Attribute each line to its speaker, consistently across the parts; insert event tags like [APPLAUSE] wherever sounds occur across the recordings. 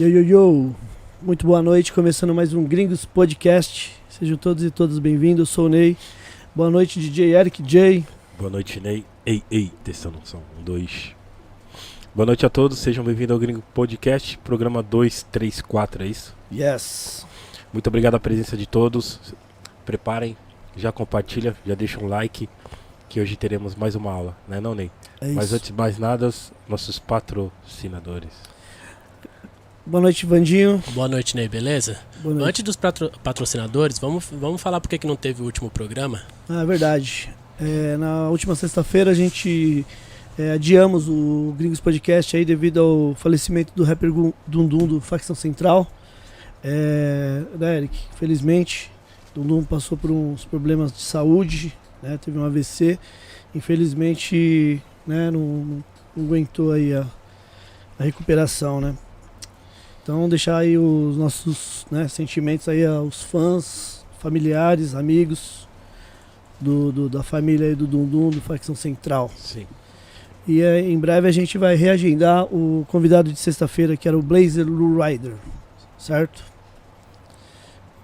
Speaker 1: Yo, yo, yo. Muito boa noite, começando mais um Gringos Podcast. Sejam todos e todas bem-vindos, sou o Ney. Boa noite, DJ Eric J.
Speaker 2: Boa noite, Ney. Ei, ei, testando som. Um, dois. Boa noite a todos, sejam bem-vindos ao Gringo Podcast, programa 234, é isso?
Speaker 1: Yes.
Speaker 2: Muito obrigado a presença de todos. Preparem, já compartilha, já deixa um like, que hoje teremos mais uma aula, né não, Ney?
Speaker 1: É
Speaker 2: Mas antes de mais nada, os nossos patrocinadores.
Speaker 1: Boa noite, Vandinho.
Speaker 3: Boa noite, Ney, beleza?
Speaker 1: Boa noite.
Speaker 3: Antes dos patro- patrocinadores, vamos, vamos falar por que não teve o último programa?
Speaker 1: Ah, é verdade. É, na última sexta-feira a gente é, adiamos o Gringos Podcast aí devido ao falecimento do rapper Dundum do Facção Central. É, né, Eric? Felizmente, Dundum passou por uns problemas de saúde, né, teve um AVC. Infelizmente, né, não, não- não aguentou aí a, a recuperação, né? Então deixar aí os nossos né, sentimentos aí aos fãs, familiares, amigos, do, do- da família aí do Dundum, do Facção Central.
Speaker 2: Sim.
Speaker 1: E eh, em breve a gente vai reagendar o convidado de sexta-feira, que era o Blazer Lou Rider, certo?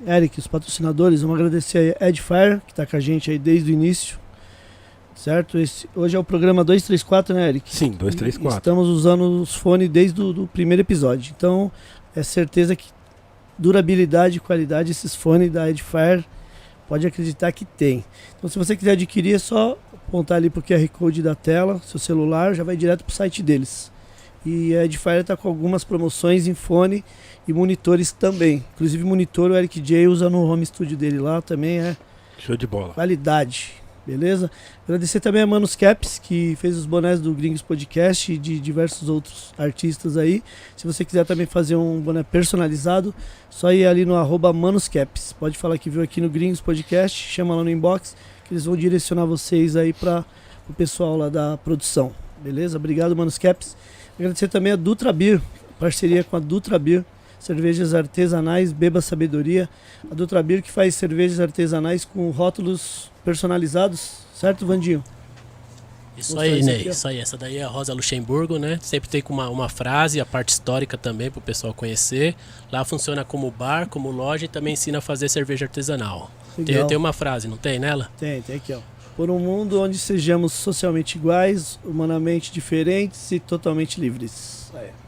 Speaker 1: Eric, os patrocinadores, vamos agradecer a Edfire, que está com a gente aí desde o início, certo? Esse, hoje é o programa 234, né, Eric?
Speaker 2: Sim, dois, três,
Speaker 1: E
Speaker 2: quatro.
Speaker 1: Estamos usando os fones desde o do primeiro episódio. Então, é certeza que durabilidade e qualidade esses fones da Edifier pode acreditar que tem. Então, se você quiser adquirir, é só apontar ali para o QR Code da tela, seu celular, já vai direto para o site deles. E a Edifier está com algumas promoções em fone e monitores também. Inclusive, monitor o Eric J usa no home studio dele lá também, é
Speaker 2: Show de bola.
Speaker 1: qualidade, beleza? Agradecer também a Manus Caps, que fez os bonés do Gringos Podcast e de diversos outros artistas aí. Se você quiser também fazer um boné personalizado, só ir ali no arroba Caps. Pode falar que viu aqui no Gringos Podcast, chama lá no inbox, que eles vão direcionar vocês aí para o pessoal lá da produção, beleza? Obrigado, Manus Caps. Agradecer também a Dutra Beer, parceria com a Dutra Beer. Cervejas artesanais, beba sabedoria. A Dutra Beer que faz cervejas artesanais com rótulos personalizados, certo, Vandinho?
Speaker 3: Isso
Speaker 1: Mostrar
Speaker 3: aí,
Speaker 1: isso
Speaker 3: Ney,
Speaker 1: ó.
Speaker 3: isso aí. Essa daí é a Rosa Luxemburgo, né? Sempre tem uma, uma frase, a parte histórica também, pro pessoal conhecer. Lá funciona como bar, como loja e também ensina a fazer cerveja artesanal. Tem, tem uma frase, não tem nela?
Speaker 1: Tem, tem aqui, ó. Por um mundo onde sejamos socialmente iguais, humanamente diferentes e totalmente livres. Aí.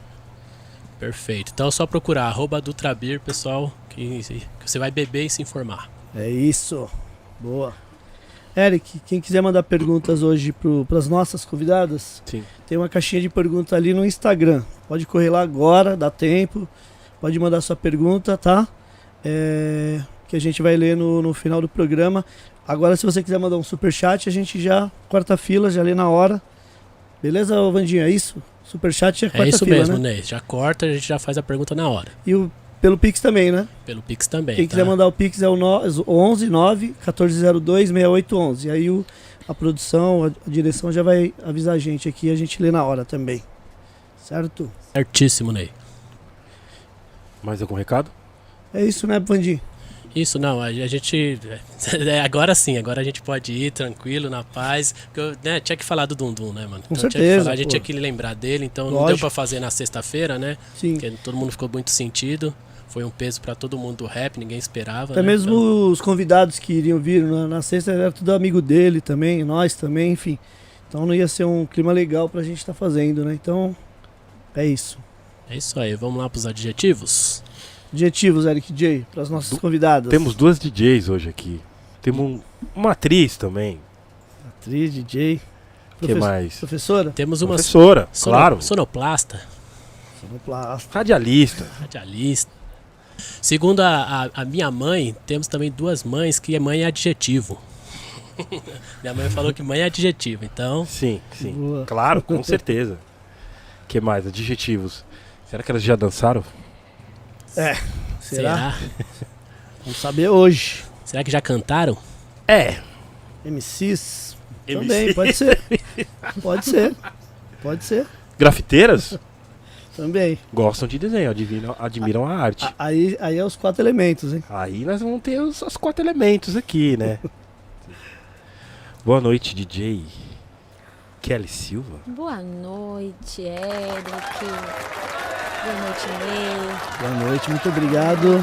Speaker 3: Perfeito. Então é só procurar arroba Dutrabir, pessoal, que, que você vai beber e se informar.
Speaker 1: É isso. Boa. Eric, quem quiser mandar perguntas hoje para as nossas convidadas,
Speaker 2: Sim.
Speaker 1: tem uma caixinha de pergunta ali no Instagram. Pode correr lá agora, dá tempo. Pode mandar sua pergunta, tá? É, que a gente vai ler no, no final do programa. Agora, se você quiser mandar um super chat, a gente já corta a fila, já lê na hora. Beleza, ô Vandinho? É isso? Super chat é
Speaker 3: É
Speaker 1: quarta
Speaker 3: isso
Speaker 1: fila,
Speaker 3: mesmo,
Speaker 1: né?
Speaker 3: Ney. Já corta, a gente já faz a pergunta na hora.
Speaker 1: E o, pelo Pix também, né?
Speaker 3: Pelo Pix também.
Speaker 1: Quem
Speaker 3: tá?
Speaker 1: quiser mandar o Pix é o no- 11 9 1402 6811. Aí o, a produção, a, a direção já vai avisar a gente aqui e a gente lê na hora também. Certo?
Speaker 3: Certíssimo, Ney.
Speaker 2: Mais algum recado?
Speaker 1: É isso, né, Vandinho?
Speaker 3: Isso não, a, gente. [LAUGHS] é, agora sim, agora a gente pode ir tranquilo, na paz. Porque eu né, tinha que falar do Dundum, né, mano?
Speaker 1: Com
Speaker 3: Então, tinha que
Speaker 1: certeza,
Speaker 3: falar, a gente tinha que lembrar dele, então não deu
Speaker 1: Lógico.
Speaker 3: pra fazer na sexta-feira, né?
Speaker 1: Sim.
Speaker 3: Porque todo mundo ficou muito sentido. Foi um peso pra todo mundo do rap, ninguém esperava.
Speaker 1: Até
Speaker 3: né?
Speaker 1: mesmo
Speaker 3: Então,
Speaker 1: os convidados que iriam vir na, na sexta era tudo amigo dele também, nós também, enfim. Então não ia ser um clima legal pra gente estar fazendo, né? Então, é isso.
Speaker 3: é isso aí, vamos lá pros adjetivos.
Speaker 1: Adjetivos, Eric J, para as nossas
Speaker 2: Du-
Speaker 1: convidadas.
Speaker 2: Temos duas DJs hoje aqui. Temos um- uma atriz também.
Speaker 1: atriz, DJ,
Speaker 2: O que mais?
Speaker 1: professora,
Speaker 3: Temos uma
Speaker 2: Professora,
Speaker 3: sono-
Speaker 2: claro.
Speaker 3: sonoplasta,
Speaker 1: sonoplasta.
Speaker 2: Radialista.
Speaker 3: radialista. Segundo a, a- a minha mãe, temos também duas mães que mãe é adjetivo. [LAUGHS] minha mãe falou que mãe é adjetivo, então
Speaker 2: Sim, sim.
Speaker 1: Boa.
Speaker 2: Claro, com certeza. O que mais? Adjetivos. Será que elas já dançaram?
Speaker 1: É, será?
Speaker 3: será?
Speaker 1: Vamos saber hoje.
Speaker 3: Será que já cantaram?
Speaker 2: É.
Speaker 1: MCs?
Speaker 2: MC.
Speaker 1: Também, pode ser. Pode ser. Pode ser.
Speaker 2: Grafiteiras?
Speaker 1: Também.
Speaker 2: Gostam de desenho, admiram, admiram a arte.
Speaker 1: A- Aí, aí é os quatro elementos, hein?
Speaker 2: Aí nós vamos ter os, os quatro elementos aqui, né? [LAUGHS] Boa noite, DJ. Kelly Silva.
Speaker 4: Boa noite, Eric. Boa noite, Ney.
Speaker 1: Boa noite, muito obrigado.
Speaker 4: Boa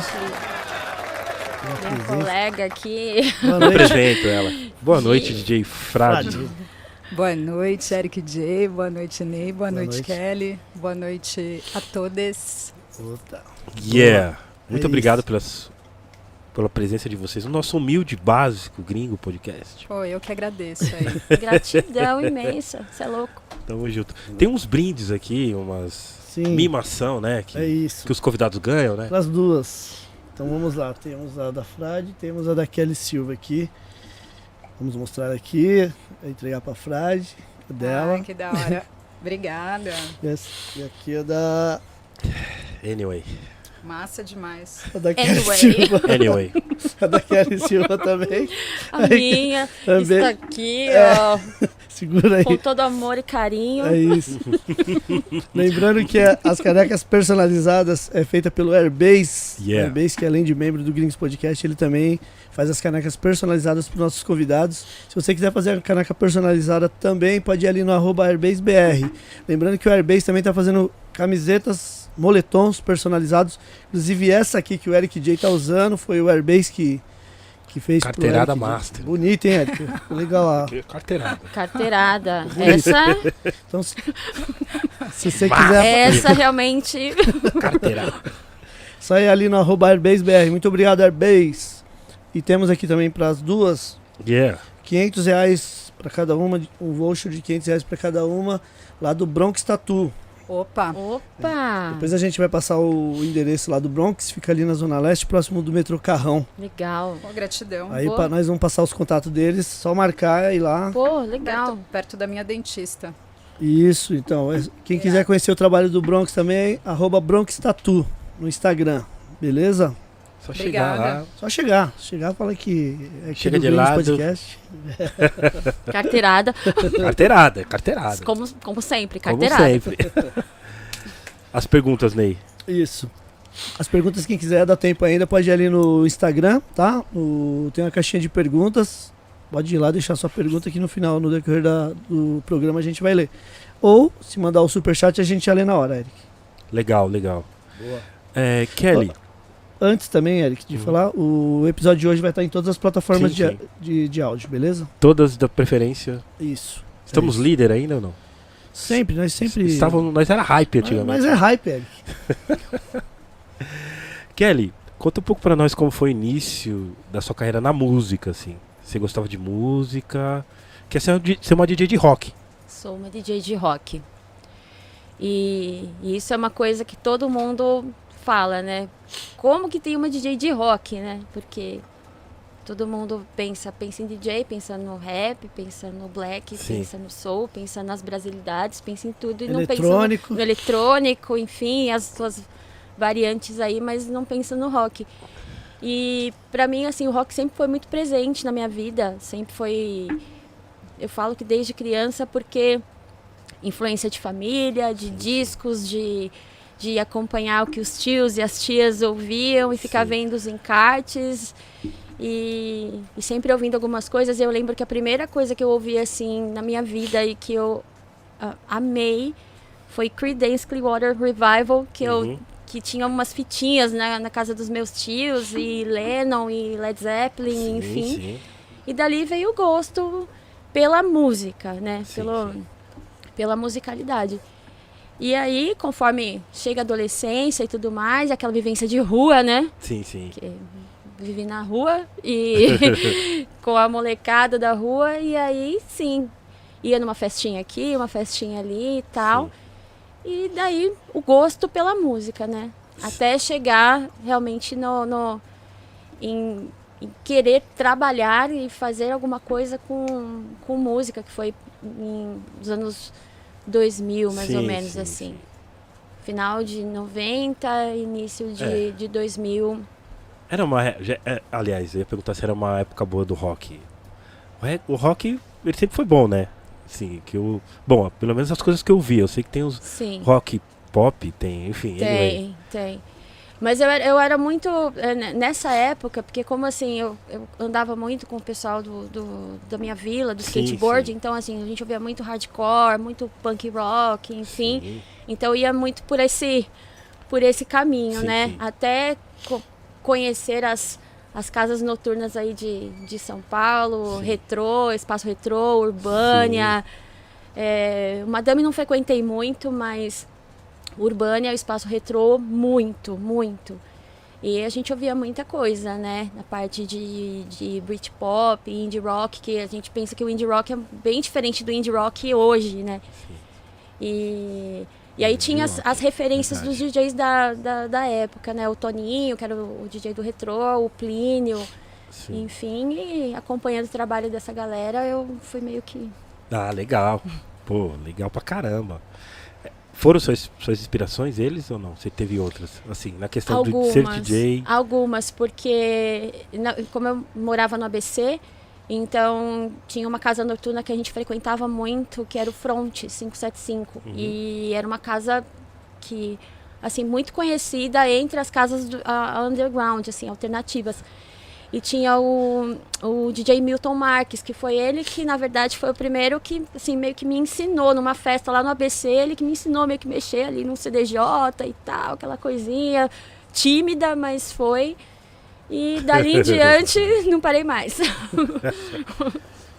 Speaker 4: noite, minha
Speaker 1: presença.
Speaker 4: colega aqui.
Speaker 1: Boa noite.
Speaker 2: Apresento ela. Boa noite, DJ Frade.
Speaker 5: Boa noite, Eric J. Boa noite, Ney. Boa,
Speaker 1: Boa
Speaker 5: noite,
Speaker 1: noite.
Speaker 5: Kelly. Boa noite a todos.
Speaker 2: Yeah. Muito
Speaker 1: É
Speaker 2: obrigado
Speaker 1: isso.
Speaker 2: pelas, pela presença de vocês no nosso humilde, básico, gringo podcast.
Speaker 5: Pô, eu que agradeço aí. [LAUGHS]
Speaker 4: Gratidão imensa. Você é louco.
Speaker 2: Tamo junto. Tem uns brindes aqui, umas
Speaker 1: Sim,
Speaker 2: mimação, né? Que,
Speaker 1: é isso.
Speaker 2: que os convidados ganham, né?
Speaker 1: As duas. Então vamos lá, temos a da Frade, temos a da Kelly Silva aqui. Vamos mostrar aqui, entregar pra Frade, a dela.
Speaker 5: Ai, que da hora. [LAUGHS] Obrigada.
Speaker 1: E E aqui a da,
Speaker 2: Anyway.
Speaker 5: Massa demais.
Speaker 1: a da Kelly
Speaker 4: Anyway.
Speaker 1: Silva.
Speaker 2: Anyway.
Speaker 1: A da Kelly Silva também.
Speaker 4: A
Speaker 1: Aí,
Speaker 4: minha
Speaker 1: também.
Speaker 4: está aqui,
Speaker 1: É.
Speaker 4: ó, [LAUGHS]
Speaker 1: Segura aí.
Speaker 4: com todo amor e carinho.
Speaker 1: É isso. [LAUGHS] Lembrando que as canecas personalizadas é feita pelo Airbase.
Speaker 2: Yeah.
Speaker 1: Airbase, que além de membro do Gringos Podcast, ele também faz as canecas personalizadas para os nossos convidados. Se você quiser fazer a caneca personalizada também, pode ir ali no arroba AirbaseBR. Lembrando que o Airbase também está fazendo camisetas, moletons personalizados. Inclusive essa aqui que o Eric J tá usando foi o Airbase que, que fez. pro
Speaker 2: Carteirada
Speaker 1: Eric J.
Speaker 2: master.
Speaker 1: Bonito, hein, Eric? [LAUGHS] Legal lá.
Speaker 2: Carteirada.
Speaker 4: Carteirada. [LAUGHS] Essa,
Speaker 1: Então, se, se você quiser...
Speaker 4: essa realmente. [LAUGHS]
Speaker 2: Carteirada.
Speaker 1: Só ir ali no arroba AirbaseBR. Muito obrigado, Airbase. E temos aqui também para as duas,
Speaker 2: Yeah.
Speaker 1: 500 reais para cada uma, um voucher de 500 reais para cada uma, lá do Bronx Tattoo.
Speaker 5: Opa.
Speaker 4: Opa!
Speaker 1: Depois a gente vai passar o endereço lá do Bronx, fica ali na Zona Leste, próximo do metrô Carrão.
Speaker 4: Legal.
Speaker 5: Pô, gratidão.
Speaker 1: Aí pa- nós vamos passar os contatos deles, só marcar e ir lá.
Speaker 4: Pô, legal.
Speaker 5: Perto, perto da minha dentista.
Speaker 1: Isso, então. é- Quem quiser conhecer o trabalho do Bronx também, arroba Bronx Tattoo no Instagram. Beleza?
Speaker 2: Só chegar lá.
Speaker 1: Só chegar. Chegar e falar que é aqui
Speaker 2: Chega de lado.
Speaker 1: Podcast. [LAUGHS]
Speaker 4: Carteirada.
Speaker 2: Carteirada, carteirada.
Speaker 4: Como, como sempre,
Speaker 2: Como
Speaker 4: carteirada.
Speaker 2: sempre. [LAUGHS] As perguntas, Ney.
Speaker 1: Isso. As perguntas, quem quiser, dá tempo ainda, pode ir ali no Instagram, tá? O- tem uma caixinha de perguntas. Pode ir lá deixar sua pergunta que no final, no decorrer da- do programa, a gente vai ler. Ou, se mandar o superchat, a gente já lê na hora, Eric.
Speaker 2: Legal, legal.
Speaker 1: Boa.
Speaker 2: É, Kelly.
Speaker 1: Antes também, Eric, de
Speaker 2: Uhum.
Speaker 1: falar, o episódio de hoje vai estar em todas as plataformas
Speaker 2: Sim,
Speaker 1: de,
Speaker 2: sim.
Speaker 1: De, de áudio, beleza?
Speaker 2: Todas da preferência.
Speaker 1: Isso.
Speaker 2: Estamos
Speaker 1: É isso.
Speaker 2: líder ainda ou não?
Speaker 1: Sempre, nós sempre.
Speaker 2: Estavam, nós era hype antigamente.
Speaker 1: mas é hype, Eric. [LAUGHS]
Speaker 2: Kelly, conta um pouco pra nós como foi o início da sua carreira na música, assim. Você gostava de música? Quer ser, ser uma DJ de rock?
Speaker 4: Sou uma DJ de rock. E, e isso é uma coisa que todo mundo fala, né? Como que tem uma DJ de rock, né? Porque todo mundo pensa, pensa em DJ, pensa no rap, pensa no black,
Speaker 2: Sim.
Speaker 4: pensa no soul, pensa nas brasilidades, pensa em tudo e não pensa no,
Speaker 1: Eletrônico.
Speaker 4: no eletrônico, enfim, as suas variantes aí, mas não pensa no rock. E pra mim, assim, o rock sempre foi muito presente na minha vida, sempre foi. Eu falo que desde criança, porque influência de família, de discos, de, de acompanhar o que os tios e as tias ouviam e ficar
Speaker 2: Sim.
Speaker 4: vendo os encartes. E, e sempre ouvindo algumas coisas. Eu lembro que a primeira coisa que eu ouvi assim na minha vida e que eu ah, amei foi Creedence Clearwater Revival, que eu
Speaker 2: Uhum.
Speaker 4: que tinha umas fitinhas na, na casa dos meus tios, e Lennon, e Led Zeppelin,
Speaker 2: Sim,
Speaker 4: enfim.
Speaker 2: sim.
Speaker 4: E dali veio o gosto pela música, né?
Speaker 2: Sim,
Speaker 4: Pelo. Pela musicalidade. E aí, conforme chega a adolescência e tudo mais, aquela vivência de rua, né?
Speaker 2: Sim, sim.
Speaker 4: Que vivi na rua e [LAUGHS] com a molecada da rua, e aí sim, ia numa festinha aqui, uma festinha ali e tal.
Speaker 2: Sim.
Speaker 4: E daí o gosto pela música, né? Até chegar realmente no, no em, em querer trabalhar e fazer alguma coisa com, com música, que foi nos anos 2000, mais ou
Speaker 2: Sim,
Speaker 4: menos
Speaker 2: sim,
Speaker 4: assim.
Speaker 2: sim.
Speaker 4: Final de 90, início de,
Speaker 2: É.
Speaker 4: de 2000.
Speaker 2: Era uma. é, aliás, eu ia perguntar se era uma época boa do rock. O, rock, ele sempre foi bom, né? Assim, que eu. Bom, pelo menos as coisas que eu vi. Eu sei que tem os
Speaker 4: Sim.
Speaker 2: rock pop, tem, enfim. anyway.
Speaker 4: Tem, tem. Mas eu era, eu era muito. eh, ne- Nessa época, porque como assim, eu, eu andava muito com o pessoal do, do- da minha vila, do
Speaker 2: Sim,
Speaker 4: skateboard,
Speaker 2: sim.
Speaker 4: então assim, a gente ouvia muito hardcore, muito punk rock, enfim.
Speaker 2: Sim.
Speaker 4: Então eu ia muito por esse por esse caminho, né? Até co- conhecer as, as casas noturnas aí de, de São Paulo, retrô, espaço retrô, Urbânia. É, Madame não frequentei muito, mas Urbânia, o espaço retrô, muito, muito. E a gente ouvia muita coisa, né? Na parte de, de Britpop, indie rock, que a gente pensa que o indie rock é bem diferente do indie rock hoje, né? E, e aí tinha as, as referências dos DJs da, da, da época, né? O Toninho, que era o, o DJ do retrô, o Plínio,
Speaker 2: Sim.
Speaker 4: enfim. E acompanhando o trabalho dessa galera, eu fui meio que...
Speaker 2: Ah, legal. Pô, legal pra caramba. Foram suas, suas inspirações eles ou não? Você teve outras? Assim, na questão de ser DJ.
Speaker 4: Algumas, porque na- como eu morava no ABC, então tinha uma casa noturna que a gente frequentava muito, que era o Front 575.
Speaker 2: Uhum.
Speaker 4: E era uma casa que, assim, muito conhecida entre as casas do, a underground, assim, alternativas. E tinha o, o DJ Milton Marques, que foi ele que, na verdade, foi o primeiro que, assim, meio que me ensinou numa festa lá no ABC, ele que me ensinou meio que mexer ali no CDJ e tal, aquela coisinha tímida, mas foi. E dali em [LAUGHS] diante, não parei mais. [LAUGHS]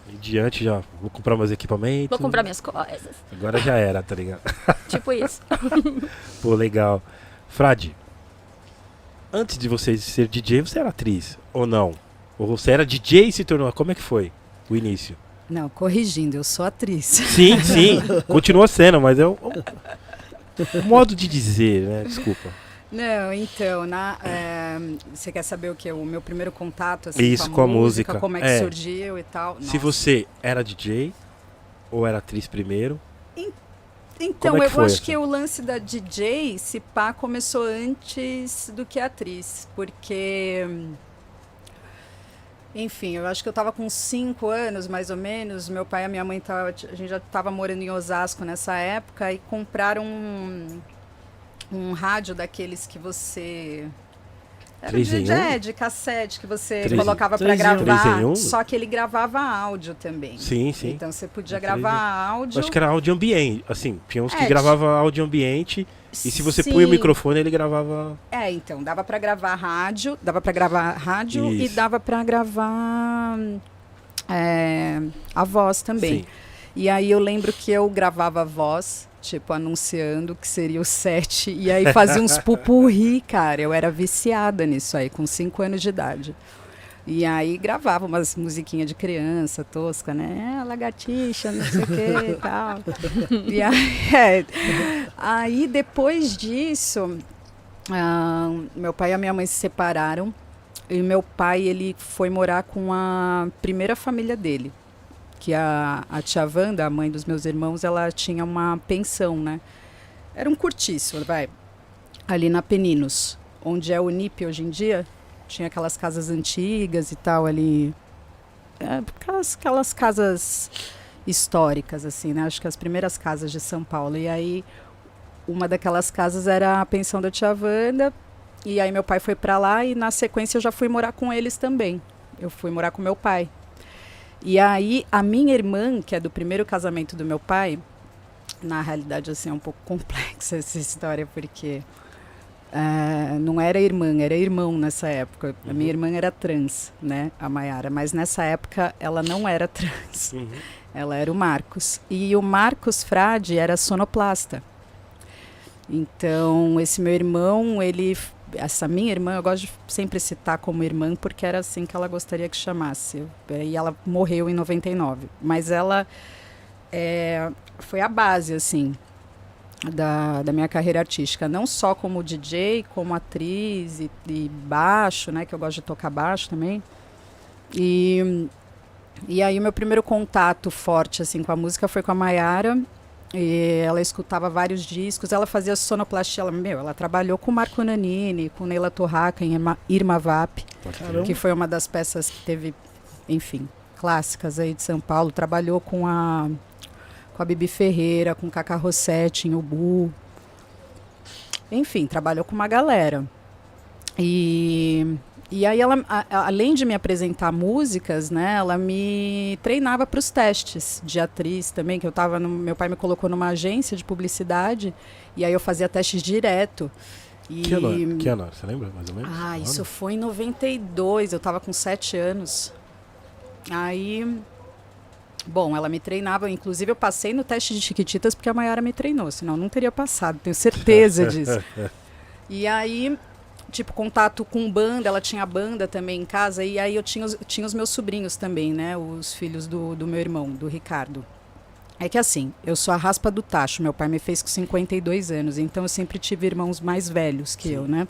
Speaker 2: Em diante já, vou comprar meus equipamentos.
Speaker 4: Vou comprar minhas coisas.
Speaker 2: Agora já era, tá ligado? [LAUGHS]
Speaker 4: Tipo isso.
Speaker 2: Pô, legal. Frade, antes de você ser DJ, você era atriz ou não? Ou você era DJ e se tornou. Como é que foi o início?
Speaker 5: Não, corrigindo, eu sou atriz.
Speaker 2: Sim, sim, continua sendo, mas é um, um modo de dizer, né? Desculpa.
Speaker 5: Não, então, na, é, você quer saber o que? O meu primeiro contato assim,
Speaker 2: Isso,
Speaker 5: com a,
Speaker 2: com a música.
Speaker 5: Como é que
Speaker 2: É.
Speaker 5: surgiu e tal.
Speaker 2: Se
Speaker 5: Nossa.
Speaker 2: você era DJ ou era atriz primeiro,
Speaker 5: Então,
Speaker 2: é
Speaker 5: eu acho
Speaker 2: essa?
Speaker 5: que o lance da DJ, se pá, começou antes do que a atriz. Porque. Enfim, eu acho que eu tava com cinco anos, mais ou menos. Meu pai e a minha mãe, tava, a gente já tava morando em Osasco nessa época e compraram um, um rádio daqueles que você. Era de,
Speaker 2: um?
Speaker 5: é, de cassete que você
Speaker 2: Três em-
Speaker 5: colocava para gravar. Só que ele gravava áudio também.
Speaker 2: sim, sim.
Speaker 5: Então você podia
Speaker 2: É três em um.
Speaker 5: gravar
Speaker 2: Eu
Speaker 5: áudio.
Speaker 2: acho que era áudio ambiente, assim, tinha uns que
Speaker 5: É,
Speaker 2: gravavam áudio ambiente e se você punha o
Speaker 5: Sim.
Speaker 2: microfone ele gravava.
Speaker 5: É, então, dava pra gravar rádio, dava pra gravar rádio e
Speaker 2: Isso.
Speaker 5: dava pra gravar é, a voz também.
Speaker 2: Sim.
Speaker 5: E aí eu lembro que eu gravava a voz, tipo, anunciando que seria o set, e aí fazia uns [LAUGHS] pupurri, cara. Eu era viciada nisso aí, com cinco anos de idade. E aí gravava umas musiquinhas de criança, tosca, né? É, lagartixa, não sei o que e [LAUGHS] tal. E aí, [LAUGHS] é, aí depois disso, ah, meu pai e a minha mãe se separaram. E meu pai, ele foi morar com a primeira família dele. Que a, a tia Wanda, a mãe dos meus irmãos, ela tinha uma pensão, né? Era um cortiço, vai. Ali na Peninos, onde é o NIP hoje em dia. Tinha aquelas casas antigas e tal ali. É, aquelas, aquelas casas históricas, assim, né? Acho que as primeiras casas de São Paulo. E aí, uma daquelas casas era a pensão da tia Wanda. E aí, meu pai foi para lá e, na sequência, eu já fui morar com eles também. Eu fui morar com meu pai. E aí, a minha irmã, que é do primeiro casamento do meu pai, na realidade, assim, é um pouco [LAUGHS] complexa essa história, porque é, não era irmã, era irmão nessa época. A minha irmã era trans, né, a Maiara, mas nessa época ela não era [LAUGHS] trans.
Speaker 2: Uhum.
Speaker 5: Ela era o Marcos. E o Marcos Frade era sonoplasta. Então, esse meu irmão, ele. Essa minha irmã, eu gosto de sempre citar como irmã, porque era assim que ela gostaria que chamasse. E ela morreu em 99. Mas ela é, foi a base, assim, da, da minha carreira artística. Não só como DJ, como atriz e, e baixo, né? Que eu gosto de tocar baixo também. E e aí o meu primeiro contato forte assim com a música foi com a Maiara. E ela escutava vários discos, ela fazia sonoplastia, ela, meu, ela trabalhou com o Marco Nanini, com Neila Torraca em Irma, Irma Vap.
Speaker 1: Caramba.
Speaker 5: que foi uma das peças que teve, enfim, clássicas aí de São Paulo. Trabalhou com a com a Bibi Ferreira, com Cacá Rossetti em Ubu. Enfim, trabalhou com uma galera. E e aí ela, a- além de me apresentar músicas, né, ela me treinava para os testes de atriz também, que eu tava no, meu pai me colocou numa agência de publicidade e aí eu fazia testes direto. E...
Speaker 2: Que ano, que ano? Você lembra mais ou menos?
Speaker 5: Ah, isso foi em 92, eu tava com 7 anos. Aí. Bom, ela me treinava, inclusive eu passei no teste de Chiquititas porque a Mayara me treinou, senão eu não teria passado, tenho certeza [LAUGHS] disso. E aí, tipo, contato com banda, ela tinha banda também em casa, e aí eu tinha os, tinha os meus sobrinhos também, né? Os filhos do, do meu irmão, do Ricardo. É que assim, eu sou a raspa do tacho, meu pai me fez com 52 anos, então eu sempre tive irmãos mais velhos que eu, né?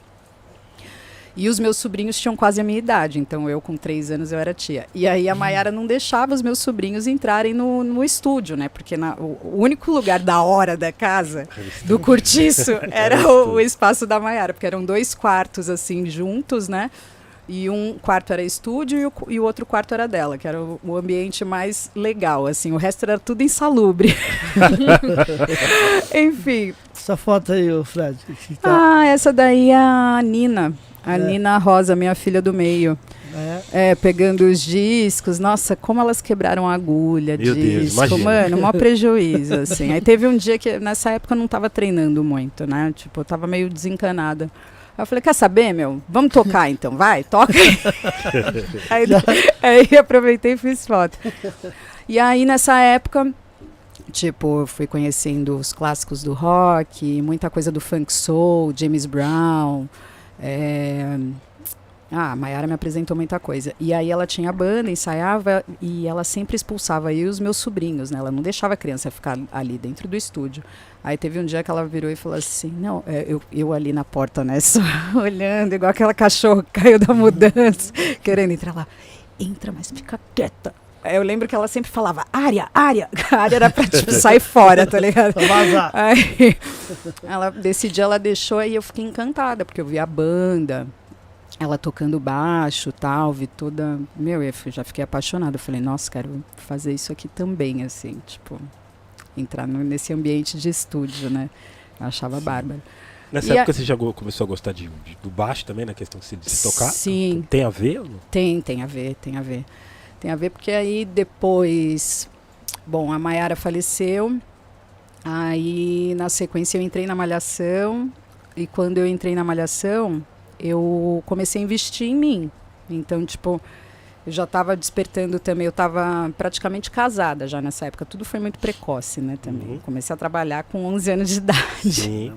Speaker 5: E os meus sobrinhos tinham quase a minha idade, então eu com três anos eu era tia. E aí a Maiara não deixava os meus sobrinhos entrarem no, no estúdio, né? Porque na- o, o único lugar da hora da casa, do cortiço, [LAUGHS] era o, o espaço da Maiara, porque eram dois quartos assim juntos, né? E um quarto era estúdio e o, e o outro quarto era dela, que era o, o ambiente mais legal, assim. O resto era tudo insalubre. [LAUGHS] Enfim,
Speaker 1: Essa foto aí, Fred. que tá-
Speaker 5: ah, essa daí é a Nina. A
Speaker 1: É.
Speaker 5: Nina Rosa, minha filha do meio.
Speaker 1: É.
Speaker 5: É, pegando os discos. Nossa, como elas quebraram a agulha,
Speaker 2: Meu Deus,
Speaker 5: disco.
Speaker 2: imagina.
Speaker 5: Mano, maior [LAUGHS] prejuízo, assim. Aí teve um dia que, nessa época, eu não tava treinando muito, né? Tipo, eu tava meio desencanada. Aí eu falei, quer saber, meu? Vamos tocar então, vai, toca [LAUGHS] aí. aí, aproveitei e fiz foto. E aí, nessa época, tipo, eu fui conhecendo os clássicos do rock, muita coisa do funk soul, James Brown. é, Ah, a Mayara me apresentou muita coisa. E aí ela tinha banda, ensaiava e ela sempre expulsava eu e os meus sobrinhos, né? Ela não deixava a criança ficar ali dentro do estúdio. Aí teve um dia que ela virou e falou assim: Não, é, eu, eu ali na porta, né? [LAUGHS] Só olhando, igual aquela cachorra que caiu da mudança, [LAUGHS] querendo entrar lá. Entra, mas fica quieta. Aí Eu lembro que ela sempre falava, área, área. [LAUGHS] A área era pra tipo, sair fora, tá ligado?
Speaker 1: Vazar.
Speaker 5: Aí ela decidiu, ela deixou e eu fiquei encantada, porque eu vi a banda, ela tocando baixo tal, vi toda. Meu, eu já fiquei apaixonada. Eu falei, nossa, quero fazer isso aqui também, assim, tipo, entrar nesse ambiente de estúdio, né? Eu achava bárbaro.
Speaker 2: Nessa
Speaker 5: E a-
Speaker 2: época você já começou a gostar de, de- do baixo também, na questão de se, de se tocar?
Speaker 5: Sim.
Speaker 2: Tem a ver?
Speaker 5: Tem, tem a ver, tem a ver. Tem a ver porque aí depois, bom, a Mayara faleceu, aí na sequência eu entrei na Malhação, e quando eu entrei na Malhação, eu comecei a investir em mim. Então, tipo, eu já estava despertando também, eu estava praticamente casada já nessa época, tudo foi muito precoce, né, também.
Speaker 2: Uhum.
Speaker 5: Comecei a trabalhar com 11 anos de [LAUGHS] idade.
Speaker 2: Sim.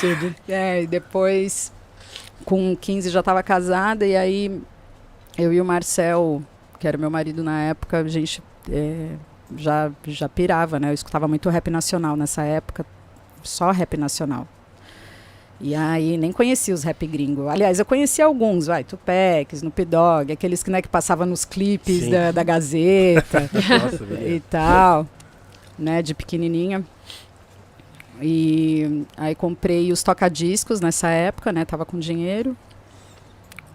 Speaker 1: Cedo?
Speaker 5: É, e depois, com 15, já estava casada, e aí eu e o Marcel, que era meu marido na época, a gente é, já, já pirava, né? Eu escutava muito rap nacional nessa época, só rap nacional. E aí nem conhecia os rap gringo. Aliás, eu conhecia alguns, vai, Tupac, Snoop Dogg, aqueles que, né, que passavam nos clipes da, da Gazeta [LAUGHS]
Speaker 2: Nossa,
Speaker 5: e tal, né, de pequenininha. E aí comprei os tocadiscos nessa época, né, tava com dinheiro.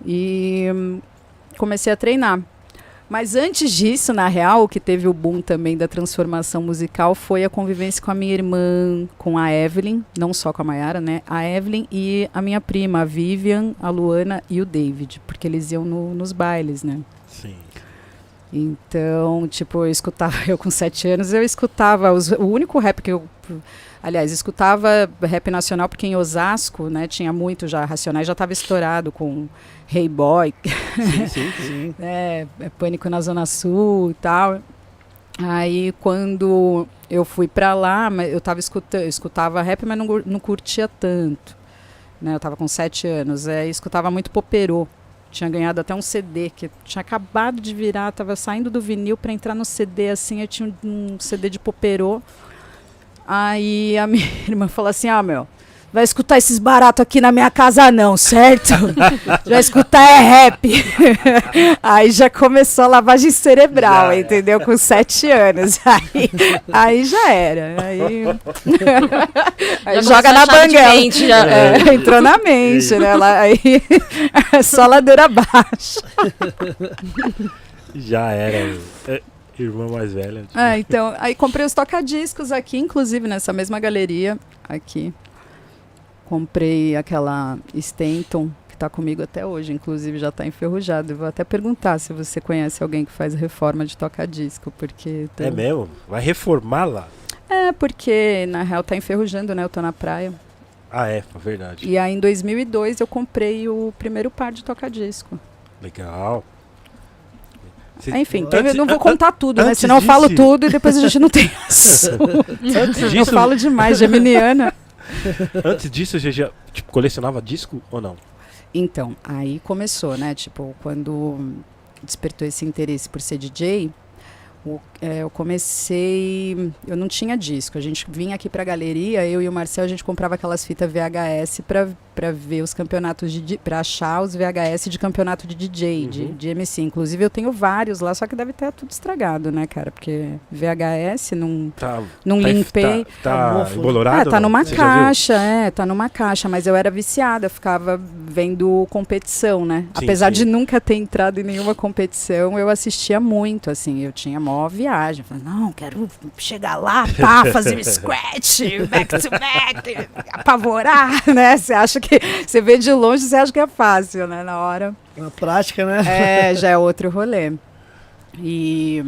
Speaker 5: E hum, comecei a treinar. Mas antes disso, na real, o que teve o boom também da transformação musical foi a convivência com a minha irmã, com a Evelyn, não só com a Mayara, né? A Evelyn e a minha prima, a Vivian, a Luana e o David, porque eles iam no- nos bailes, né?
Speaker 2: Sim.
Speaker 5: Então, tipo, eu escutava, [LAUGHS] eu com sete anos, eu escutava, os- o único rap que eu, aliás, escutava rap nacional, porque em Osasco, né, tinha muito já, Racionais já estava estourado com Hey Boy,
Speaker 2: Sim, sim, sim.
Speaker 5: né, [LAUGHS] Pânico na Zona Sul e tal. Aí, quando eu fui pra lá, eu tava escutando, eu escutava rap, mas não, não curtia tanto, né, eu tava com sete anos, é, escutava muito Poperô, tinha ganhado até um CD que tinha acabado de virar, tava saindo do vinil para entrar no CD assim, eu tinha um, um CD de Poperô. Aí a minha [LAUGHS] irmã falou assim: "Ah, meu, vai escutar esses baratos aqui na minha casa não, certo? [LAUGHS] vai escutar é rap". [LAUGHS] aí já começou a lavagem cerebral,
Speaker 2: Já é.
Speaker 5: entendeu? Com sete anos. Aí, aí já era. Aí, aí
Speaker 4: Já
Speaker 5: joga na banguela.
Speaker 4: mente, já.
Speaker 5: É, entrou na mente, né? Lá, aí, é só ladeira abaixo.
Speaker 2: Já era. é, irmã mais velha. tipo,
Speaker 5: Ah, então, aí comprei os tocadiscos aqui, inclusive nessa mesma galeria aqui. Comprei aquela Stenton, que está comigo até hoje, inclusive já está enferrujado. Eu vou até perguntar se você conhece alguém que faz reforma de tocadisco, porque... tô-
Speaker 2: É mesmo? Vai reformar lá?
Speaker 5: É, porque na real tá enferrujando, né? Eu tô na praia.
Speaker 2: Ah, é, foi verdade.
Speaker 5: E aí em 2002 eu comprei o primeiro par de toca-disco.
Speaker 2: Legal.
Speaker 5: Enfim,
Speaker 2: antes-
Speaker 5: eu não vou contar tudo, né? Senão eu falo tudo e depois a gente não tem [LAUGHS] Eu falo demais, geminiana. [LAUGHS]
Speaker 2: antes disso, você já tipo, colecionava disco ou não?
Speaker 5: Então, aí começou, né? Tipo, quando despertou esse interesse por ser DJ, o- é, eu comecei. Eu não tinha disco. A gente vinha aqui pra galeria, eu e o Marcel, a gente comprava aquelas fitas VHS pra, pra ver os campeonatos de. pra achar os VHS de campeonato de DJ, de,
Speaker 2: Uhum.
Speaker 5: de MC. Inclusive, eu tenho vários lá, só que deve estar tudo estragado, né, cara? Porque VHS não,
Speaker 2: Tá,
Speaker 5: não
Speaker 2: tá,
Speaker 5: limpei.
Speaker 2: Tá, tá
Speaker 1: mofo.
Speaker 2: embolorado?
Speaker 5: Ah, tá numa caixa, é, tá numa caixa, mas eu era viciada, ficava vendo competição, né?
Speaker 2: Sim,
Speaker 5: Apesar
Speaker 2: sim.
Speaker 5: de nunca ter entrado em nenhuma competição, eu assistia muito, assim, eu tinha mó viagem, falei, não, quero chegar lá, pá, fazer um [LAUGHS] scratch, back to back, apavorar, [LAUGHS] né? Você acha que, você vê de longe, você acha que é fácil, né? Na hora
Speaker 1: Na prática, né?
Speaker 5: é, já é outro rolê. E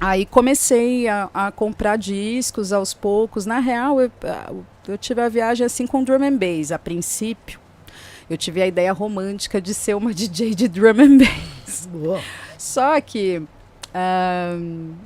Speaker 5: aí comecei a, a comprar discos aos poucos. Na real, eu, eu tive a viagem assim com drum and bass. A princípio, eu tive a ideia romântica de ser uma [LAUGHS] DJ de drum and bass.
Speaker 1: Boa.
Speaker 5: Só que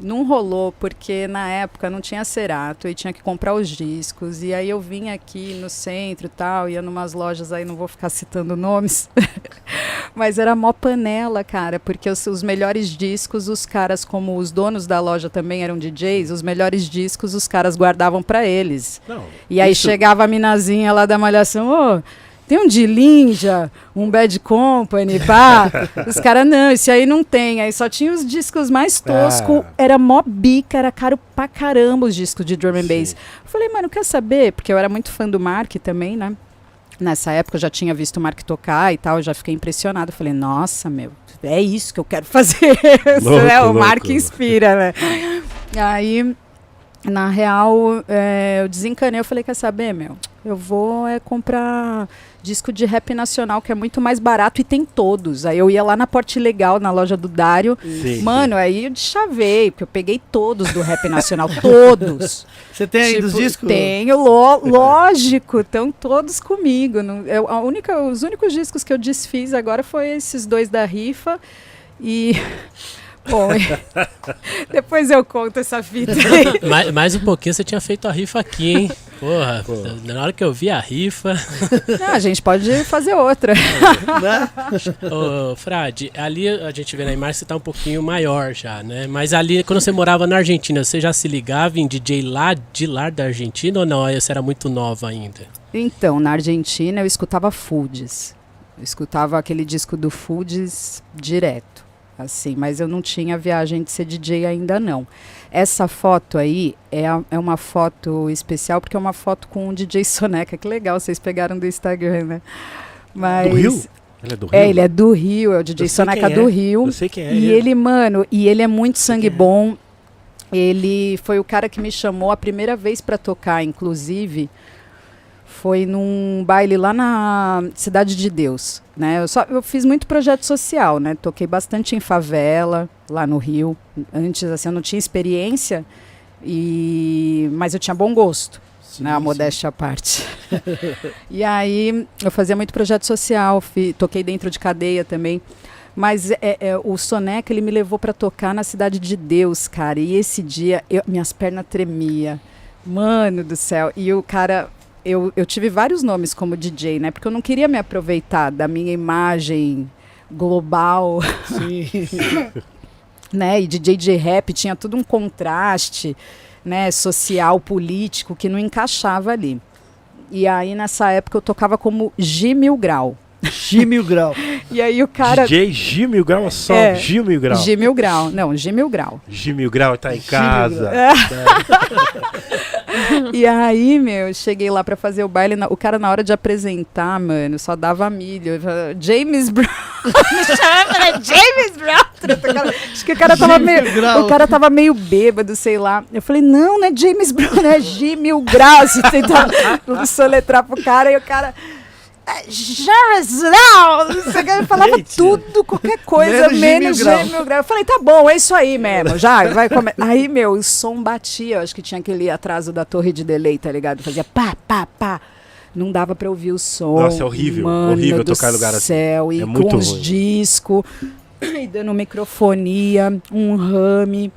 Speaker 5: não rolou porque na época não tinha Cerato e tinha que comprar os discos. E aí eu vim aqui no centro e tal, ia numas lojas aí, não vou ficar citando nomes. [LAUGHS] Mas era mó panela, cara, porque os, os melhores discos, os caras, como os donos da loja também eram DJs, os melhores discos os caras guardavam pra eles.
Speaker 2: Não.
Speaker 5: E aí
Speaker 2: isso-
Speaker 5: chegava a minazinha lá da malhação, ô, tem um de Ninja, um Bad Company, pá. [LAUGHS] Os caras, não, esse aí não tem. Aí só tinha os discos mais toscos,
Speaker 2: Ah.
Speaker 5: era mó bica, era caro pra caramba os discos de drum and bass.
Speaker 2: Sim.
Speaker 5: Eu falei, mano, quer saber? Porque eu era muito fã do Mark também, né? Nessa época eu já tinha visto o Mark tocar e tal, eu já fiquei impressionado. Falei, nossa, meu, é isso que eu quero fazer. [LAUGHS]
Speaker 2: Louco,
Speaker 5: né? O
Speaker 2: louco.
Speaker 5: Mark inspira, né? Aí, na real, é, eu desencanei, eu falei, quer saber, meu? Eu vou é, comprar disco de rap nacional, que é muito mais barato e tem todos. Aí eu ia lá na Porte Legal, na loja do Dário.
Speaker 2: Sim,
Speaker 5: Mano, aí eu chavei, porque eu peguei todos do rap nacional, [LAUGHS] todos.
Speaker 1: Você tem aí dos
Speaker 5: Tipo,
Speaker 1: discos?
Speaker 5: Tenho, lo- lógico, estão todos comigo. Não, eu, a única, os únicos discos que eu desfiz agora foi esses dois da rifa e. [LAUGHS] Bom, [LAUGHS] depois eu conto essa fita aí.
Speaker 3: mais, mais um pouquinho você tinha feito a rifa aqui, hein? Porra, na hora que eu vi a rifa.
Speaker 5: Não, [LAUGHS] a gente pode fazer outra. [LAUGHS]
Speaker 1: Né?
Speaker 3: Ô, Frade, ali a gente vê na imagem que você tá um pouquinho maior já, né? Mas ali, quando você morava na Argentina, você já se ligava em DJ lá de lá da Argentina ou não? Aí Você era muito nova ainda?
Speaker 5: Então, na Argentina eu escutava Foods. Eu escutava aquele disco do Foods direto, assim, mas eu não tinha viagem de ser DJ ainda não. Essa foto aí é, a- é uma foto especial porque é uma foto com o DJ [LAUGHS] Soneca. Que legal, vocês pegaram do Instagram, né? Mas
Speaker 2: Do Rio? Ele é do Rio?
Speaker 5: É, ele é do Rio, é o DJ Soneca
Speaker 2: quem
Speaker 5: do
Speaker 2: é.
Speaker 5: Rio.
Speaker 2: Eu sei quem é.
Speaker 5: E ele, mano, e ele é muito sangue
Speaker 2: é.
Speaker 5: bom. Ele foi o cara que me chamou a primeira vez pra tocar, inclusive. Foi num baile lá na Cidade de Deus, né? Eu, só, eu fiz muito projeto social, né? Toquei bastante em favela, lá no Rio. Antes, assim, eu não tinha experiência, e mas eu tinha bom gosto
Speaker 1: Sim,
Speaker 5: né, a
Speaker 1: sim.
Speaker 5: modéstia à parte. [LAUGHS] e aí eu fazia muito projeto social, fi- toquei dentro de cadeia também. Mas é, é, o Soneca ele me levou para tocar na cidade de Deus, cara. E esse dia eu- minhas pernas tremia, mano do céu. E o cara, eu, eu tive vários nomes como DJ, né? Porque eu não queria me aproveitar da minha imagem global
Speaker 1: Sim. [LAUGHS]
Speaker 5: né? E DJ de rap tinha tudo um contraste, né? Social, político que não encaixava ali. E aí nessa época eu tocava como G Mil Grau.
Speaker 1: G mil grau. [LAUGHS]
Speaker 5: E aí o cara
Speaker 2: DJ G Mil Grau só.
Speaker 5: É.
Speaker 2: G Mil Grau.
Speaker 5: G Mil Grau, não, G Mil Grau.
Speaker 2: G Mil Grau tá em
Speaker 1: G
Speaker 2: casa. [LAUGHS]
Speaker 5: E aí, meu, eu cheguei lá pra fazer o baile, na- o cara na hora de apresentar, mano, só dava milho. Eu falava, James Brown. Me chamava, era James Brown. Acho que o cara tava meio,
Speaker 1: Mil Grau.
Speaker 5: o cara tava meio bêbado, sei lá. Eu falei, não, não é James Brown, é G Mil Graus. Você tentava soletrar pro cara e o cara. "É, que, Ele falava tudo, qualquer coisa,
Speaker 1: Menos G
Speaker 5: menos
Speaker 1: mil
Speaker 5: G
Speaker 1: grau.
Speaker 5: Eu falei, tá bom, é isso aí mesmo, já, vai comer. Aí, meu, o som batia, eu acho que tinha aquele atraso da torre de delay, tá ligado? Fazia pá, pá, pá. não dava pra ouvir o som.
Speaker 2: Nossa, é horrível,
Speaker 5: Mano
Speaker 2: horrível tocar em lugar assim.
Speaker 5: céu, E
Speaker 2: É muito
Speaker 5: com os discos, [CLEARS THROAT] e dando microfonia, um rame.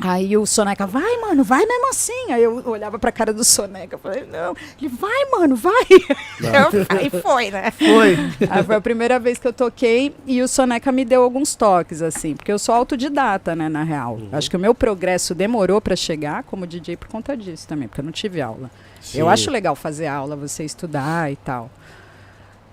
Speaker 5: Aí o Soneca, vai, mano, vai mesmo assim. Aí eu olhava pra cara do Soneca, falei, não. Ele, vai, mano, vai. [LAUGHS] Eu, aí foi, né?
Speaker 1: Foi. [LAUGHS]
Speaker 5: Aí foi a primeira vez que eu toquei e o Soneca me deu alguns toques, assim, porque eu sou autodidata, né, na real.
Speaker 2: Uhum.
Speaker 5: Acho que o meu progresso demorou pra chegar como DJ por conta disso também, porque eu não tive aula. Eu
Speaker 2: Sim.
Speaker 5: acho legal fazer aula, você estudar e tal.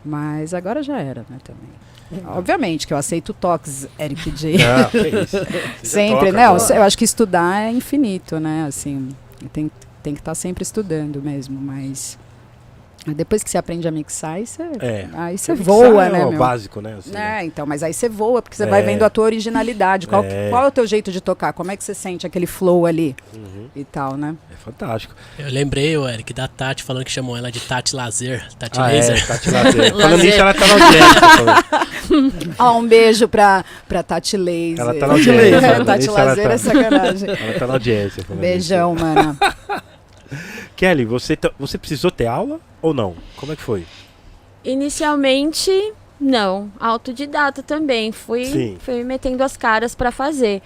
Speaker 5: Mas agora já era, né, também. Obviamente que eu aceito toques, Eric J. [LAUGHS] [LAUGHS]
Speaker 2: Não, isso. Já
Speaker 5: sempre, né?
Speaker 2: agora.
Speaker 5: Eu acho que estudar é infinito, né? Assim, tem, tem que estar sempre estudando mesmo, mas depois que você aprende a mixar, aí você,
Speaker 2: É.
Speaker 5: aí você
Speaker 2: Mixar
Speaker 5: voa,
Speaker 2: é
Speaker 5: né,
Speaker 2: o
Speaker 5: meu?
Speaker 2: básico, né? assim, né?
Speaker 5: É, então, mas aí você voa, porque você
Speaker 2: É.
Speaker 5: vai vendo a tua originalidade. Qual,
Speaker 2: É.
Speaker 5: qual é o teu jeito de tocar? Como é que você sente aquele flow ali
Speaker 2: Uhum.
Speaker 5: e tal, né?
Speaker 2: É fantástico.
Speaker 3: Eu lembrei, o Eric, da Tati falando que chamou ela de Tati Lazer. Tati
Speaker 2: Ah,
Speaker 3: Laser.
Speaker 2: é, Tati Lazer. [LAUGHS] Falando nisso, ela tá na audiência. [LAUGHS]
Speaker 5: Ó, um beijo pra, pra Tati Laser.
Speaker 2: Ela tá na audiência. [LAUGHS]
Speaker 5: É, Tati
Speaker 2: ela
Speaker 5: Lazer
Speaker 2: tá-
Speaker 5: é sacanagem.
Speaker 2: Ela tá na audiência.
Speaker 5: Beijão, mano.
Speaker 2: Kelly, você, tá- você precisou ter aula ou não? Como é que foi?
Speaker 4: Inicialmente, não. Autodidata também. Fui,
Speaker 2: Sim.
Speaker 4: fui metendo as caras para fazer.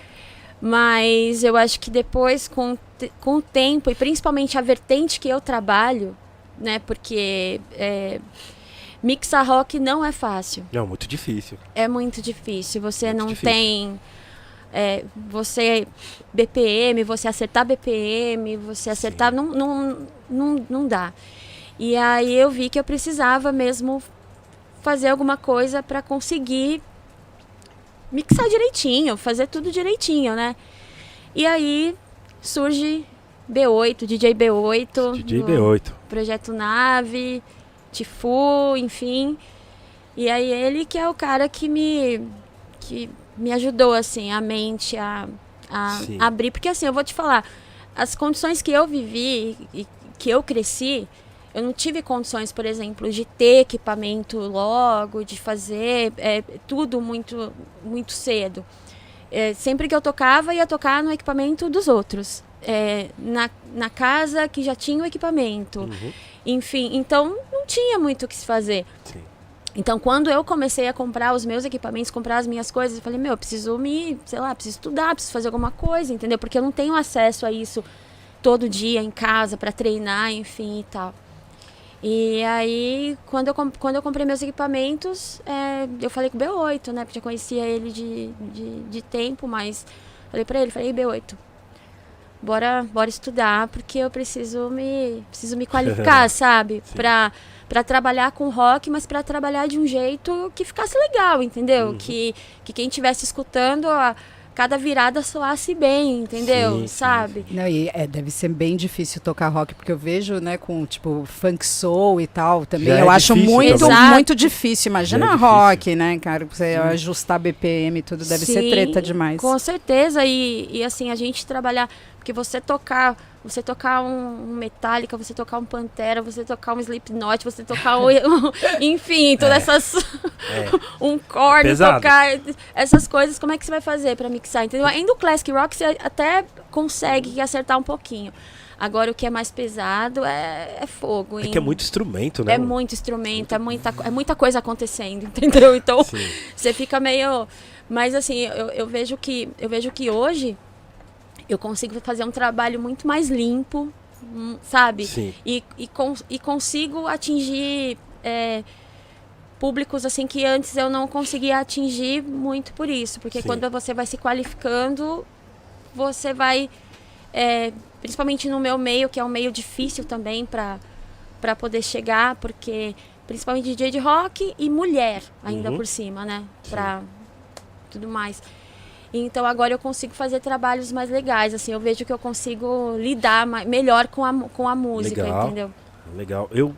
Speaker 4: Mas eu acho que depois, com, com o tempo, e principalmente a vertente que eu trabalho, né? Porque é, mixar rock não é fácil.
Speaker 2: Não, muito difícil.
Speaker 4: É muito difícil. Você
Speaker 2: Muito
Speaker 4: não
Speaker 2: difícil.
Speaker 4: tem. É, você BPM, você acertar BPM, você acertar. Não, não, não, não dá. E aí eu vi que eu precisava mesmo fazer alguma coisa para conseguir mixar direitinho, fazer tudo direitinho, né? E aí surge B8, DJ B8.
Speaker 2: DJ
Speaker 4: no-
Speaker 2: B8.
Speaker 4: Projeto Nave, Tifu, enfim. E aí ele que é o cara que me que me ajudou assim a mente a, a abrir, porque assim, eu vou te falar, as condições que eu vivi e que eu cresci, eu não tive condições, por exemplo, de ter equipamento logo, de fazer é, tudo muito muito cedo. É, sempre que eu tocava, ia tocar no equipamento dos outros. É, na, na casa que já tinha o equipamento.
Speaker 2: Uhum.
Speaker 4: Enfim, então não tinha muito o que se fazer.
Speaker 2: Sim.
Speaker 4: Então, quando eu comecei a comprar os meus equipamentos, comprar as minhas coisas, eu falei, meu, eu preciso me, sei lá, preciso estudar, preciso fazer alguma coisa, entendeu? Porque eu não tenho acesso a isso todo dia em casa para treinar, enfim e tal. E aí, quando eu, quando eu comprei meus equipamentos, é, eu falei com o B8, né? Porque eu conhecia ele de, de, de tempo, mas falei pra ele, falei, B8, bora, bora estudar, porque eu preciso me, preciso me qualificar, [LAUGHS] sabe?
Speaker 2: Sim.
Speaker 4: Pra, pra trabalhar com rock, mas pra trabalhar de um jeito que ficasse legal, entendeu?
Speaker 2: Uhum.
Speaker 4: Que, que quem estivesse escutando, a, cada virada soasse bem, entendeu?
Speaker 2: Sim, sim,
Speaker 4: sabe?
Speaker 5: Não, e é, deve ser bem difícil tocar rock, porque eu vejo, né, com, tipo, funk soul e tal, também.
Speaker 2: Já é
Speaker 5: eu acho
Speaker 2: difícil
Speaker 5: muito,
Speaker 4: também.
Speaker 5: muito difícil. Imagina
Speaker 2: é difícil.
Speaker 5: rock, né, cara? Você ajustar BPM e tudo, deve ser
Speaker 4: Sim,
Speaker 5: treta demais.
Speaker 4: Com certeza, e, e assim, a gente trabalhar, porque você tocar, você tocar um, Metallica, você tocar um Pantera, você tocar um Slipknot, você tocar um, [LAUGHS] [LAUGHS] enfim, todas
Speaker 2: É.
Speaker 4: essas,
Speaker 2: É. [LAUGHS]
Speaker 4: um
Speaker 2: Pesado.
Speaker 4: tocar essas coisas, como é que você vai fazer pra mixar, entendeu? Ainda o Classic Rock você até consegue acertar um pouquinho. Agora o que é mais pesado é, é fogo.
Speaker 2: É que é muito instrumento, né?
Speaker 4: É muito instrumento, é muita, é muita coisa acontecendo, entendeu? Então,
Speaker 2: Sim.
Speaker 4: você fica meio. Mas assim, eu, eu vejo que eu vejo que hoje eu consigo fazer um trabalho muito mais limpo, hum, sabe?
Speaker 2: Sim.
Speaker 4: E, e, cons- e consigo atingir é, públicos assim que antes eu não conseguia atingir muito por isso. Porque
Speaker 2: Sim.
Speaker 4: quando você vai se qualificando, você vai. é, principalmente no meu meio, que é um meio difícil também para para poder chegar, porque principalmente DJ de rock e mulher ainda
Speaker 2: Uhum.
Speaker 4: por cima, né? Pra tudo mais. Então agora eu consigo fazer trabalhos mais legais, assim, eu vejo que eu consigo lidar ma- melhor com a, com a música,
Speaker 2: Legal.
Speaker 4: entendeu?
Speaker 2: Legal. Eu,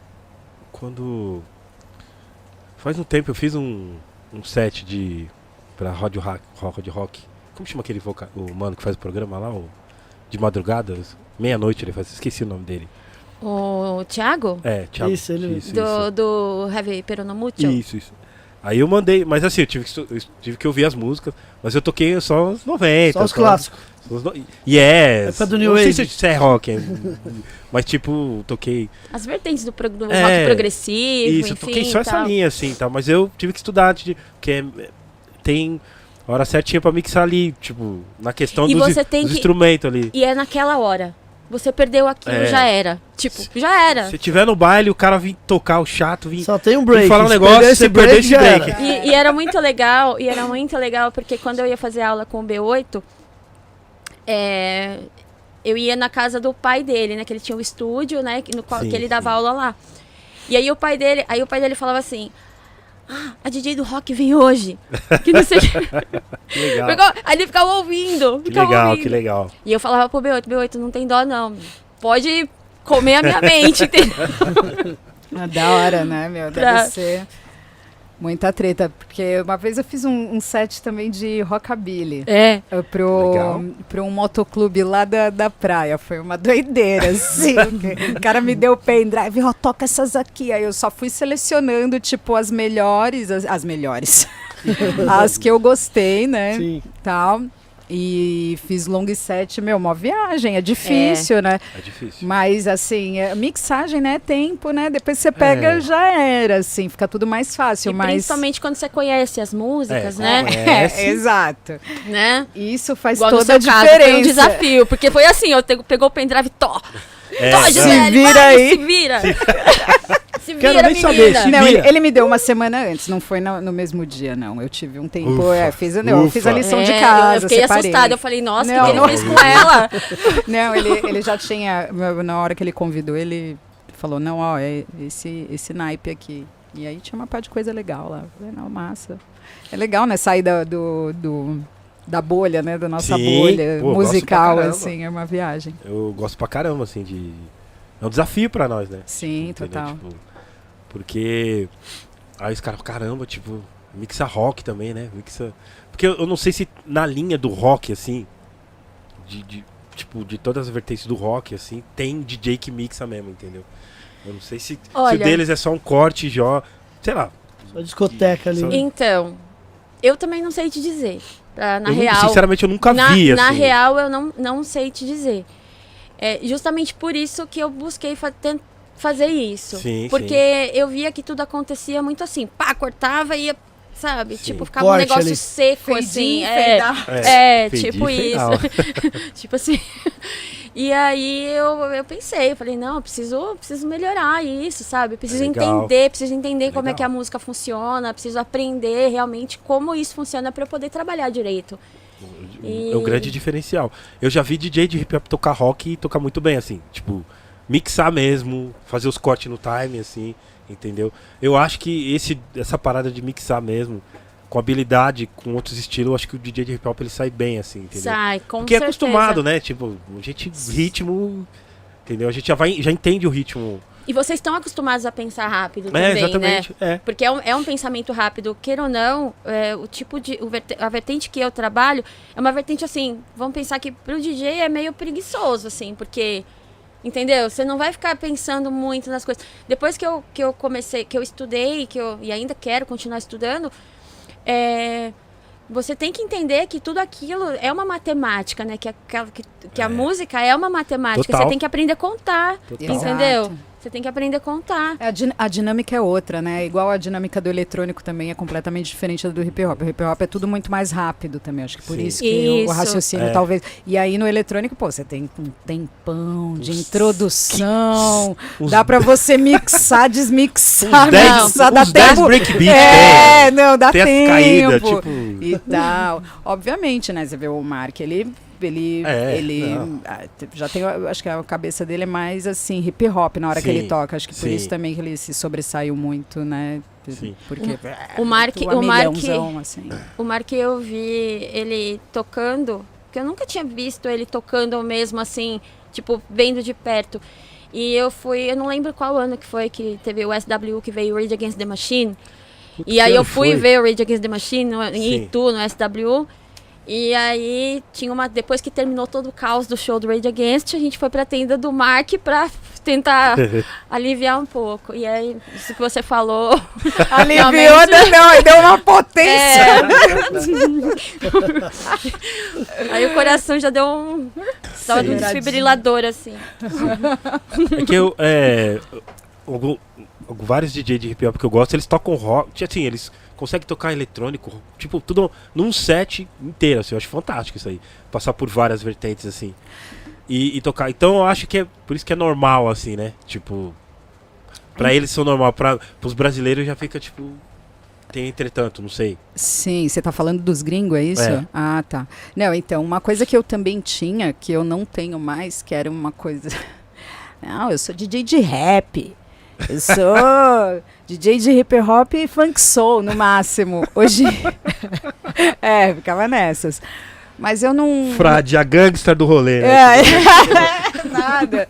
Speaker 2: quando. Faz um tempo eu fiz um, um set de. pra Rod Rock, Rod Rock. Como chama aquele voca, o mano que faz o programa lá? O, de madrugada? Meia-noite ele faz. Esqueci o nome dele.
Speaker 4: O Thiago,
Speaker 2: É, Thiago.
Speaker 1: Isso, ele
Speaker 2: isso,
Speaker 4: do,
Speaker 2: isso.
Speaker 4: do Heavy Peronomútil,
Speaker 2: Isso, isso. Aí eu mandei, mas assim, eu tive que, eu tive que ouvir as músicas, mas eu toquei só os 90.
Speaker 1: Só os clássicos.
Speaker 2: Os no... Yes.
Speaker 1: Época do New
Speaker 2: Não sei
Speaker 1: Age.
Speaker 2: se é rock, é- mas tipo, toquei.
Speaker 4: As vertentes do, pro- do
Speaker 2: É,
Speaker 4: rock progressivo,
Speaker 2: Isso, eu
Speaker 4: enfim.
Speaker 2: toquei só essa linha, assim, tá? Mas eu tive que estudar. Porque é- tem hora certinha pra mixar ali, tipo, na questão
Speaker 4: E
Speaker 2: dos,
Speaker 4: você tem
Speaker 2: dos
Speaker 4: que-
Speaker 2: instrumentos ali.
Speaker 4: E é naquela hora. Você perdeu aquilo,
Speaker 2: É.
Speaker 4: já era. Tipo, já era.
Speaker 2: Se tiver no baile, o cara vir tocar o chato, vir.
Speaker 1: Só tem um break.
Speaker 2: falar um
Speaker 1: Se
Speaker 2: negócio, você perdeu esse break.
Speaker 1: era.
Speaker 4: E, e era muito legal, e era muito legal, porque quando eu ia fazer aula com o B8, é, eu ia na casa do pai dele, né? Que ele tinha um estúdio, né? que- No qual
Speaker 2: Sim,
Speaker 4: que ele dava
Speaker 2: sim.
Speaker 4: aula lá. E aí o pai dele, aí o pai dele falava assim. Ah, a DJ do rock vem hoje. Que não sei que. [LAUGHS]
Speaker 2: Que legal.
Speaker 4: Ficou- Aí ele ficava ouvindo.
Speaker 2: Que
Speaker 4: ficava
Speaker 2: legal,
Speaker 4: ouvindo.
Speaker 2: que legal.
Speaker 4: E eu falava pro B8, B8, não tem dó não. Pode comer a minha mente, entendeu? [LAUGHS]
Speaker 5: Ah, da hora, né, meu? Deve
Speaker 4: Pra-
Speaker 5: ser muita treta. Porque uma vez eu fiz um, um set também de rockabilly.
Speaker 4: É.
Speaker 5: Pro,
Speaker 2: Legal.
Speaker 5: pro um motoclube lá da, da praia. Foi uma doideira, [LAUGHS] assim. o cara me deu pendrive, ó, toca essas aqui. Aí eu só fui selecionando, tipo, as melhores, as, as melhores. [LAUGHS] as que eu gostei, né?
Speaker 1: Sim.
Speaker 5: Tal. E fiz long set, meu, uma viagem. É difícil, né?
Speaker 2: É difícil.
Speaker 5: Mas, assim, é, mixagem, né? Tempo, né? Depois você pega,
Speaker 2: É.
Speaker 5: já era, assim. Fica tudo mais fácil,
Speaker 4: E
Speaker 5: mas...
Speaker 4: principalmente quando você conhece as músicas,
Speaker 2: É,
Speaker 4: né?
Speaker 2: conhece.
Speaker 5: É, [LAUGHS] exato.
Speaker 4: né?
Speaker 5: Isso faz
Speaker 4: Igual no
Speaker 5: toda a
Speaker 4: seu caso,
Speaker 5: diferença.
Speaker 4: foi um desafio. Porque foi assim, eu pegou o pendrive, tó,
Speaker 2: É,
Speaker 4: Gisele,
Speaker 5: vira
Speaker 4: vai,
Speaker 5: aí.
Speaker 4: se vira. se
Speaker 1: Quero
Speaker 4: vira,
Speaker 1: nem saber, se
Speaker 5: Não,
Speaker 1: vira.
Speaker 5: ele, ele me deu uma semana antes, não foi no, no mesmo dia, não. Eu tive um tempo,
Speaker 2: Ufa,
Speaker 5: é, fiz, não, eu fiz a lição
Speaker 4: É,
Speaker 5: de casa,
Speaker 4: Eu fiquei
Speaker 5: separei.
Speaker 4: assustada. Eu falei, nossa, o
Speaker 5: Não.
Speaker 4: que que ele fez com ela? [LAUGHS]
Speaker 5: Não, ele, ele já tinha, na hora que ele convidou, ele falou, não, ó, é esse, esse naipe aqui. E aí tinha uma parte de coisa legal lá. Eu falei, não, massa. É legal, né, sair do, do- da bolha, né, da nossa
Speaker 2: Sim,
Speaker 5: bolha
Speaker 2: pô,
Speaker 5: musical, assim, é uma viagem.
Speaker 2: Eu gosto pra caramba, assim, de. É um desafio pra nós, né?
Speaker 5: Sim,
Speaker 2: Entendeu?
Speaker 5: total.
Speaker 2: Tipo, porque. Aí os caras, caramba, tipo, mixa rock também, né? Mixa. Porque eu, eu não sei se na linha do rock, assim. De, de- tipo, de todas as vertentes do rock, assim, tem DJ que mixa mesmo, entendeu? Eu não sei se, se
Speaker 4: Olha.
Speaker 2: o deles é só um corte já. Sei lá.
Speaker 1: Só discoteca ali.
Speaker 2: Só-
Speaker 4: Então, eu também não sei te dizer. Pra- na
Speaker 2: eu,
Speaker 4: real,
Speaker 2: Sinceramente, eu nunca
Speaker 4: na,
Speaker 2: vi,
Speaker 4: na
Speaker 2: assim.
Speaker 4: real, eu não, não sei te dizer. É justamente por isso que eu busquei fa fazer isso.
Speaker 2: Sim,
Speaker 4: porque eu via que tudo acontecia muito assim. Pá, cortava e ia, sabe?
Speaker 2: Sim.
Speaker 4: Tipo, ficava um
Speaker 1: Corte
Speaker 4: negócio
Speaker 1: ali.
Speaker 4: seco, assim. É, é,
Speaker 2: fade in,
Speaker 4: tipo isso. [LAUGHS] tipo assim. E aí eu, eu pensei, eu falei, não, eu preciso, preciso melhorar isso, sabe? Eu preciso
Speaker 2: Legal.
Speaker 4: entender, preciso entender como é
Speaker 2: Legal.
Speaker 4: que a música funciona, preciso aprender realmente como isso funciona para eu poder trabalhar direito. E-
Speaker 2: É um grande diferencial. Eu já vi DJ de hip hop tocar rock e tocar muito bem, assim. Tipo, mixar mesmo, fazer os cortes no time, assim, entendeu? Eu acho que esse, essa parada de mixar mesmo, com habilidade, com outros estilos, eu acho que o DJ de hip hop ele sai bem, assim, entendeu?
Speaker 4: Sai, com
Speaker 2: Porque é
Speaker 4: certeza.
Speaker 2: acostumado, né? Tipo, a gente, ritmo, entendeu? A gente já, vai, já entende o ritmo.
Speaker 4: E vocês estão acostumados a pensar rápido
Speaker 2: É,
Speaker 4: também, né?
Speaker 2: exatamente. É.
Speaker 4: Porque é um, é um pensamento rápido, queira ou não, é, o tipo de. o verte- a vertente que eu trabalho é uma vertente assim, vamos pensar que pro DJ é meio preguiçoso, assim, porque. Entendeu? Você não vai ficar pensando muito nas coisas. Depois que eu, que eu comecei, que eu estudei, que eu, e ainda quero continuar estudando, é, você tem que entender que tudo aquilo é uma matemática, né? Que, aquela, que, que a
Speaker 2: É.
Speaker 4: música é uma matemática.
Speaker 2: Total.
Speaker 4: Você tem que aprender a contar.
Speaker 2: Total.
Speaker 4: Entendeu?
Speaker 5: Exato.
Speaker 4: Você tem que aprender a contar.
Speaker 5: É, A, din- a dinâmica é outra, né? Igual a dinâmica do eletrônico também é completamente diferente da do hip hop. O hip hop é tudo muito mais rápido também. Acho que por
Speaker 2: Sim.
Speaker 5: isso que o- o
Speaker 4: Isso.
Speaker 5: raciocínio
Speaker 2: É.
Speaker 5: talvez. E aí no eletrônico, pô, você tem um tempão de introdução.
Speaker 2: Uns-
Speaker 5: Dá pra você mixar, desmixar,
Speaker 2: uns dez-
Speaker 5: mixar, dá
Speaker 2: dez
Speaker 5: tempo.
Speaker 2: breakbeats
Speaker 5: É, não, dá
Speaker 2: tem
Speaker 5: tempo.
Speaker 2: caídas, tipo.
Speaker 5: E tal. Obviamente, né? Você vê o Mark, ele. Ele,
Speaker 2: É,
Speaker 5: ele
Speaker 2: não.
Speaker 5: ah, já tem, acho que a cabeça dele é mais assim, hip hop na hora que
Speaker 2: Sim,
Speaker 5: ele toca. Acho que por
Speaker 2: sim.
Speaker 5: isso também que ele se sobressaiu muito, né?
Speaker 2: Sim.
Speaker 5: Porque
Speaker 4: O Mark,
Speaker 5: muito
Speaker 4: o Mark,
Speaker 5: amilhãozão, assim.
Speaker 4: o Mark eu vi ele tocando, que eu nunca tinha visto ele tocando mesmo assim, tipo, vendo de perto. E eu fui, eu não lembro qual ano que foi que teve o SW que veio Rage Against the Machine.
Speaker 2: Putz,
Speaker 4: E aí
Speaker 2: que
Speaker 4: eu fui
Speaker 2: foi?
Speaker 4: ver o Rage Against the Machine no, em. Itu, no SW. E aí tinha uma. Depois que terminou todo o caos do show do Rage Against, a gente foi pra tenda do Mark pra tentar [LAUGHS] aliviar um pouco. E aí, isso que você falou. [LAUGHS]
Speaker 5: Aliviou,
Speaker 4: Realmente.
Speaker 5: deu, deu uma potência.
Speaker 4: É. [LAUGHS] aí o coração já deu um. Tava um desfibrilador, assim.
Speaker 2: É que eu. É, algum- vários DJs de hip hop que eu gosto, eles tocam rock. Assim, eles conseguem tocar eletrônico, tipo, tudo num set inteiro, assim. Eu acho fantástico isso aí. Passar por várias vertentes, assim. E, e tocar. Então eu acho que é. Por isso que é normal, assim, né? Tipo. Pra eles são normal. Pra, pros brasileiros já fica, tipo. Tem entretanto, não sei.
Speaker 5: Sim, você tá falando dos gringos, é isso?
Speaker 2: É.
Speaker 5: Ah, tá. Não, então, uma coisa que eu também tinha, que eu não tenho mais, que era uma coisa. [LAUGHS] Não, eu sou DJ de rap. Eu sou DJ de hip hop e funk soul, no máximo. [LAUGHS] Hoje. [LAUGHS] é, ficava nessas. Mas eu não.
Speaker 2: Frade, a gangster do rolê, né?
Speaker 5: É, [LAUGHS] nada.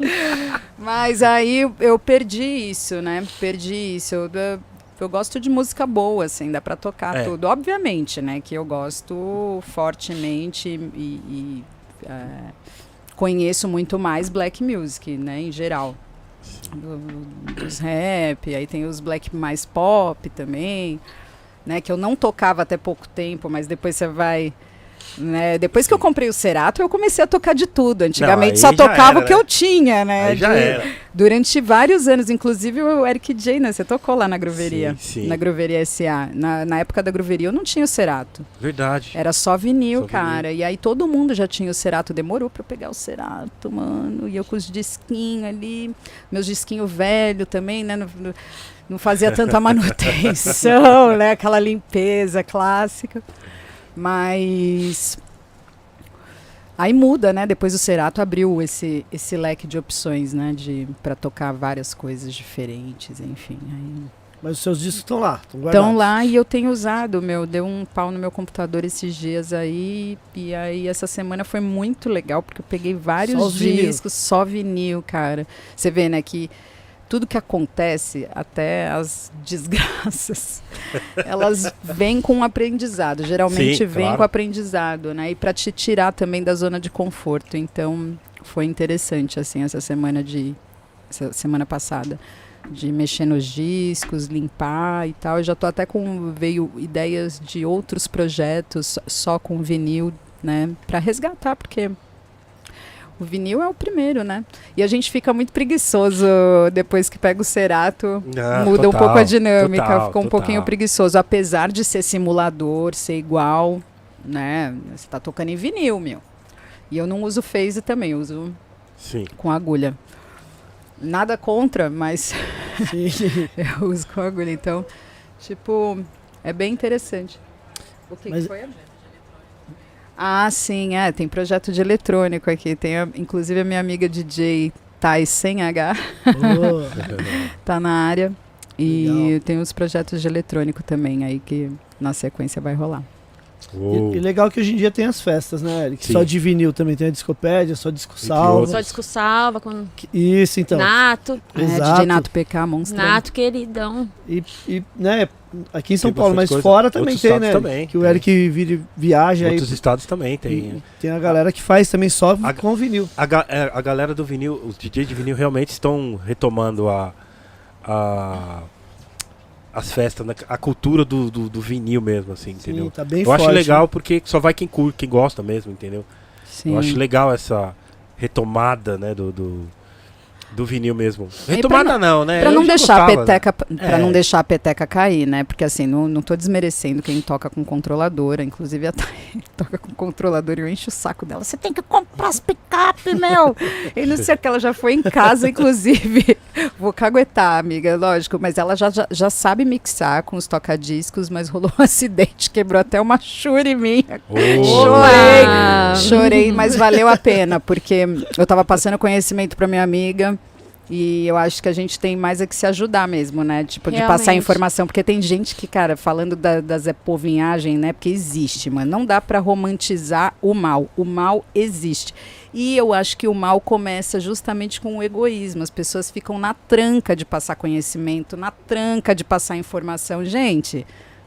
Speaker 5: Mas aí eu- perdi isso, né? Perdi isso. Eu, eu- eu gosto de música boa, assim, dá pra tocar
Speaker 2: É.
Speaker 5: tudo. Obviamente, né? Que eu gosto fortemente e, e, é, conheço muito mais black music, né? Em geral. Do- Dos rap, aí tem os black mais pop também, né? Que eu não tocava até pouco tempo, mas depois você vai. Né? Depois que eu comprei o Cerato, eu comecei a tocar de tudo. Antigamente
Speaker 2: aí
Speaker 5: só tocava
Speaker 2: era,
Speaker 5: o que
Speaker 2: né?
Speaker 5: eu tinha, né? De-
Speaker 2: era.
Speaker 5: Durante vários anos, inclusive o Eric J, né? Você tocou lá na Groveria.
Speaker 2: Sim, sim.
Speaker 5: Na Groveria SA. Na, na época da Groveria eu não tinha o Cerato.
Speaker 2: Verdade.
Speaker 5: Era só vinil,
Speaker 2: Só
Speaker 5: cara. E aí todo mundo já tinha o Cerato. Demorou pra eu pegar o Cerato, mano. E eu com os disquinhos ali. Meus disquinhos velhos também, né? Não, não- não fazia tanta [LAUGHS] manutenção, né? Aquela limpeza clássica. Mas. Aí muda, né? Depois o Cerato abriu esse, esse leque de opções, né? De, pra tocar várias coisas diferentes, enfim. Aí
Speaker 1: Mas os seus discos estão lá, estão guardados.
Speaker 5: Estão lá e eu tenho usado, meu. Deu um pau no meu computador esses dias aí. E aí essa semana foi muito legal, porque eu peguei vários
Speaker 1: Só os vinil.
Speaker 5: discos, só vinil, cara. Você vê, né, que tudo que acontece, até as [LAUGHS] desgraças, elas vêm com um aprendizado. Geralmente
Speaker 2: Sim,
Speaker 5: vêm
Speaker 2: claro.
Speaker 5: com aprendizado, né? E para te tirar também da zona de conforto. Então, foi interessante, assim, essa semana de. Essa semana passada de mexer nos discos, limpar e tal. Eu já tô até com veio ideias de outros projetos só com vinil, né, para resgatar, porque o vinil é o primeiro, né? E a gente fica muito preguiçoso depois que pega o Cerato.
Speaker 2: Ah,
Speaker 5: muda um
Speaker 2: total,
Speaker 5: pouco a dinâmica,
Speaker 2: total,
Speaker 5: fica um
Speaker 2: total.
Speaker 5: pouquinho preguiçoso, apesar de ser simulador, ser igual, né? Você tá tocando em vinil, meu. E eu não uso phase também, eu uso
Speaker 2: Sim.
Speaker 5: com agulha. Nada contra, mas [LAUGHS]
Speaker 1: Sim.
Speaker 5: eu uso com agulha, então, tipo, é bem interessante. O que,
Speaker 1: Mas-
Speaker 5: que foi? Ah, sim, é, tem projeto de eletrônico aqui, tem a- inclusive a minha amiga DJ Thais sem H, [LAUGHS] tá na área, e
Speaker 1: Legal.
Speaker 5: tem os projetos de eletrônico também aí que na sequência vai rolar.
Speaker 2: Uou.
Speaker 1: E, e legal que hoje em dia tem as festas, né, Eric?
Speaker 2: Sim.
Speaker 1: Só de vinil também tem a discopédia, só disco salva.
Speaker 4: Só disco salva com
Speaker 1: Isso, então.
Speaker 4: Nato.
Speaker 5: É,
Speaker 1: Exato.
Speaker 5: DJ Nato PK, monstro.
Speaker 4: Nato, queridão.
Speaker 1: E, e, né, aqui em São
Speaker 2: Tem
Speaker 1: Paulo, mas
Speaker 2: coisa.
Speaker 1: fora também
Speaker 2: Outros
Speaker 1: tem, né?
Speaker 2: também,
Speaker 1: que o
Speaker 2: tem.
Speaker 1: Eric vira, viaja aí.
Speaker 2: Outros estados também tem.
Speaker 1: e Tem a galera que faz também só
Speaker 2: A-
Speaker 1: com vinil.
Speaker 2: A, ga- é, a galera do vinil, os DJs de vinil realmente estão retomando a, a as festas, né? a cultura do, do, do vinil mesmo, assim, entendeu?
Speaker 1: Sim, tá bem
Speaker 2: Eu
Speaker 1: forte.
Speaker 2: acho legal porque só vai quem curte, quem gosta mesmo, entendeu?
Speaker 5: Sim.
Speaker 2: Eu acho legal essa retomada, né, do, do, do vinil mesmo.
Speaker 5: pra
Speaker 2: Retomada não, né?
Speaker 5: Pra não deixar a
Speaker 2: gostava, né?
Speaker 5: peteca, pra
Speaker 2: É.
Speaker 5: não deixar a peteca cair, né? Porque assim, não, não tô desmerecendo quem toca com controladora, inclusive a Thay [LAUGHS] toca com controladora e eu encho o saco dela. Você tem que comprar as picape, meu! [LAUGHS] e não sei o que, ela já foi em casa, inclusive. [LAUGHS] Vou caguetar, amiga, lógico, mas ela já, já, já sabe mixar com os tocadiscos, mas rolou um acidente, quebrou até uma chure minha.
Speaker 2: Ô,
Speaker 5: Chorei. Chorei, mas valeu a pena, porque eu tava passando conhecimento pra minha amiga. E eu acho que a gente tem mais a que se ajudar mesmo, né? Tipo, de passar
Speaker 4: Realmente.
Speaker 5: informação. Porque tem gente que, cara, falando da, da Zé Povinhagem, né? Porque existe, mano. Não dá pra romantizar o mal. O mal existe. E eu acho que o mal começa justamente com o egoísmo. As pessoas ficam na tranca de passar conhecimento, na tranca de passar informação. Gente,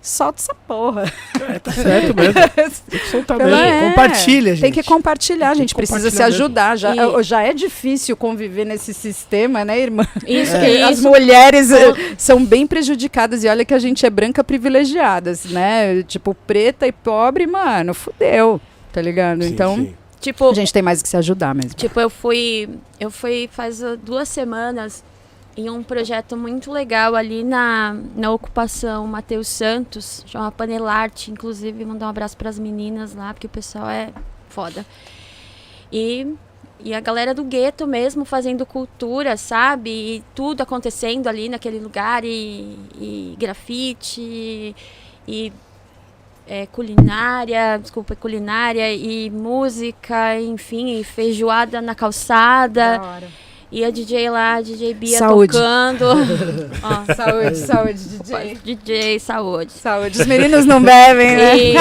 Speaker 5: solta essa porra.
Speaker 2: É, tá certo mesmo. [LAUGHS] Tem que soltar
Speaker 5: Pela-
Speaker 2: mesmo.
Speaker 5: é,
Speaker 1: Compartilha,
Speaker 5: Tem que
Speaker 1: gente.
Speaker 5: compartilhar, a
Speaker 2: Tem
Speaker 5: gente
Speaker 2: que
Speaker 5: precisa se ajudar. Já,
Speaker 4: E-
Speaker 5: já é difícil conviver nesse sistema, né, irmã?
Speaker 4: Isso,
Speaker 5: Porque As
Speaker 4: isso.
Speaker 5: mulheres eh, são bem prejudicadas e olha que a gente é branca privilegiadas, né? Tipo, preta e pobre, mano, fudeu, tá ligado?
Speaker 2: Sim,
Speaker 5: então,
Speaker 2: sim.
Speaker 4: Tipo,
Speaker 5: a gente tem mais que se ajudar mesmo.
Speaker 4: Tipo, eu fui. Eu fui faz duas semanas em um projeto muito legal ali na, na ocupação Matheus Santos, chama Panelarte, inclusive mandar um abraço para as meninas lá, porque o pessoal é foda. E, e a galera do gueto mesmo fazendo cultura, sabe? E tudo acontecendo ali naquele lugar, e, e grafite, e é, culinária, desculpa, culinária e música, enfim, e feijoada na calçada. E a DJ lá, a DJ Bia
Speaker 5: Saúde.
Speaker 4: tocando. [LAUGHS] Ó, [LAUGHS]
Speaker 5: Saúde, saúde, DJ.
Speaker 4: DJ, saúde.
Speaker 5: Saúde. Os meninos não [LAUGHS] bebem, né?
Speaker 4: E,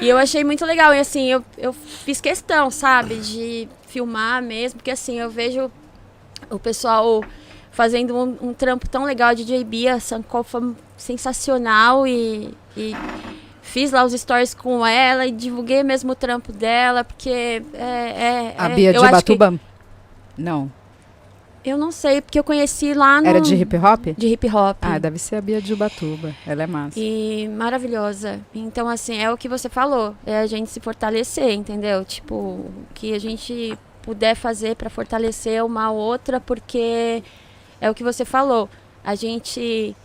Speaker 4: e eu achei muito legal. E assim, eu, eu fiz questão, sabe, de filmar mesmo, porque assim, eu vejo o pessoal fazendo um, um trampo tão legal. A DJ Bia Sankofa sensacional e, e fiz lá os stories com ela e divulguei mesmo o trampo dela, porque é. é-
Speaker 5: A
Speaker 4: é-
Speaker 5: Bia de
Speaker 4: eu acho que-
Speaker 5: Ubatuba? Não.
Speaker 4: Eu não sei, porque eu conheci lá no.
Speaker 5: Era de hip hop?
Speaker 4: de hip hop.
Speaker 5: Ah, deve ser a Bia de Ubatuba. Ela é massa.
Speaker 4: E maravilhosa. Então, assim, é o que você falou. É a gente se fortalecer, entendeu? Tipo, o que a gente puder fazer para fortalecer uma outra, porque é o que você falou. A gente.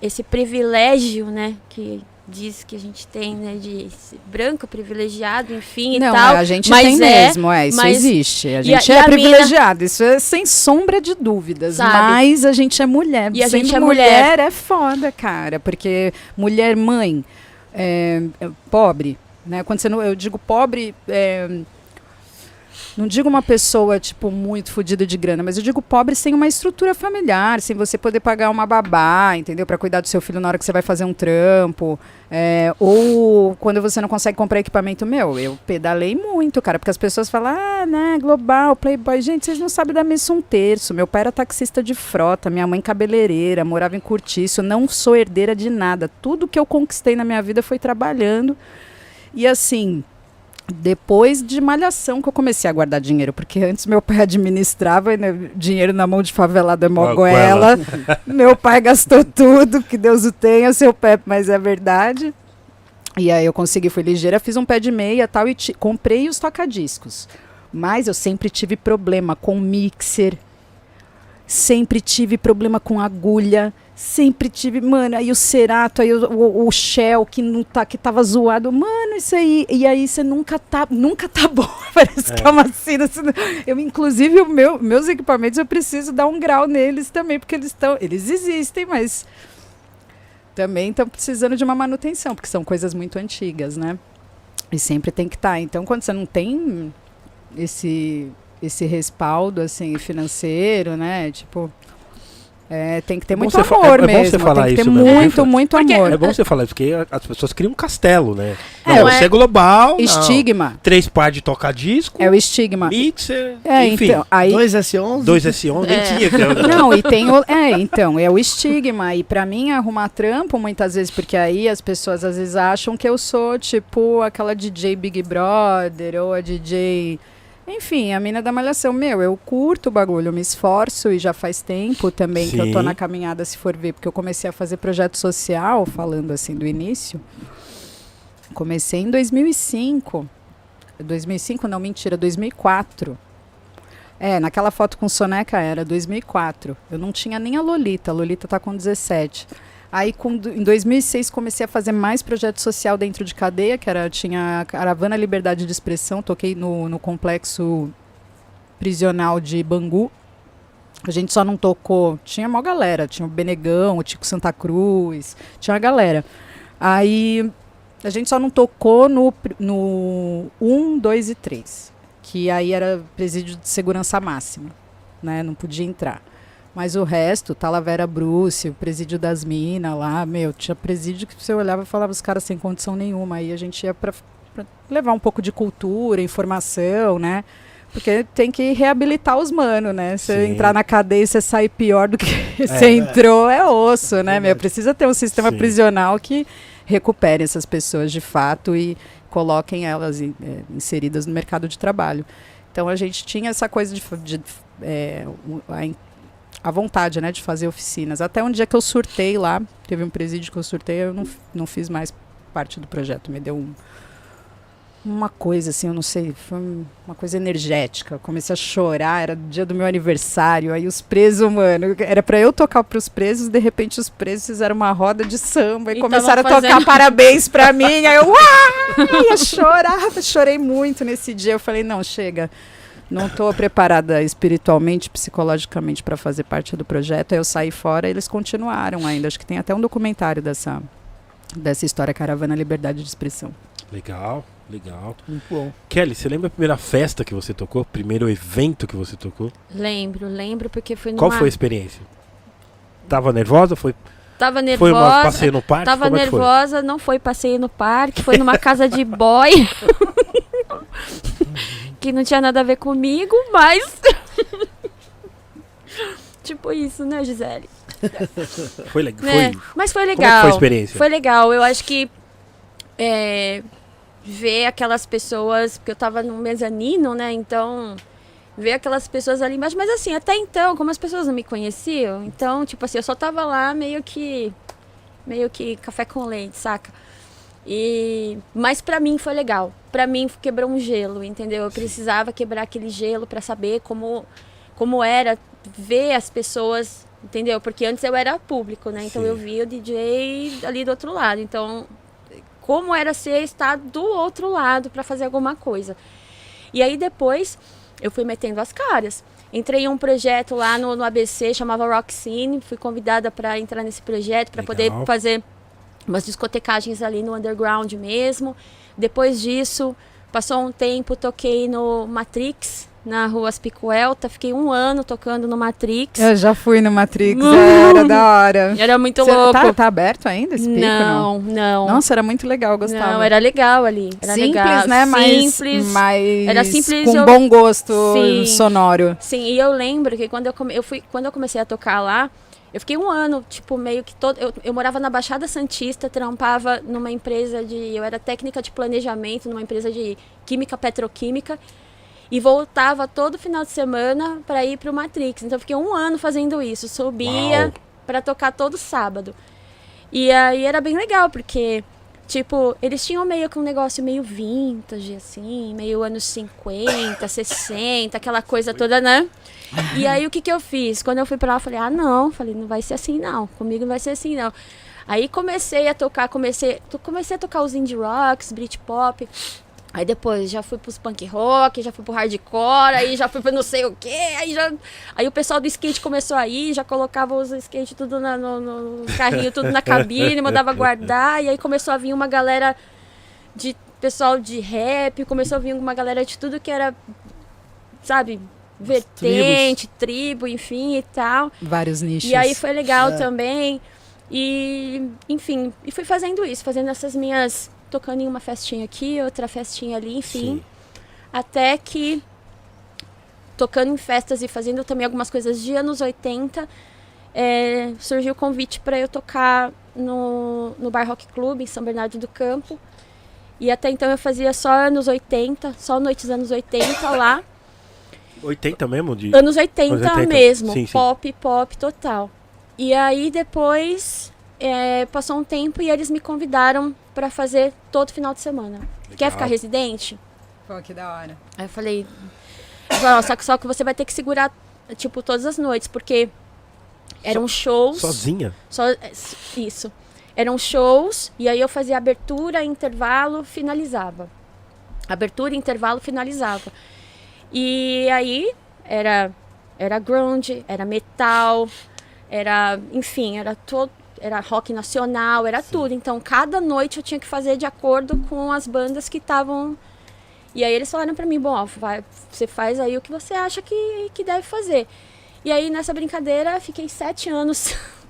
Speaker 4: Esse privilégio, né? Que diz que a gente tem, né? De branco, privilegiado, enfim
Speaker 5: Não,
Speaker 4: e tal.
Speaker 5: a gente tem
Speaker 4: é-
Speaker 5: mesmo, é, isso
Speaker 4: mas-
Speaker 5: existe. A
Speaker 4: a-
Speaker 5: gente
Speaker 4: e
Speaker 5: é
Speaker 4: a mina-
Speaker 5: privilegiado, isso é sem sombra de dúvidas.
Speaker 4: Sabe?
Speaker 5: Mas a gente é mulher.
Speaker 4: E a
Speaker 5: Sendo
Speaker 4: gente é
Speaker 5: mulher,
Speaker 4: mulher.
Speaker 5: é foda, cara. Porque mulher mãe, é, é pobre, né? Quando você não, eu digo pobre, é, não digo uma pessoa, tipo, muito fodida de grana, mas eu digo pobre sem uma estrutura familiar, sem você poder pagar uma babá, entendeu? Pra cuidar do seu filho na hora que você vai fazer um trampo. é, ou quando você não consegue comprar equipamento meu. Eu pedalei muito, cara, porque as pessoas falam, ah, né, global, playboy. Gente, vocês não sabem da missa um terço. Meu pai era taxista de frota, minha mãe cabeleireira, morava em Curtiço. Não sou herdeira de nada. Tudo que eu conquistei na minha vida foi trabalhando. E assim, depois de malhação que eu comecei a guardar dinheiro, porque antes meu pai [LAUGHS] administrava né, dinheiro na mão de favelado é moguela. [LAUGHS] meu pai gastou tudo, que Deus o tenha, seu pé, mas é verdade. E aí eu consegui, fui ligeira, fiz um pé de meia tal, e comprei os tocadiscos. Mas eu sempre tive problema com mixer, sempre tive problema com agulha, sempre tive, mano, aí o cerato, aí o, o, o shell que não tá, que tava zoado, mano, isso aí, e aí você nunca tá, nunca tá bom, [LAUGHS] parece que é uma você não- eu inclusive o meu, meus equipamentos eu preciso dar um grau neles também, porque eles estão, eles existem, mas também estão precisando de uma manutenção, porque são coisas muito antigas, né? E sempre tem que estar. Então, quando você não tem esse esse respaldo assim financeiro, né? Tipo, é, tem que ter
Speaker 2: É
Speaker 5: muito
Speaker 2: fa-
Speaker 5: amor
Speaker 2: é- é bom
Speaker 5: mesmo.
Speaker 2: você falar
Speaker 5: tem que ter
Speaker 2: isso mesmo,
Speaker 5: muito,
Speaker 2: porque-
Speaker 5: muito
Speaker 4: porque-
Speaker 5: amor.
Speaker 2: É bom você falar isso, porque as pessoas criam um castelo, né?
Speaker 5: É,
Speaker 2: Não,
Speaker 4: é-
Speaker 2: você é global, não.
Speaker 5: Estigma.
Speaker 2: três par de tocar-disco,
Speaker 5: É o estigma.
Speaker 2: mixer,
Speaker 5: É,
Speaker 2: enfim.
Speaker 5: então, aí
Speaker 1: 2S11.
Speaker 2: Dois S11, nem
Speaker 4: É.
Speaker 2: tinha. que era-
Speaker 5: Não, e tem o. É, então, é o estigma. E pra mim, arrumar trampo, muitas vezes, porque aí as pessoas às vezes acham que eu sou, tipo, aquela DJ Big Brother ou a DJ. Enfim, a mina da malhação. Meu, eu curto o bagulho, eu me esforço e já faz tempo também que eu tô
Speaker 2: Sim.
Speaker 5: na caminhada, se for ver, porque eu comecei a fazer projeto social, falando assim do início. Comecei em 2005. 2005, não, mentira, 2004. É, naquela foto com soneca era 2004. Eu não tinha nem a Lolita. A Lolita tá com 17. Aí em 2006 comecei a fazer mais projeto social dentro de cadeia, que era tinha a Caravana Liberdade de Expressão, toquei no, no complexo prisional de Bangu. A gente só não tocou, tinha uma galera, tinha o Benegão, o Tico Santa Cruz, tinha a galera. Aí a gente só não tocou no, no 1, 2 e 3 que aí era presídio de segurança máxima, né? Não podia entrar. Mas o resto, Talavera Bruce, o presídio das minas lá, meu, tinha presídio que você olhava e falava os caras sem condição nenhuma. Aí a gente ia para levar um pouco de cultura, informação, né? Porque tem que reabilitar os manos, né? Você entrar na cadeia e você sair pior do que [LAUGHS] você entrou é osso, né, meu? Precisa ter um sistema
Speaker 2: Sim.
Speaker 5: prisional que recupere essas pessoas de fato e coloquem elas em- é, inseridas no mercado de trabalho. Então a gente tinha essa coisa de, de é, a, in- a vontade, né, de fazer oficinas. Até um dia que eu surtei lá, teve um presídio que eu surtei, eu não, não fiz mais parte do projeto. Me deu um- uma coisa assim, eu não sei, foi um- uma coisa energética. Eu comecei a chorar, era dia do meu aniversário, aí os presos, mano, era pra eu tocar pros presos, de repente os presos fizeram uma roda de samba e,
Speaker 4: E
Speaker 5: começaram a
Speaker 4: tavam
Speaker 5: tocar
Speaker 4: fazendo-
Speaker 5: parabéns pra mim, aí eu, uai, eu chorava, chorei muito nesse dia. Eu falei, não, chega. Não estou preparada espiritualmente, psicologicamente para fazer parte do projeto. Aí eu saí fora e eles continuaram ainda. Acho que tem até um documentário dessa, dessa história Caravana Liberdade de Expressão.
Speaker 2: Legal, legal.
Speaker 1: Muito bom.
Speaker 2: Kelly, você lembra a primeira festa que você tocou? Primeiro evento que você tocou?
Speaker 4: Lembro, lembro, porque foi numa...
Speaker 2: Qual foi a experiência? Tava nervosa? Foi,
Speaker 4: Tava nervosa.
Speaker 2: foi uma passeio no parque?
Speaker 4: Tava
Speaker 2: Como é que foi?
Speaker 4: nervosa, não foi passeio no parque, foi numa casa de boy. [LAUGHS] [LAUGHS] que não tinha nada a ver comigo, mas. [LAUGHS] tipo isso, né, Gisele? [LAUGHS]
Speaker 2: Foi legal.
Speaker 4: Né?
Speaker 2: Foi...
Speaker 4: Mas foi
Speaker 2: Como é
Speaker 4: legal.
Speaker 2: foi a experiência?
Speaker 4: Foi legal. Eu acho que é, ver aquelas pessoas, porque eu tava no mezanino, né? Então, ver aquelas pessoas ali embaixo. Mas assim, até então, como as pessoas não me conheciam, então, tipo assim, eu só tava lá meio que. meio que café com leite, saca? E, mas pra mim foi legal. Pra mim quebrou um gelo, entendeu? Eu precisava quebrar aquele gelo pra saber como, como era ver as pessoas, entendeu? Porque antes eu era público, né? Então
Speaker 2: Sim.
Speaker 4: eu via o DJ ali do outro lado. Então, como era ser estar do outro lado pra fazer alguma coisa. E aí depois eu fui metendo as caras. Entrei em um projeto lá no, no ABC, chamava Rock Scene. Fui convidada para entrar nesse projeto, para poder fazer umas discotecagens ali no underground mesmo. Depois disso, passou um tempo, toquei no Matrix, na rua Aspicuelta. Fiquei um ano tocando no Matrix.
Speaker 5: Eu já fui no Matrix,
Speaker 4: Hum. [LAUGHS]
Speaker 5: era da hora.
Speaker 4: Era muito
Speaker 5: Cê-
Speaker 4: louco.
Speaker 5: Tá, tá aberto ainda esse pico?
Speaker 4: não, não.
Speaker 5: Nossa, era muito legal, gostava.
Speaker 4: Não, era legal ali. Era
Speaker 5: simples,
Speaker 4: legal.
Speaker 5: né? Mas,
Speaker 4: Simples.
Speaker 5: mas
Speaker 4: Era simples,
Speaker 5: com
Speaker 4: eu-
Speaker 5: bom gosto
Speaker 4: Sim.
Speaker 5: sonoro.
Speaker 4: Sim, e eu lembro que quando eu, come- eu fui, quando eu comecei a tocar lá, eu fiquei um ano, tipo, meio que todo. Eu, eu morava na Baixada Santista, trampava numa empresa de. Eu era técnica de planejamento numa empresa de química petroquímica. E voltava todo final de semana para ir pro Matrix. Então eu fiquei um ano fazendo isso. Subia para tocar todo sábado. E aí era bem legal, porque, tipo, eles tinham meio que um negócio meio vintage, assim, meio anos 50, 60, aquela coisa toda, né? E aí o que que eu fiz? Quando eu fui pra lá, eu falei, ah, não, falei, não vai ser assim, não. Comigo não vai ser assim, não. Aí comecei a tocar, comecei, comecei a tocar os indie rocks, Britpop. Aí depois já fui pros punk rock, já fui pro hardcore, aí já fui pro não sei o quê, aí já. Aí o pessoal do skate começou a ir, já colocava os skate tudo na- no, no carrinho, tudo na cabine, mandava guardar, e aí começou a vir uma galera de pessoal de rap, começou a vir uma galera de tudo que era, sabe, vertente, tribo, enfim e tal.
Speaker 5: Vários nichos.
Speaker 4: E aí foi legal
Speaker 1: É.
Speaker 4: também. E, enfim, e fui fazendo isso, fazendo essas minhas. tocando em uma festinha aqui, outra festinha ali, enfim.
Speaker 2: Sim.
Speaker 4: Até que, tocando em festas e fazendo também algumas coisas de anos 80, é, surgiu o convite para eu tocar no, no Bar Rock Club, em São Bernardo do Campo. E até então eu fazia só anos 80, só noites anos 80 lá.
Speaker 2: 80 mesmo? De...
Speaker 4: Anos 80,
Speaker 2: Anos 80,
Speaker 4: mesmo.
Speaker 2: sim, sim.
Speaker 4: Pop, pop total. E aí depois é, passou um tempo e eles me convidaram pra fazer todo final de semana. Quer
Speaker 2: Legal.
Speaker 4: ficar residente?
Speaker 5: Pô, que da hora.
Speaker 4: Aí eu falei, eu falei, "Ó, só, que, só que você vai ter que segurar, tipo, todas as noites, porque eram shows.
Speaker 2: Sozinha?
Speaker 4: Só, é, isso. Eram shows, e aí eu fazia abertura, intervalo, finalizava. Abertura, intervalo, finalizava. E aí era, era grunge, era metal, era, enfim, era todo. Era rock nacional, era tudo. Então, cada noite eu tinha que fazer de acordo com as bandas que estavam. E aí eles falaram pra mim, bom, ó, vai, você faz aí o que você acha que, que deve fazer. E aí, nessa brincadeira, fiquei sete anos [LAUGHS]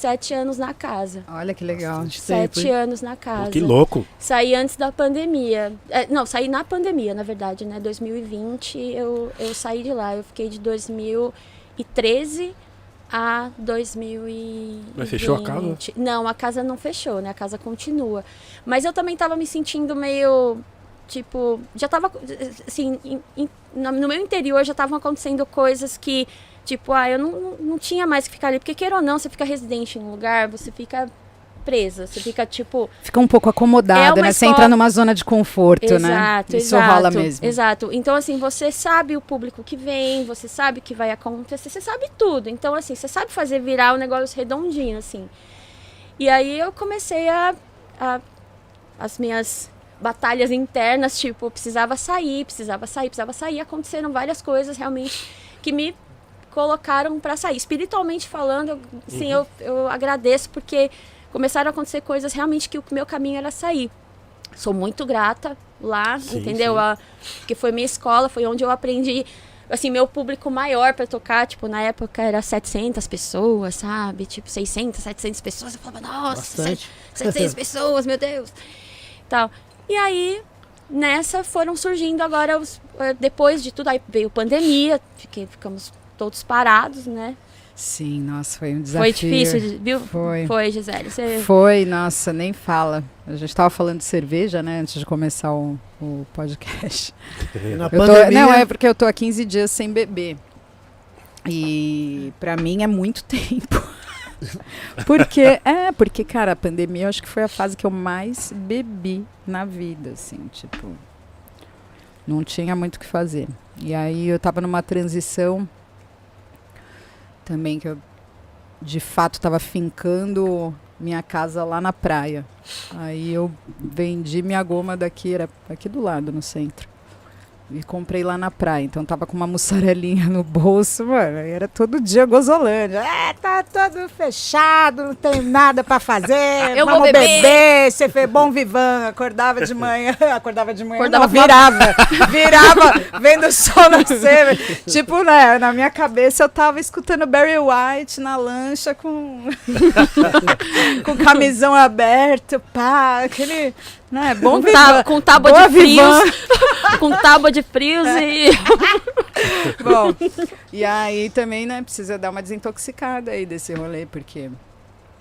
Speaker 4: sete anos na casa.
Speaker 5: Olha que legal.
Speaker 1: Tempo,
Speaker 4: Sete
Speaker 1: hein?
Speaker 4: anos na casa.
Speaker 2: Que louco.
Speaker 4: Saí antes da pandemia. É, não, saí na pandemia, na verdade, né? 2020 eu, eu saí de lá. Eu fiquei de 2013 a 2020.
Speaker 2: Mas fechou a casa?
Speaker 4: Não, a casa não fechou, né? A casa continua. Mas eu também tava me sentindo meio. Tipo, já tava. Assim, em- no no meu interior já estavam acontecendo coisas que. Tipo, ah, eu não, não, tinha mais que ficar ali. Porque, queira ou não, você fica residente em um lugar, você fica presa. Você fica, tipo.
Speaker 5: Fica um pouco acomodada,
Speaker 4: É
Speaker 5: né? Você
Speaker 4: escola-
Speaker 5: entra numa zona de conforto, né?
Speaker 4: Exato,
Speaker 5: Isso
Speaker 4: exato.
Speaker 5: rola mesmo.
Speaker 4: Exato. Então, assim, você sabe o público que vem, você sabe o que vai acontecer, você sabe tudo. Então, assim, você sabe fazer virar o negócio redondinho, assim. E aí eu comecei a, a- as minhas batalhas internas, tipo, precisava sair, precisava sair, precisava sair. Aconteceram várias coisas realmente que me colocaram para sair. Espiritualmente falando, eu, sim, eu, eu agradeço porque começaram a acontecer coisas realmente que o meu caminho era sair. Sou muito grata lá,
Speaker 2: Sim,
Speaker 4: entendeu?
Speaker 2: sim.
Speaker 4: A, porque foi minha escola, foi onde eu aprendi assim, meu público maior para tocar, tipo, na época era 700 pessoas, sabe? Tipo, 600, 700 pessoas. Eu falava, nossa,
Speaker 1: Bastante.
Speaker 4: 700 [LAUGHS] pessoas, meu Deus. Tal. E aí, nessa foram surgindo agora, os, eh, depois de tudo, aí veio pandemia, fiquei, ficamos todos parados, né?
Speaker 5: Sim, nossa, foi um desafio.
Speaker 4: Foi difícil, viu?
Speaker 5: Foi.
Speaker 4: Foi, Gisele. Você...
Speaker 5: Foi, nossa, nem fala. A gente estava falando de cerveja, né, antes de começar o, o podcast. [LAUGHS]
Speaker 1: Na
Speaker 5: Eu tô- não, é porque eu tô há 15 dias sem beber. E pra mim é muito [LAUGHS] tempo. porque, é, porque, cara, a pandemia eu acho que foi a fase que eu mais bebi na vida, assim, tipo. Não tinha muito o que fazer. E aí eu tava numa transição também que eu de fato tava fincando minha casa lá na praia. Aí eu vendi minha goma daqui, era aqui do lado, no centro. E comprei lá na praia. Então tava com uma mussarelinha no bolso, mano. e Era todo dia gozolândia. É, tá todo fechado, não tem nada pra fazer.
Speaker 4: Eu vou
Speaker 5: vamos
Speaker 4: beber."
Speaker 5: Você foi bom vivan. Acordava de manhã. [LAUGHS] Acordava de manhã.
Speaker 4: Acordava
Speaker 5: não, virava. [LAUGHS] Virava, vendo o sol nascer. [LAUGHS] tipo, né, na minha cabeça eu tava escutando Barry White na lancha com. com camisão aberto, pá, aquele. Né, bom
Speaker 4: com,
Speaker 5: vivan.
Speaker 4: tá, com tábua
Speaker 5: Boa
Speaker 4: de frios, [LAUGHS] com tábua de frios e [LAUGHS]
Speaker 5: Bom, e aí também, né, precisa dar uma desintoxicada aí desse rolê, porque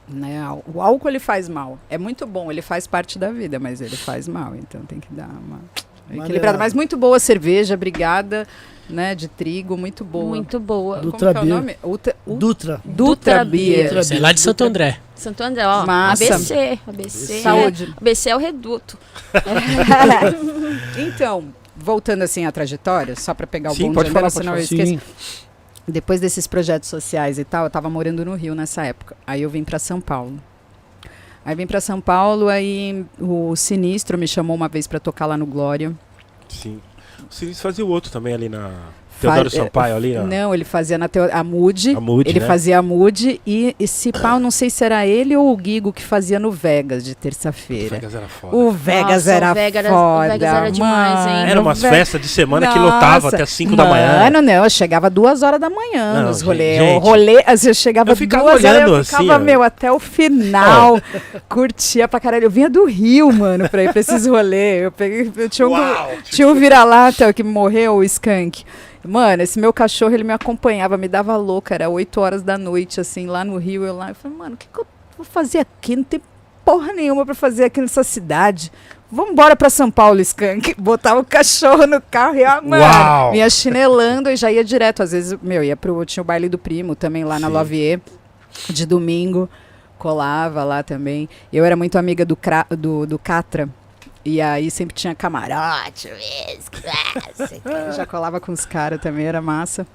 Speaker 5: né, o álcool ele faz mal. É muito bom, ele faz parte da vida, mas ele faz mal, então tem que dar uma equilibrada. Mas muito boa a cerveja, obrigada, né, de trigo, muito boa.
Speaker 4: muito boa.
Speaker 1: Do-
Speaker 5: Como que é o
Speaker 1: Dutra
Speaker 5: nome? Uta, u,
Speaker 1: Dutra.
Speaker 5: Dutra
Speaker 4: Dutra
Speaker 5: Beer.
Speaker 3: É lá de Santo André.
Speaker 4: Santo André, ó.
Speaker 5: Massa.
Speaker 4: ABC, ABC.
Speaker 5: Saúde.
Speaker 4: ABC é o reduto. [LAUGHS]
Speaker 5: então, voltando assim à trajetória, só para pegar o
Speaker 2: Sim,
Speaker 5: bonde
Speaker 2: pode falar,
Speaker 5: senão
Speaker 2: pode
Speaker 5: eu esqueço.
Speaker 1: Sim.
Speaker 5: Depois desses projetos sociais e tal, eu tava morando no Rio nessa época. Aí eu vim para São Paulo. Aí vim para São Paulo, aí o Sinistro me chamou uma vez para tocar lá no Glória.
Speaker 2: Sim. O Sinistro fazia o outro também ali na. Teodoro Sampaio ali, ó.
Speaker 5: Não, ele fazia na teo... a Mood, ele
Speaker 2: né?
Speaker 5: fazia a Mood e esse pau, não sei se era ele ou o Gigo que fazia no Vegas de terça-feira.
Speaker 2: Vegas era foda.
Speaker 5: O Vegas
Speaker 4: Nossa, o
Speaker 5: era
Speaker 4: Vegas era- o
Speaker 5: foda.
Speaker 4: Vegas era demais, hein?
Speaker 2: Era umas
Speaker 5: Ve-
Speaker 2: festas de semana que lotava
Speaker 5: Nossa,
Speaker 2: até as 5 da manhã.
Speaker 5: Mano, não, eu chegava duas horas da manhã
Speaker 2: Não,
Speaker 5: nos
Speaker 2: gente,
Speaker 5: rolês. O rolê, assim, eu chegava
Speaker 2: Eu ficava
Speaker 5: duas horas,
Speaker 2: olhando
Speaker 5: eu
Speaker 2: assim,
Speaker 5: ficava,
Speaker 2: ó.
Speaker 5: meu, até o final. [LAUGHS] curtia pra caralho. Eu vinha do Rio, mano, pra ir pra esses rolês. Eu peguei, eu tinha um,
Speaker 2: Uau!
Speaker 5: tinha um vira-lata que morreu, o Skank. Mano, esse meu cachorro, ele me acompanhava, me dava louca. Era 8 horas da noite, assim, lá no Rio. Eu lá, eu falei, mano, o que, que eu vou fazer aqui? Não tem porra nenhuma pra fazer aqui nessa cidade. Vamos embora pra São Paulo, Skank. [LAUGHS] Botava o cachorro no carro e, ó, mano,
Speaker 2: Uau!
Speaker 5: ia chinelando e já ia direto. Às vezes, meu, ia pro. Tinha o baile do primo também lá na
Speaker 2: Sim.
Speaker 5: Lovier, de domingo. Colava lá também. Eu era muito amiga do, do, do Catra. E aí sempre tinha camarote. Eu já colava com os caras também, era massa.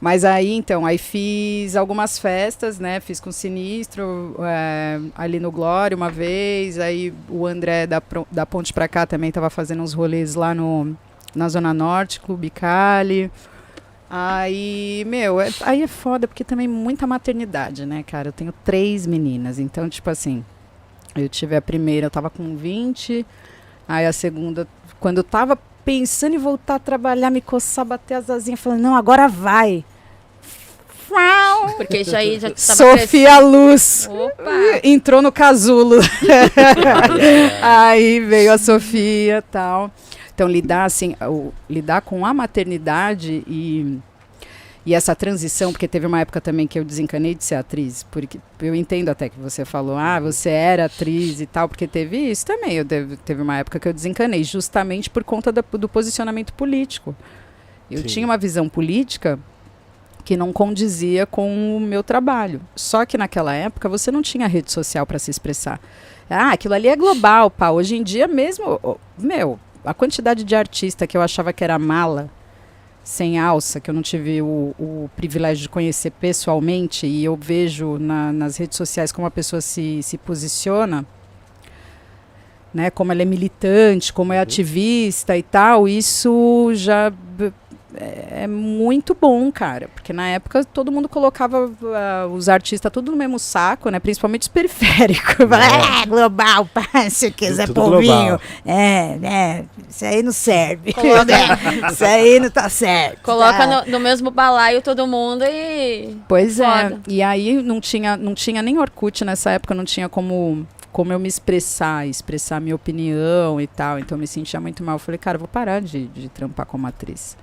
Speaker 5: Mas aí, então, aí fiz algumas festas, né? Fiz com o Sinistro, é, ali no Glória uma vez. Aí o André da, da Ponte pra cá também tava fazendo uns rolês lá no, na Zona Norte, Clube Cali. Aí, meu, é- aí é foda, porque também muita maternidade, né, cara? Eu tenho três meninas, então, tipo assim, eu tive a primeira, eu tava com 20, aí a segunda, quando eu tava pensando em voltar a trabalhar, me coçar, bater as asinhas, falando, não, agora vai.
Speaker 4: Porque isso aí já tava
Speaker 5: Sofia Luz.
Speaker 4: crescendo. Opa!
Speaker 5: Entrou no casulo. [LAUGHS] Aí veio a Sofia tal. Então, lidar assim, o- lidar com a maternidade e, e essa transição, porque teve uma época também que eu desencanei de ser atriz, porque eu entendo até que você falou, ah, você era atriz e tal, porque teve isso também. Eu teve, teve uma época que eu desencanei, justamente por conta da- do posicionamento político. Eu
Speaker 2: Sim.
Speaker 5: tinha uma visão política que não condizia com o meu trabalho. Só que naquela época você não tinha rede social para se expressar. Ah, aquilo ali é global, pá. Hoje em dia mesmo, meu, a quantidade de artista que eu achava que era mala, sem alça, que eu não tive o, o privilégio de conhecer pessoalmente, e eu vejo na- nas redes sociais como a pessoa se, se posiciona, né, como ela é militante, como é ativista e tal, isso já é é muito bom, cara. Porque na época todo mundo colocava ah, os artistas tudo no mesmo saco, né? Principalmente os periféricos. [LAUGHS] Falava, É, global, [LAUGHS] pá, se quiser
Speaker 2: global.
Speaker 5: É, né? Isso aí não serve.
Speaker 4: Coloca- [LAUGHS]
Speaker 5: Isso aí não tá certo.
Speaker 4: Coloca
Speaker 5: tá?
Speaker 4: no, no mesmo balaio todo mundo e.
Speaker 5: Pois é.
Speaker 4: Foda.
Speaker 5: E aí não tinha, não tinha nem Orkut nessa época, não tinha como, como eu me expressar, expressar minha opinião e tal. Então eu me sentia muito mal. Eu falei, cara, eu vou parar de, de trampar como atriz.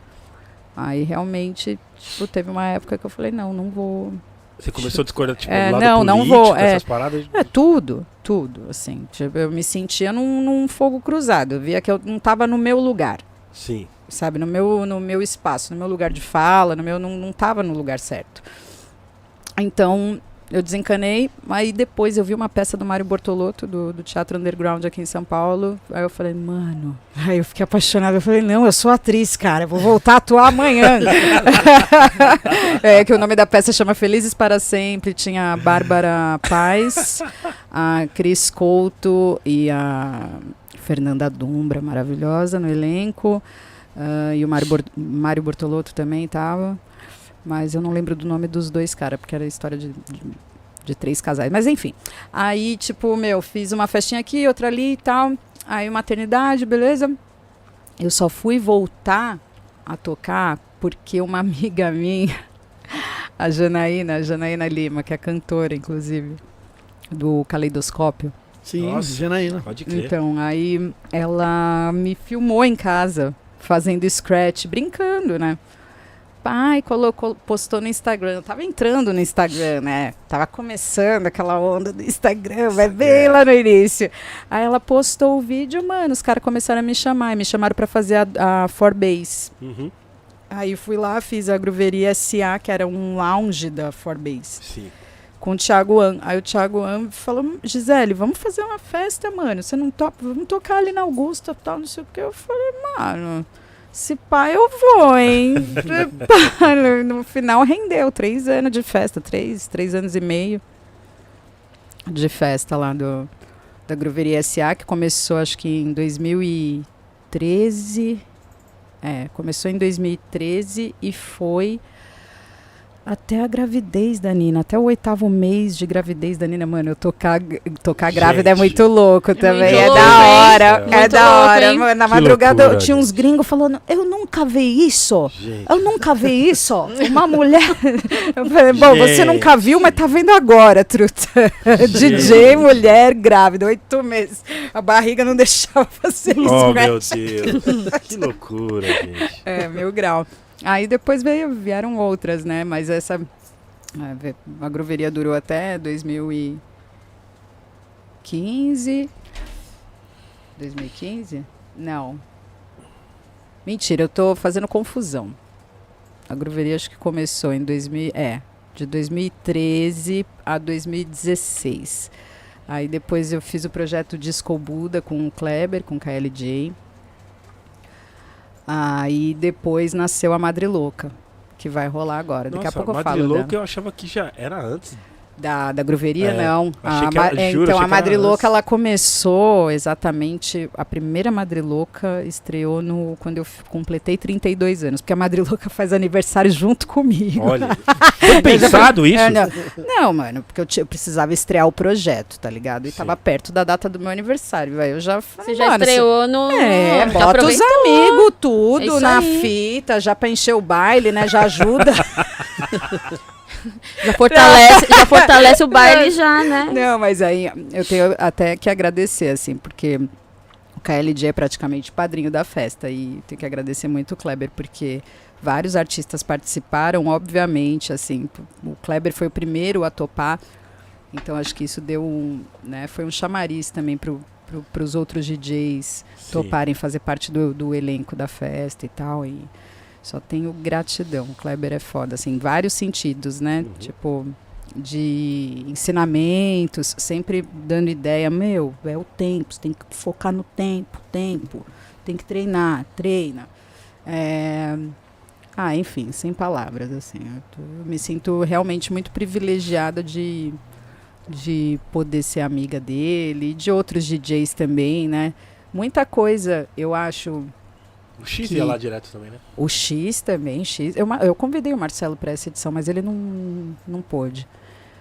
Speaker 5: Aí realmente, tipo, teve uma época que eu falei, não, não vou.
Speaker 2: Você começou a discordar, tipo,
Speaker 5: É,
Speaker 2: do lado
Speaker 5: não, não
Speaker 2: político,
Speaker 5: vou, é.
Speaker 2: essas paradas.
Speaker 5: É tudo, tudo, assim. Tipo, eu me sentia num, num fogo cruzado. Eu via que eu não estava no meu lugar.
Speaker 2: Sim.
Speaker 5: sabe, no meu, no meu espaço, no meu lugar de fala, no meu não, não tava no lugar certo. Então, eu desencanei, aí depois eu vi uma peça do Mário Bortolotto, do, do Teatro Underground aqui em São Paulo, aí eu falei, mano, aí eu fiquei apaixonada, eu falei, não, eu sou atriz, cara, vou voltar a atuar amanhã. [LAUGHS] é, que o nome da peça chama Felizes para Sempre, tinha a Bárbara Paz, a Cris Couto e a Fernanda Dumbra, maravilhosa, no elenco, ah, e o Mário, Bor Mário Bortolotto também estava. Mas eu não lembro do nome dos dois caras, porque era a história de, de, de três casais. Mas enfim. Aí, tipo, meu, fiz uma festinha aqui, outra ali e tal. Aí, maternidade, beleza. Eu só fui voltar a tocar porque uma [LAUGHS] amiga minha, a Janaína, a Janaína Lima, que é cantora, inclusive, do Caleidoscópio.
Speaker 1: Sim,
Speaker 2: Nossa.
Speaker 1: Janaína.
Speaker 2: Pode crer.
Speaker 5: Então, aí ela me filmou em casa, fazendo scratch, brincando, né? Pai colocou, postou no Instagram. Eu tava entrando no Instagram, né? Tava começando aquela onda do Instagram, vai bem lá no início. Aí ela postou o vídeo, mano, os caras começaram a me chamar. Me chamaram pra fazer a, a Forbase.
Speaker 2: Uhum.
Speaker 5: Aí fui lá, fiz a Gruveria SA, que era um lounge da Forbase
Speaker 2: Sim.
Speaker 5: com o Thiago An. Aí o Thiago An falou: Gisele, vamos fazer uma festa, mano. Você não topa? Vamos tocar ali na Augusta tal, não sei o que. Eu falei, mano, se pá, eu vou, hein? [LAUGHS] No final rendeu três anos de festa, três, três anos e meio de festa lá do, da Gruveria SA, que começou acho que em 2013. É, começou em 2013 e foi até a gravidez da Nina, até o oitavo mês de gravidez da Nina, mano, eu tocar, tocar grávida é muito louco também,
Speaker 4: muito
Speaker 5: é
Speaker 4: louco,
Speaker 5: da hora,
Speaker 2: Muito
Speaker 5: é da
Speaker 4: louco,
Speaker 5: hora,
Speaker 4: hein?
Speaker 5: mano, na
Speaker 2: Que
Speaker 5: madrugada
Speaker 2: loucura,
Speaker 5: tinha uns
Speaker 2: gente.
Speaker 5: gringos falando, eu nunca vi isso,
Speaker 2: Gente.
Speaker 5: eu nunca vi isso, uma mulher, [LAUGHS] eu falei, bom, você nunca viu, mas tá vendo agora, truta, [LAUGHS] DJ, mulher, grávida, oito meses, a barriga não [LAUGHS] deixava fazer isso,
Speaker 2: Oh,
Speaker 5: né?
Speaker 2: meu Deus. que loucura, gente.
Speaker 5: É, mil grau. Aí depois veio, vieram outras, né? Mas essa. A groveria durou até 2015. 2015? Não. Mentira, eu tô fazendo confusão. A groveria acho que começou em 2000. É, de 2013 a 2016. Aí depois eu fiz o projeto Disco Buda com o Kleber, com o KLJ. Aí depois nasceu a Madre Louca, que vai rolar agora. Daqui a
Speaker 2: Nossa,
Speaker 5: pouco eu
Speaker 2: Madre
Speaker 5: falo
Speaker 2: Louca
Speaker 5: da,
Speaker 2: eu achava que já era antes.
Speaker 5: Da, da gruveria,
Speaker 2: É,
Speaker 5: não. A ma- é,
Speaker 2: juro,
Speaker 5: então, a
Speaker 2: que era
Speaker 5: Madre
Speaker 2: antes.
Speaker 5: Louca, ela começou exatamente. A primeira Madre Louca estreou no, quando eu completei 32 anos, porque a Madre Louca [LAUGHS] faz aniversário junto comigo.
Speaker 2: Olha. [LAUGHS] Foi pensado isso?
Speaker 5: É, não, não, mano, porque eu, eu precisava estrear o projeto, tá ligado? E
Speaker 2: Sim.
Speaker 5: tava perto da data do meu aniversário. Aí eu já falei,
Speaker 4: Você já
Speaker 5: mano,
Speaker 4: estreou no.
Speaker 5: É,
Speaker 4: já
Speaker 5: bota os amigos,
Speaker 4: É
Speaker 5: tudo
Speaker 4: isso
Speaker 5: na
Speaker 4: aí.
Speaker 5: fita, já pra encher o baile, né? Já ajuda. [LAUGHS] [LAUGHS]
Speaker 4: Já fortalece, já fortalece o baile já, né?
Speaker 5: Não, mas aí eu tenho até que agradecer, assim, porque o KLJ é praticamente padrinho da festa e tenho que agradecer muito o Kleber, porque vários artistas participaram, obviamente, assim, o Kleber foi o primeiro a topar, então acho que isso deu um, né, foi um chamariz também para pro, os outros DJs Sim. toparem fazer parte do, do elenco da festa e tal, e só tenho gratidão, o Kleber é foda, assim, em vários sentidos, né, uhum. tipo de ensinamentos, sempre dando ideia, meu, é o tempo, você tem que focar no tempo, tempo, tem que treinar, treina. É, ah, enfim, sem palavras, assim. Eu, tô, eu, me sinto realmente muito privilegiada de, de poder ser amiga dele, de outros DJs também, né? Muita coisa, eu acho.
Speaker 2: O X que... ia lá direto também, né?
Speaker 5: O X também, X. Eu, eu convidei o Marcelo para essa edição, mas ele não, não pôde.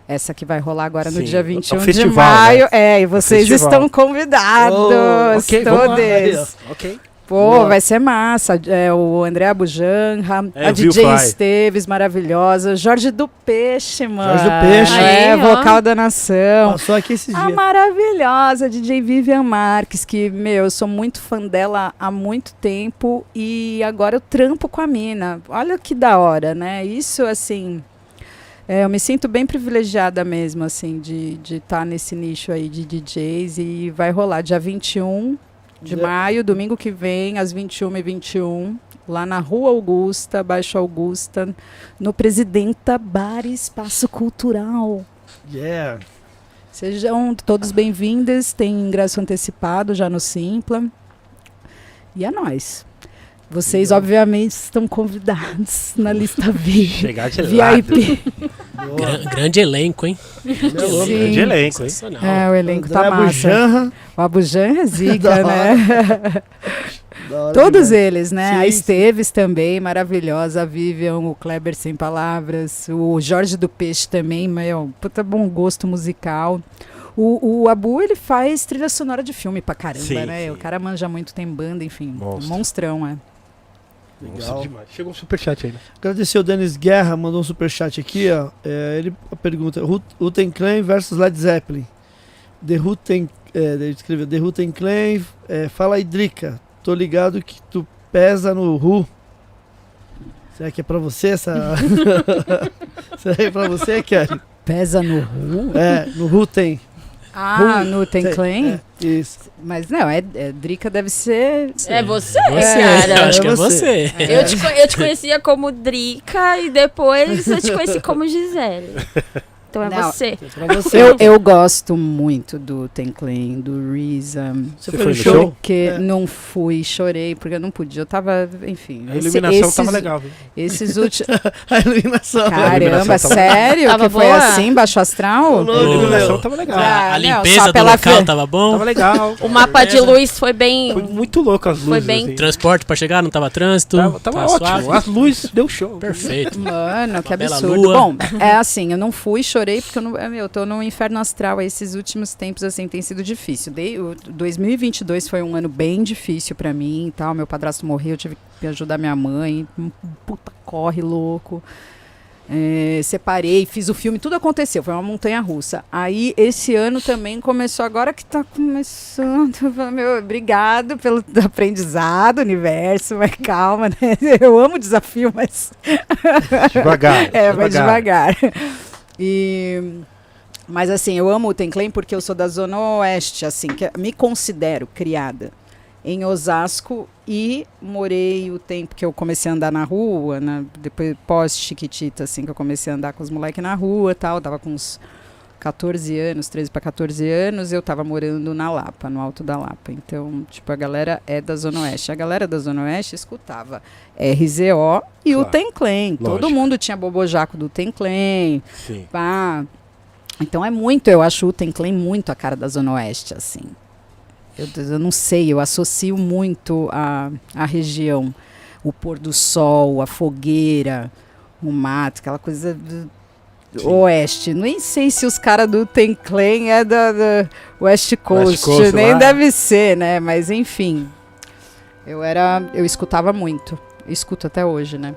Speaker 5: Essa que vai rolar agora Sim, no dia 21 é festival, de maio. Né? É, e vocês estão convidados. Oh, okay, todos. Ok. Pô, Boa. vai ser massa. É, o André Abujanra, é, a DJ Esteves, maravilhosa. Jorge do Peixe, mano. Jorge do Peixe. É, Aí, vocal da nação.
Speaker 1: Passou aqui esses
Speaker 5: dias. A maravilhosa DJ Vivian Marques, que, meu, eu sou muito fã dela há muito tempo e agora eu trampo com a mina. Olha que da hora, né? Isso, assim, é, eu me sinto bem privilegiada mesmo, assim, de estar tá nesse nicho aí de DJs e vai rolar dia 21 de maio, domingo que vem, às 21h21, lá na Rua Augusta, Baixo Augusta, no Presidenta Bar Espaço Cultural.
Speaker 1: Yeah!
Speaker 5: Sejam todos bem-vindos, tem ingresso antecipado já no Simpla. E é nóis. Vocês, Legal. obviamente, estão convidados [LAUGHS] na lista VIP.
Speaker 2: Chegar de VIP.
Speaker 3: grande elenco, hein?
Speaker 2: Grande elenco, hein?
Speaker 5: É, o elenco André tá massa. Abujanra. O Abujanra é zica, [LAUGHS] né? [LAUGHS] Todos eles, né? Sim, a Esteves também, maravilhosa. A Vivian, o Kleber Sem Palavras. O Jorge do Peixe também, meu, puta bom gosto musical. O, o, Abu, ele faz trilha sonora de filme pra caramba, sim, né? Sim. O cara manja muito, tem banda, enfim. Monstro. monstrão, é.
Speaker 2: Legal. demais. Chegou um superchat aí, né?
Speaker 1: Agradecer o Denis Guerra, mandou um superchat aqui, ó. É, ele pergunta: Ruten Clan versus Led Zeppelin. The Ruten, é, ele escreveu: The Ruten Clan, é, fala aí, Drica. Tô ligado que tu pesa no Ru. Será que é pra você essa. [LAUGHS] [LAUGHS] Será que é pra você, Kelly?
Speaker 5: Pesa no Ru?
Speaker 1: É, no Ruten.
Speaker 5: Ah, no Ten Clan?
Speaker 1: É, isso.
Speaker 5: Mas não, é, é, Drica deve ser.
Speaker 4: É você, é,
Speaker 3: cara. Eu acho que é você.
Speaker 4: Eu, te, eu te conhecia como Drica e depois eu te conheci como Gisele. [LAUGHS] Então é não, você.
Speaker 5: Eu, eu gosto muito do Tenclen, do Risa.
Speaker 1: Você foi no show?
Speaker 5: Porque é. não fui, chorei, porque eu não podia. Eu tava, enfim.
Speaker 2: A iluminação esses, tava legal, viu?
Speaker 5: Esses [LAUGHS] últimos.
Speaker 1: a iluminação.
Speaker 5: Caramba, a iluminação sério? Tava que boa? foi assim, baixo astral?
Speaker 2: Não, a iluminação tava legal.
Speaker 3: Ah, a limpeza não, do local tava bom?
Speaker 2: Tava legal.
Speaker 4: o mapa de luz foi bem.
Speaker 2: Foi muito louco as luzes. Foi bem.
Speaker 3: Assim. Transporte pra chegar, não tava trânsito.
Speaker 2: Tava, tava ótimo. Suave. As luzes deu show.
Speaker 3: Perfeito.
Speaker 5: Mano, que absurdo. Bom, é assim, eu não fui, chorei, porque eu não eu tô no inferno astral. Esses últimos tempos, assim, tem sido difícil. De, o 2022 foi um ano bem difícil para mim e tal. Meu padrasto morreu, eu tive que ajudar minha mãe. Puta corre louco. É, separei, fiz o filme, tudo aconteceu, foi uma montanha russa. Aí esse ano também começou, agora que tá começando, meu, obrigado pelo aprendizado, universo, mas calma, né? [LAUGHS] Eu amo desafio, mas.
Speaker 2: Devagar. [LAUGHS]
Speaker 5: é, mas devagar. E mas assim, eu amo o Tenclen porque eu sou da Zona Oeste, assim, que me considero criada em Osasco e morei o tempo que eu comecei a andar na rua, né, depois pós-chiquitita, assim, que eu comecei a andar com os moleques na rua tal, tava com uns 14 anos, 13 para 14 anos, eu tava morando na Lapa, no Alto da Lapa. Então, tipo, a galera é da Zona Oeste. A galera da Zona Oeste escutava RZO e claro. o Tenclen. Todo mundo tinha bobojaco do Tenclen. Sim. Pá. Então é muito, eu acho o Tenclen muito a cara da Zona Oeste, assim. Eu, eu não sei, eu associo muito a, a região. O pôr do sol, a fogueira, o mato, aquela coisa Sim. oeste. Nem sei se os caras do Tenclen é da, da West Coast, West Coast nem lá. deve ser, né? Mas enfim. Eu era, eu escutava muito. Escuto até hoje, né?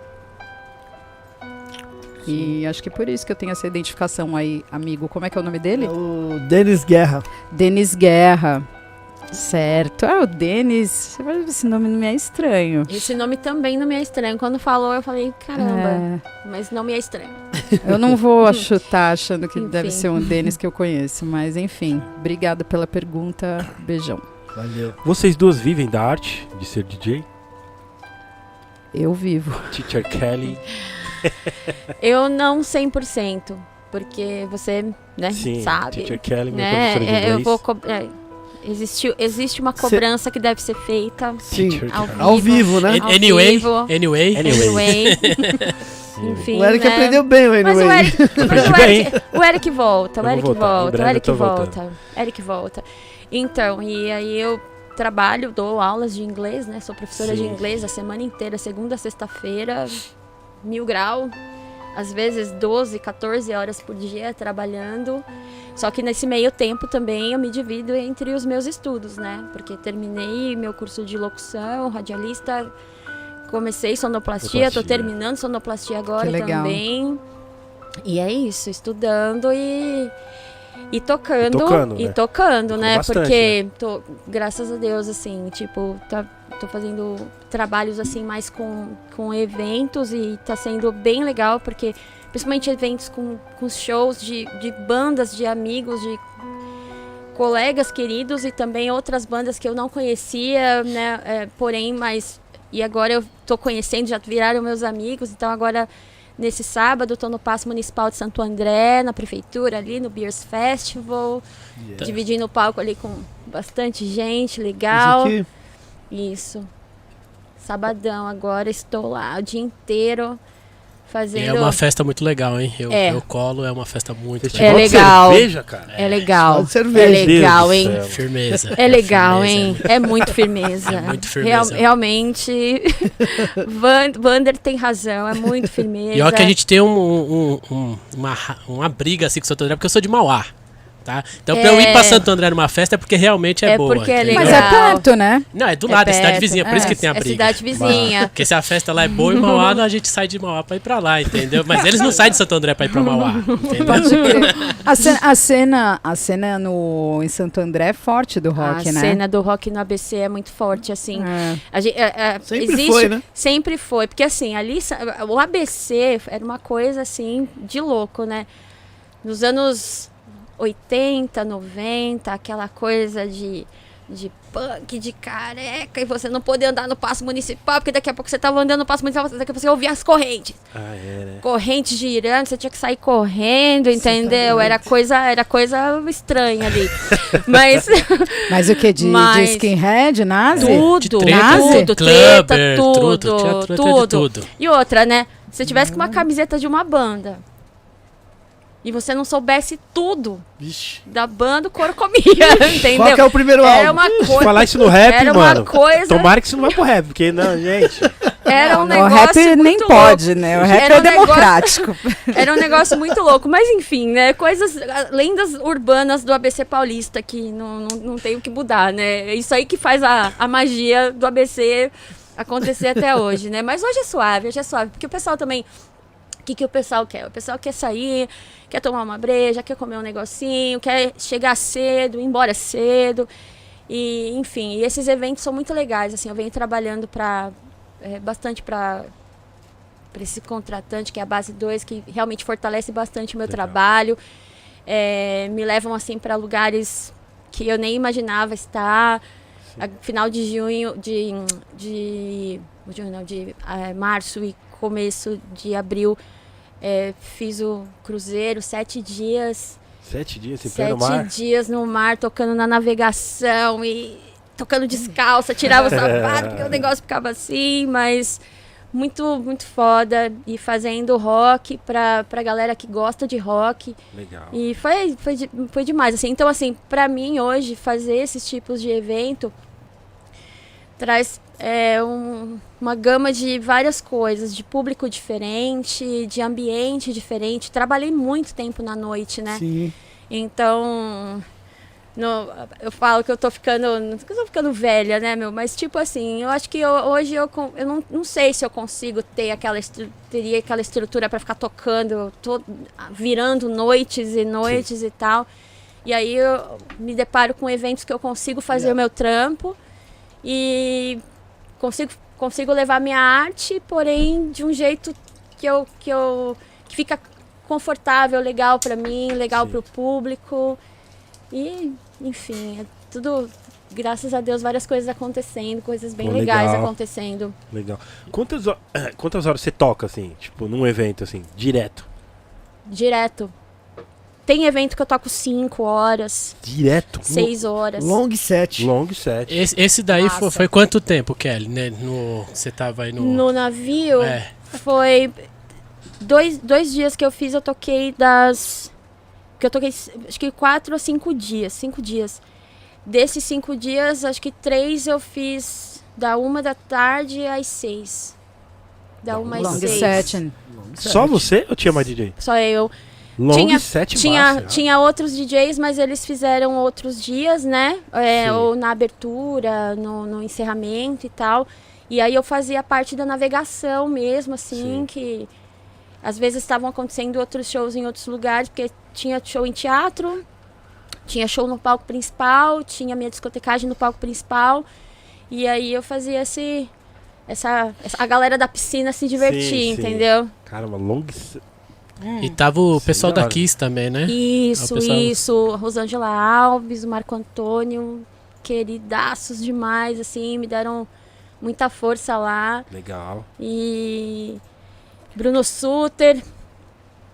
Speaker 5: E acho que por isso que eu tenho essa identificação aí, amigo. Como é que é o nome dele?
Speaker 1: É o Denis Guerra.
Speaker 5: Denis Guerra. Certo. Ah, o Denis. Esse nome não me é estranho.
Speaker 4: Esse nome também não me é estranho. Quando falou, eu falei, caramba,
Speaker 5: É,
Speaker 4: mas não me é estranho. [LAUGHS]
Speaker 5: eu não vou chutar achando que deve
Speaker 4: Enfim.
Speaker 5: ser um Denis que eu conheço, mas enfim. Obrigada pela pergunta. Beijão.
Speaker 1: Valeu.
Speaker 2: Vocês duas vivem da arte de ser DJ?
Speaker 5: Eu vivo.
Speaker 2: Teacher Kelly. [LAUGHS]
Speaker 4: Eu não 100%, porque você, né,
Speaker 2: Sim,
Speaker 4: sabe.
Speaker 2: Teacher Kelly, minha
Speaker 4: né?
Speaker 2: professora de
Speaker 4: é,
Speaker 2: inglês.
Speaker 4: eu vou é, existe, existe uma
Speaker 1: Cê-
Speaker 4: cobrança que deve ser feita
Speaker 1: Sim.
Speaker 4: Ao
Speaker 2: Kelly.
Speaker 1: Ao vivo, né?
Speaker 4: Ao
Speaker 3: Anyway,
Speaker 4: vivo.
Speaker 3: anyway.
Speaker 2: Anyway.
Speaker 4: Anyway. [LAUGHS] Enfim,
Speaker 1: o Eric
Speaker 4: né?
Speaker 1: aprendeu bem o
Speaker 4: Mas o
Speaker 1: Anyway.
Speaker 4: Eric, [LAUGHS] mas o Eric, o Eric volta, o Eric volta, o Eric volta. Eric volta. Então, e aí eu trabalho, dou aulas de inglês, né? Sou professora de
Speaker 2: Sim.
Speaker 4: inglês a semana inteira, segunda a sexta-feira, mil grau. Às vezes 12, 14 horas por dia trabalhando. Só que nesse meio tempo também eu me divido entre os meus estudos, né? Porque terminei meu curso de locução, radialista, comecei sonoplastia,
Speaker 2: Sonoplastia.
Speaker 4: terminando sonoplastia agora também. E é isso, estudando e e tocando
Speaker 2: E tocando,
Speaker 4: e
Speaker 2: né?
Speaker 4: tocando, né?
Speaker 2: bastante,
Speaker 4: Porque tô, graças a Deus assim, tipo, tá tô fazendo trabalhos assim mais com, com eventos e tá sendo bem legal porque principalmente eventos com, com shows de, de bandas de amigos de colegas queridos e também outras bandas que eu não conhecia, né? é, porém, mas e agora eu tô conhecendo, já viraram meus amigos, então agora nesse sábado tô no Paço Municipal de Santo André, na prefeitura ali no Beers Festival,
Speaker 1: Yeah.
Speaker 4: dividindo o palco ali com bastante gente,
Speaker 1: Isso
Speaker 4: legal.
Speaker 1: aqui,
Speaker 4: Isso. Sabadão agora estou lá o dia inteiro
Speaker 3: E
Speaker 4: fazendo
Speaker 3: é uma festa muito legal, hein? Eu,
Speaker 4: É.
Speaker 3: eu colo, é uma festa muito
Speaker 2: Festival
Speaker 4: É legal.
Speaker 2: cerveja, cara.
Speaker 4: É legal.
Speaker 1: Fala de cerveja.
Speaker 4: É legal, hein?
Speaker 3: Firmeza.
Speaker 4: É legal,
Speaker 3: Firmeza.
Speaker 4: hein? É muito firmeza.
Speaker 3: É muito firmeza.
Speaker 4: realmente, [LAUGHS] Van- Vander tem razão, é muito firmeza.
Speaker 3: E olha que a gente tem um, um- um- uma, uma briga assim com Santo André, porque eu sou de Mauá. Tá? Então, pra eu ir
Speaker 4: É.
Speaker 3: pra Santo André numa festa é porque realmente é,
Speaker 4: É
Speaker 3: boa.
Speaker 4: porque é
Speaker 3: entendeu?
Speaker 5: Mas
Speaker 4: Legal.
Speaker 5: é perto, né?
Speaker 3: Não, é do
Speaker 4: É
Speaker 3: lado, é cidade vizinha, por
Speaker 5: é.
Speaker 3: isso que tem a
Speaker 4: É
Speaker 3: briga.
Speaker 4: cidade vizinha.
Speaker 3: Porque se a festa lá é boa em Mauá, [LAUGHS] a gente sai de Mauá pra ir pra lá, entendeu? Mas eles não saem de Santo André pra ir pra Mauá, [LAUGHS] entendeu?
Speaker 5: Pode crer. A cena, a cena, a cena no, em Santo André é forte do rock,
Speaker 4: a
Speaker 5: né?
Speaker 4: cena do rock no ABC é muito forte, assim.
Speaker 5: É.
Speaker 4: A gente, é, é,
Speaker 1: Sempre
Speaker 4: existe,
Speaker 1: foi, né?
Speaker 4: Sempre foi. Porque assim, ali o ABC era uma coisa assim de louco, né? Nos anos 80, 90, aquela coisa de, de punk, de careca, e você não poder andar no passo municipal, porque daqui a pouco você tava andando no passo municipal, daqui a pouco você ouvia as correntes.
Speaker 2: Ah, é, né?
Speaker 4: Correntes girando, você tinha que sair correndo, entendeu? Era coisa, era coisa estranha ali. [LAUGHS] Mas [LAUGHS]
Speaker 5: Mas o que? De, de
Speaker 4: Mas-
Speaker 5: skinhead, nazi?
Speaker 4: tudo,
Speaker 3: De treta,
Speaker 4: tudo, treta, tudo,
Speaker 3: treta de
Speaker 4: tudo.
Speaker 3: tudo.
Speaker 4: E outra, né? Se você tivesse com uma camiseta de uma banda e você não soubesse tudo
Speaker 1: Vixe.
Speaker 4: da banda, o couro comia, [LAUGHS]
Speaker 1: Qual que
Speaker 4: entendeu?
Speaker 1: é o primeiro
Speaker 4: Era
Speaker 1: álbum?
Speaker 4: uma
Speaker 2: Se
Speaker 4: coisa.
Speaker 2: falar isso no rap,
Speaker 4: Era
Speaker 2: mano.
Speaker 4: uma coisa.
Speaker 2: Tomara que isso não vai pro rap, porque não, gente.
Speaker 4: Era um
Speaker 5: Não,
Speaker 4: negócio.
Speaker 5: o rap nem
Speaker 4: muito
Speaker 5: pode,
Speaker 4: louco.
Speaker 5: né? O rap
Speaker 4: Era
Speaker 5: é
Speaker 4: um negócio-
Speaker 5: democrático. [LAUGHS]
Speaker 4: Era um negócio muito louco. Mas enfim, né? Coisas, ah, lendas urbanas do ABC Paulista que não, não, não tem o que mudar, né? É Isso aí que faz a, a magia do ABC acontecer até hoje, né? Mas hoje é suave, hoje é suave. Porque o pessoal também. O que, que o pessoal quer? O pessoal quer sair, quer tomar uma breja, quer comer um negocinho, quer chegar cedo, ir embora cedo. E, enfim, e esses eventos são muito legais. Assim, eu venho trabalhando para bastante para esse contratante que é a base 2 que realmente fortalece bastante o meu
Speaker 2: Legal.
Speaker 4: trabalho É, me levam assim para lugares que eu nem imaginava estar a, final de junho de de, junho, não, de eh, março e começo de abril eh, fiz o cruzeiro sete dias
Speaker 2: Sete dias
Speaker 4: sete
Speaker 2: mar.
Speaker 4: dias no mar tocando na navegação e tocando descalça, tirava o [LAUGHS] sapato porque o negócio ficava assim, mas muito muito foda e fazendo rock pra, pra galera que gosta de rock
Speaker 2: Legal.
Speaker 4: e foi, foi, foi demais assim. Então assim, pra mim hoje fazer esses tipos de evento traz é, um- uma gama de várias coisas, de público diferente, de ambiente diferente. Trabalhei muito tempo na noite, né?
Speaker 1: Sim.
Speaker 4: Então, no- eu falo que eu tô ficando. Não que eu tô ficando velha, né, meu? Mas tipo assim, eu acho que eu- hoje eu, eu não, não sei se eu consigo ter aquela teria aquela estrutura para ficar tocando, tô virando noites e noites e tal. E aí eu me deparo com eventos que eu consigo fazer o meu trampo e consigo, consigo levar minha arte, porém de um jeito que eu que eu que fica confortável, legal para mim, legal para o público. E, enfim, é tudo graças a Deus várias coisas acontecendo, coisas bem
Speaker 2: Pô,
Speaker 4: legais
Speaker 2: legal.
Speaker 4: acontecendo.
Speaker 2: Legal. Quantas, [COUGHS] quantas horas você toca, assim, tipo, num evento, assim, direto?
Speaker 4: Direto. Tem evento que eu toco 5 horas,
Speaker 2: Direto?
Speaker 4: 6 horas.
Speaker 1: Long set.
Speaker 2: Long set.
Speaker 3: Esse, esse daí foi, foi quanto tempo, Kelly? Né? No, você tava aí no.
Speaker 4: No navio
Speaker 3: É.
Speaker 4: foi dois, dois dias que eu fiz, eu toquei das. Que eu toquei acho que quatro ou cinco dias. Cinco dias. Desses cinco dias, acho que três eu fiz da uma da tarde às seis. Da uma às
Speaker 5: Long
Speaker 4: seis.
Speaker 5: set.
Speaker 2: Só você ou tinha mais DJ?
Speaker 4: Só eu.
Speaker 2: Long
Speaker 4: Tinha- Tinha,
Speaker 2: massa.
Speaker 4: tinha outros DJs, mas eles fizeram outros dias, né? É, ou na abertura, no, no encerramento e tal. E aí eu fazia parte da navegação mesmo, assim,
Speaker 2: Sim.
Speaker 4: que às vezes estavam acontecendo outros shows em outros lugares, porque tinha show em teatro, tinha show no palco principal, tinha minha discotecagem no palco principal. E aí eu fazia esse. Essa, essa- a galera da piscina se divertir,
Speaker 2: Sim, sim.
Speaker 4: entendeu?
Speaker 2: Caramba, long set.
Speaker 3: E tava o pessoal
Speaker 2: da.
Speaker 3: Kiss também, né?
Speaker 4: Isso,
Speaker 3: É pessoal-
Speaker 4: isso. Rosângela Alves, o Marco Antônio, queridaços demais, assim, me deram muita força lá.
Speaker 2: Legal.
Speaker 4: E Bruno Suter,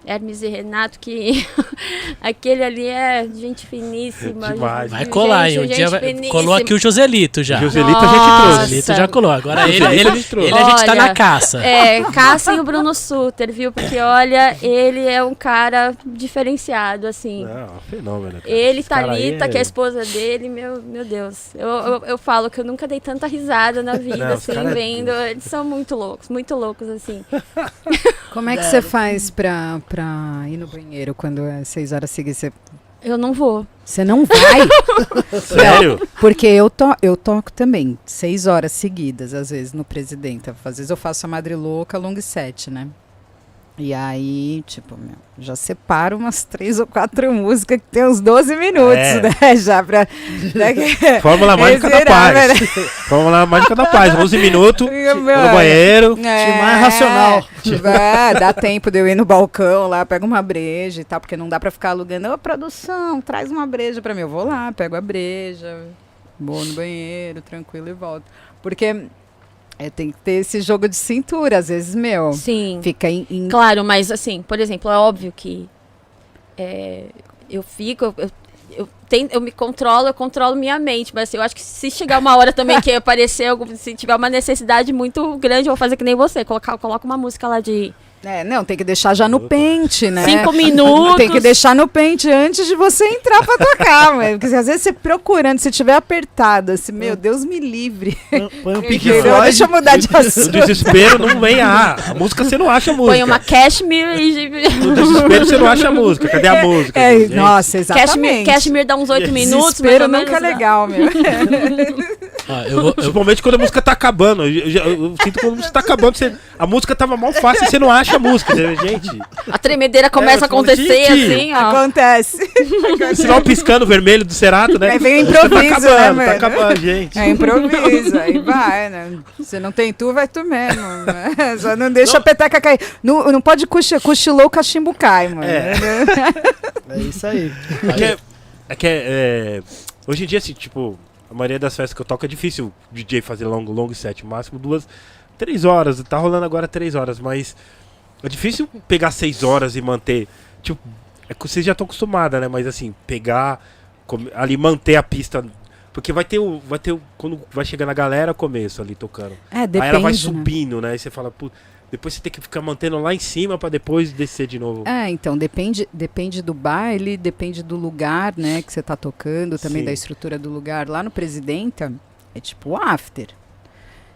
Speaker 4: Hermes e Renato, que [LAUGHS] aquele ali é gente finíssima.
Speaker 2: Demais.
Speaker 3: Vai
Speaker 4: gente-
Speaker 3: colar, hein? Um
Speaker 4: gente
Speaker 3: dia vai- colou aqui o Joselito já.
Speaker 2: Joselito a gente trouxe.
Speaker 3: Joselito já colou. Agora ele, ele,
Speaker 2: a gente trouxe.
Speaker 3: ele a gente tá
Speaker 4: Olha,
Speaker 3: na caça.
Speaker 4: É, caçem o Bruno Suter, viu? Porque olha, ele é um cara diferenciado, assim.
Speaker 2: Não, fenômeno. cara.
Speaker 4: Ele,
Speaker 2: Esse
Speaker 4: Thalita,
Speaker 2: é-
Speaker 4: que é a esposa dele, meu, meu Deus. Eu, eu, eu falo que eu nunca dei tanta risada na [LAUGHS] vida,
Speaker 2: Não,
Speaker 4: assim,
Speaker 2: é-
Speaker 4: vendo. Eles são muito loucos, muito loucos, assim. [LAUGHS]
Speaker 5: Como é que você faz pra, pra ir no banheiro quando é seis horas seguidas? Você,
Speaker 4: Eu não vou.
Speaker 5: você não vai? [LAUGHS]
Speaker 2: Sério?
Speaker 5: Porque eu, to, eu toco também seis horas seguidas, às vezes, no Presidenta. Às vezes eu faço a Madre Louca long set, né? E aí, tipo, meu, já separo umas três ou quatro músicas que tem uns 12 minutos,
Speaker 2: É.
Speaker 5: né? [LAUGHS] Já pra. né, [LAUGHS] [LAUGHS]
Speaker 2: Fórmula Mágica da Paz.
Speaker 5: né?
Speaker 2: Fórmula Mágica da Paz. 11 minutos,
Speaker 5: Meu,
Speaker 2: no banheiro.
Speaker 1: Time mais racional.
Speaker 5: é, dá tempo de eu ir no balcão lá, pego uma breja e tal, porque não dá pra ficar alugando. Ô, produção, traz uma breja pra mim. Eu vou lá, pego a breja, vou no banheiro, tranquilo e volto. Porque é, tem que ter esse jogo de cintura, às vezes, meu.
Speaker 4: Sim.
Speaker 5: Fica em. em-
Speaker 4: Claro, mas assim, por exemplo, é óbvio que é, eu fico, eu, eu, eu, tento- eu me controlo, eu controlo minha mente, mas assim, eu acho que se chegar uma hora também que [LAUGHS] aparecer, algum- se tiver uma necessidade muito grande, eu vou fazer que nem você, colocar, coloca uma música lá de
Speaker 5: É, não, tem que deixar já no pente, né?
Speaker 4: cinco [LAUGHS] minutos.
Speaker 5: Tem que deixar no pente antes de você entrar pra tocar, [LAUGHS] mano. Porque às vezes você procurando, se tiver apertado, assim, meu Deus me livre.
Speaker 1: Põe um Pink? [LAUGHS] Floyd.
Speaker 5: Deixa eu mudar de
Speaker 2: No
Speaker 5: assunto.
Speaker 2: desespero não vem a. A música você não acha a música.
Speaker 4: Põe uma cashmere e.
Speaker 2: No desespero você não acha a música. Cadê a música?
Speaker 5: É,
Speaker 2: gente?
Speaker 5: nossa,
Speaker 4: Cashmere,
Speaker 5: exatamente.
Speaker 4: cashmere dá uns oito minutos,
Speaker 5: Desespero nunca é legal, meu.
Speaker 3: Ó, eu vou- eu-
Speaker 2: Principalmente quando a música tá acabando. Eu, eu- eu sinto quando a música tá acabando, você- a música tava mal fácil e você não acha a música. [LAUGHS] Gente,
Speaker 4: A tremedeira começa
Speaker 2: É,
Speaker 4: a acontecer
Speaker 2: gente,
Speaker 4: assim, ó.
Speaker 5: Acontece. [LAUGHS]
Speaker 2: sinal piscando vermelho do Cerato, né?
Speaker 5: Aí vem o
Speaker 2: Tá
Speaker 5: improviso,
Speaker 2: acabando,
Speaker 5: né,
Speaker 2: tá
Speaker 5: mano?
Speaker 2: acabando, gente.
Speaker 5: É improviso, aí vai, né? Se não tem tu, vai tu mesmo. né? [LAUGHS] Só não deixa a peteca cair. Não, não pode cochi- cochilou, o cachimbo cai, mano.
Speaker 2: É.
Speaker 1: É isso aí.
Speaker 2: É que, é, é que é, é, hoje em dia, assim, tipo, a maioria das festas que eu toco é difícil o DJ fazer long, long set, máximo duas, três horas. Tá rolando agora três horas, mas é difícil pegar seis horas e manter. Tipo, é que vocês já estão acostumados, né? Mas assim, pegar, ali manter a pista. Porque vai ter o. Vai ter o. Quando vai chegando a galera, começo ali tocando.
Speaker 5: É, depende,
Speaker 2: Aí ela vai
Speaker 5: né?
Speaker 2: subindo, né? Aí você fala, pô, depois você tem que ficar mantendo lá em cima pra depois descer de novo.
Speaker 5: É, então, depende, depende do baile, depende do lugar, né, que você tá tocando, também
Speaker 2: Sim.
Speaker 5: da estrutura do lugar. Lá no Presidenta, é tipo after.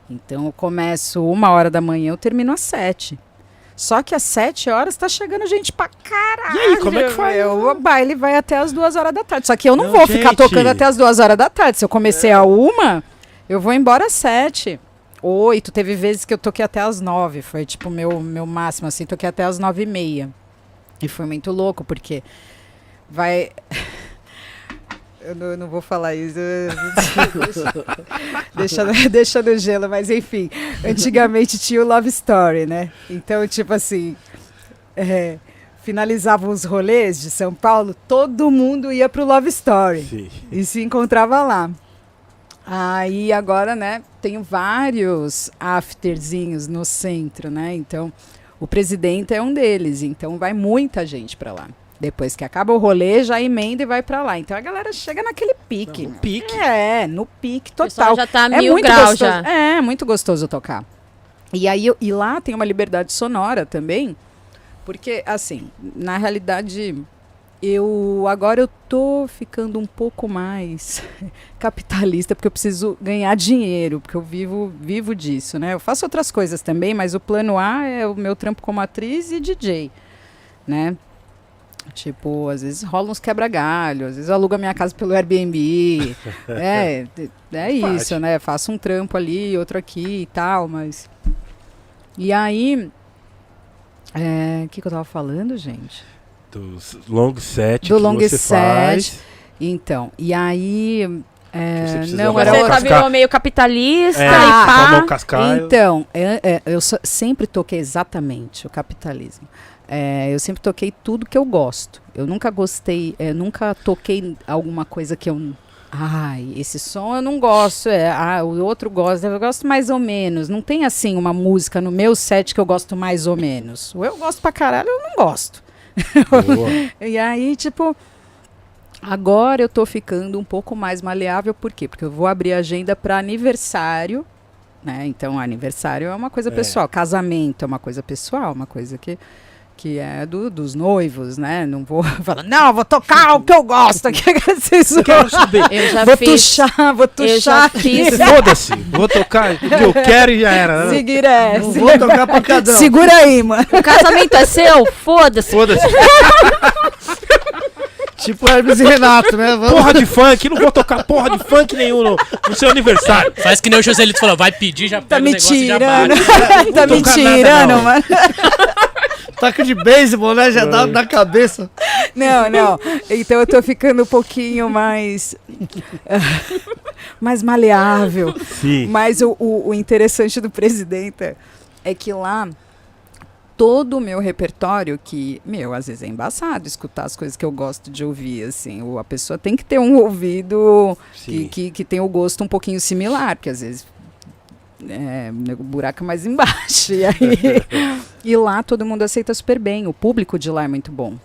Speaker 5: Então, eu começo uma hora da manhã, eu termino às sete. Só que às 7 horas tá chegando gente pra caralho.
Speaker 2: E aí, como é que faz?
Speaker 5: meu. O baile vai até as 2 horas da tarde. Só que eu não,
Speaker 2: Não,
Speaker 5: vou ficar
Speaker 2: gente.
Speaker 5: tocando até as 2 horas da tarde. Se eu comecei a uma, eu vou embora às 7. Oito, teve vezes que eu toquei até as nove, foi tipo meu meu máximo, assim, toquei até as nove e meia. E foi muito louco, porque vai. Eu não, eu não vou falar isso. deixa, [LAUGHS] deixa no gelo, mas enfim. Antigamente tinha o Love Story, né? Então, tipo assim. é, finalizavam os rolês de São Paulo, todo mundo ia pro Love Story
Speaker 2: Sim.
Speaker 5: e se encontrava lá. Aí agora, né, tenho vários afterzinhos no centro, né? Então, o presidente é um deles, então vai muita gente para lá. Depois que acaba o rolê, já emenda e vai para lá. Então a galera chega naquele pique.
Speaker 2: No pique.
Speaker 5: É, no pique total.
Speaker 4: já tá
Speaker 5: É
Speaker 4: mil
Speaker 5: muito
Speaker 4: graus
Speaker 5: gostoso.
Speaker 4: já.
Speaker 5: É, muito gostoso tocar. E aí e lá tem uma liberdade sonora também, porque assim, na realidade eu agora eu tô ficando um pouco mais [LAUGHS] capitalista porque eu preciso ganhar dinheiro, porque eu vivo vivo disso, né? Eu faço outras coisas também, mas o plano A é o meu trampo como atriz e DJ, né? Tipo, às vezes rola uns quebra-galho, às vezes eu alugo a minha casa pelo Airbnb. [LAUGHS] é, é isso, né? Faço um trampo ali, outro aqui e tal, mas. E aí. é, O que, que eu tava falando, gente?
Speaker 2: Dos long set
Speaker 5: Do
Speaker 2: que
Speaker 5: long
Speaker 2: você
Speaker 5: set.
Speaker 2: faz.
Speaker 5: Então, e aí. é, não, era
Speaker 4: Você tá virou meio capitalista
Speaker 2: É,
Speaker 4: e pá.
Speaker 5: Então, é- é, eu sempre toquei exatamente o capitalismo. É, eu sempre toquei tudo que eu gosto. Eu nunca gostei, é, nunca toquei alguma coisa que eu. Ai, esse som eu não gosto. É, ah, o outro gosta, eu gosto mais ou menos. Não tem assim uma música no meu set que eu gosto mais ou menos. Ou eu gosto pra caralho, ou eu não gosto. [LAUGHS] E aí, tipo, agora eu tô ficando um pouco mais maleável, por quê? Porque eu vou abrir agenda para aniversário, né? Então, aniversário é uma coisa
Speaker 2: É.
Speaker 5: pessoal, casamento é uma coisa pessoal, uma coisa que que é do, dos noivos, né? Não vou [LAUGHS] falar, não, vou tocar o que eu gosto aqui. [LAUGHS] Vocês
Speaker 2: Quero saber. [LAUGHS]
Speaker 4: Eu já
Speaker 5: vou
Speaker 4: fiz.
Speaker 5: tuchar, vou tuchar.
Speaker 2: Foda-se. Vou tocar o que eu quero e já era. né?
Speaker 5: Seguir é.
Speaker 1: Não vou tocar pancadão.
Speaker 5: Segura aí, mano.
Speaker 4: O casamento é seu? Foda-se.
Speaker 2: Foda-se.
Speaker 1: Tipo Hermes e Renato, né? Vamos.
Speaker 2: Porra de funk. Não vou tocar porra de funk nenhum no, no seu aniversário.
Speaker 3: Faz que nem o Joselito falou, vai pedir, já
Speaker 5: Tá
Speaker 3: pega o
Speaker 5: me
Speaker 3: negócio e já
Speaker 5: tirando.
Speaker 3: bate. [LAUGHS]
Speaker 5: tá me tirando, mano.
Speaker 1: Taco de beisebol, né? Já dá na cabeça.
Speaker 5: Não, não. Então eu tô ficando um pouquinho mais. [LAUGHS] mais maleável.
Speaker 2: Sim.
Speaker 5: Mas o, o, o interessante do presidente é que lá todo o meu repertório, que, meu, às vezes é embaçado escutar as coisas que eu gosto de ouvir, assim. O, a pessoa tem que ter um ouvido que, que, que tem o gosto um pouquinho similar, porque às vezes é, o buraco é mais [LAUGHS] embaixo. E, aí, [LAUGHS] e lá todo mundo aceita super bem. O público de lá é muito bom.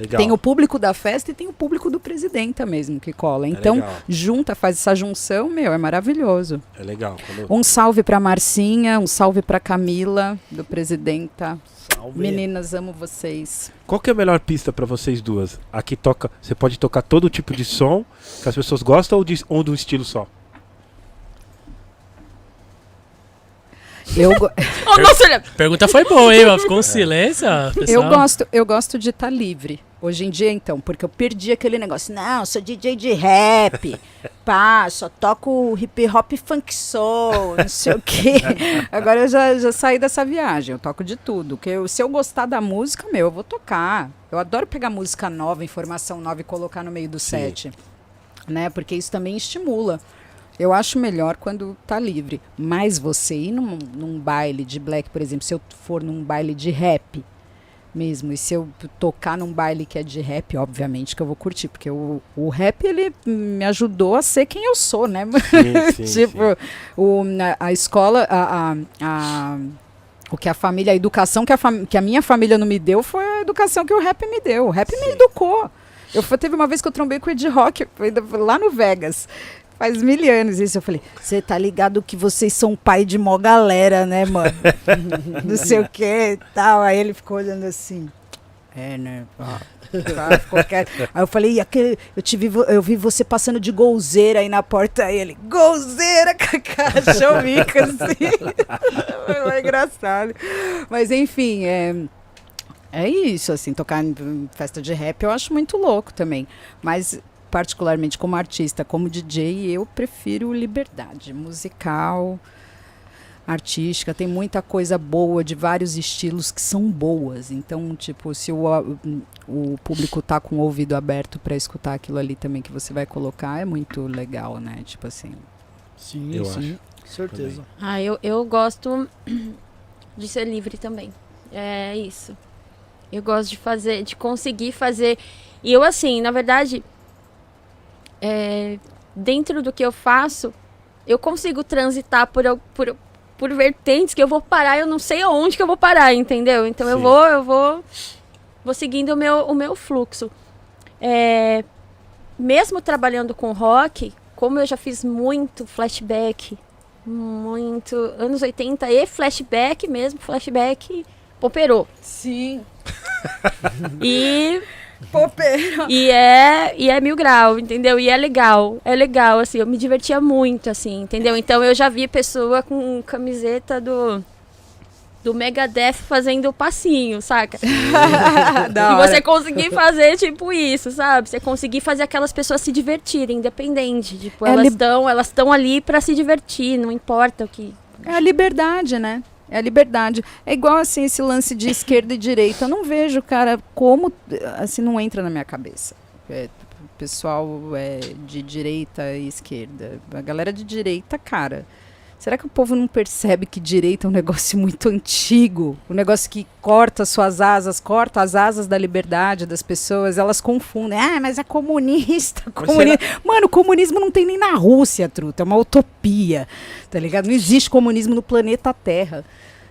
Speaker 2: Legal.
Speaker 5: Tem o público da festa e tem o público do presidente mesmo que cola.
Speaker 2: É
Speaker 5: Então,
Speaker 2: legal.
Speaker 5: junta, faz essa junção, meu, é maravilhoso.
Speaker 2: É legal. Quando...
Speaker 5: Um salve pra Marcinha, um salve pra Camila, do Presidenta.
Speaker 2: Salve.
Speaker 5: Meninas, amo vocês.
Speaker 2: Qual que é a melhor pista pra vocês duas? Aqui toca, você pode tocar todo tipo de som que as pessoas gostam ou de, ou de um estilo só?
Speaker 5: Eu, go- [LAUGHS]
Speaker 4: Oh.
Speaker 3: Pergunta foi boa, hein? Ficou um [LAUGHS] silêncio, ó,
Speaker 5: eu
Speaker 3: pessoal.
Speaker 5: gosto, eu gosto de estar livre. Hoje em dia, então, porque eu perdi aquele negócio. Não, sou DJ de rap. Pá, só toco hip hop funk soul, não sei o quê. [LAUGHS] Agora eu já, já saí dessa viagem, eu toco de tudo. Que eu- se eu gostar da música, meu, eu vou tocar. Eu adoro pegar música nova, informação nova e colocar no meio do
Speaker 2: Sim.
Speaker 5: set. Né? Porque isso também estimula. Eu acho melhor quando tá livre. Mas você ir num, num baile de black, por exemplo, se eu for num baile de rap mesmo, e se eu tocar num baile que é de rap, obviamente que eu vou curtir, porque o, o rap ele me ajudou a ser quem eu sou, né?
Speaker 2: Sim, sim, [LAUGHS]
Speaker 5: tipo,
Speaker 2: sim.
Speaker 5: O, a escola, a, a- a- o que a família, a educação que a, que a minha família não me deu foi a educação que o rap me deu. O rap me
Speaker 2: Sim.
Speaker 5: educou. Eu teve uma vez que eu trombei com o Ed Rock, lá no Vegas. Faz mil anos isso. Eu falei, você tá ligado que vocês são pai de mó galera, né, mano? [LAUGHS] não sei o que e tal. Aí ele ficou olhando assim. É, né? Ah, tá, quieto. Aí eu falei, "E aquele, eu, te vi, eu vi você passando de golzeira aí na porta. Aí ele, golzeira, Cacá, bico [LAUGHS] assim. Foi engraçado. Mas enfim, é, é isso, assim, tocar em festa de rap eu acho muito louco também. Mas, particularmente como artista, como DJ, eu prefiro liberdade musical, artística. Tem muita coisa boa de vários estilos que são boas. Então, tipo, se o, o público tá com o ouvido aberto para escutar aquilo ali também que você vai colocar, é muito legal, né? Tipo assim.
Speaker 1: Sim,
Speaker 2: Eu
Speaker 1: sim. Certeza.
Speaker 4: Ah, eu, eu gosto [CLEARS THROAT] de ser livre também. É isso. Eu gosto de fazer, de conseguir fazer. E eu, assim, na verdade, é, dentro do que eu faço, eu consigo transitar por, por, por vertentes que eu vou parar, eu não sei aonde que eu vou parar, entendeu? Então eu
Speaker 2: Sim.
Speaker 4: vou, eu vou, vou seguindo o meu, o meu fluxo. É, mesmo trabalhando com rock, como eu já fiz muito flashback, muito anos 80 e flashback mesmo, flashback operou.
Speaker 5: Sim.
Speaker 4: E [LAUGHS]
Speaker 5: Popeiro.
Speaker 4: e é, e é mil grau, entendeu? E é legal, é legal, assim, eu me divertia muito, assim, entendeu? Então eu já vi pessoa com camiseta do, do Megadeth fazendo o passinho, saca? [LAUGHS]
Speaker 5: da
Speaker 4: e
Speaker 5: hora.
Speaker 4: você conseguir fazer, tipo, isso, sabe? Você conseguir fazer aquelas pessoas se divertirem, independente. Tipo,
Speaker 5: É
Speaker 4: elas
Speaker 5: li-
Speaker 4: estão elas estão ali pra se divertir, não importa o que.
Speaker 5: É a liberdade, né? É a liberdade. É igual assim esse lance de esquerda e direita. Eu não vejo, cara, como assim não entra na minha cabeça. É, pessoal é, de direita e esquerda. A galera de direita, cara. Será que o povo não percebe que direita é um negócio [LAUGHS] muito antigo? Um negócio que corta suas asas, corta as asas da liberdade das pessoas. Elas confundem. Ah, mas é comunista.
Speaker 2: Mas
Speaker 5: comuni- Mano, comunismo não tem nem na Rússia, truta. É uma utopia. Tá ligado? Não existe comunismo no planeta Terra.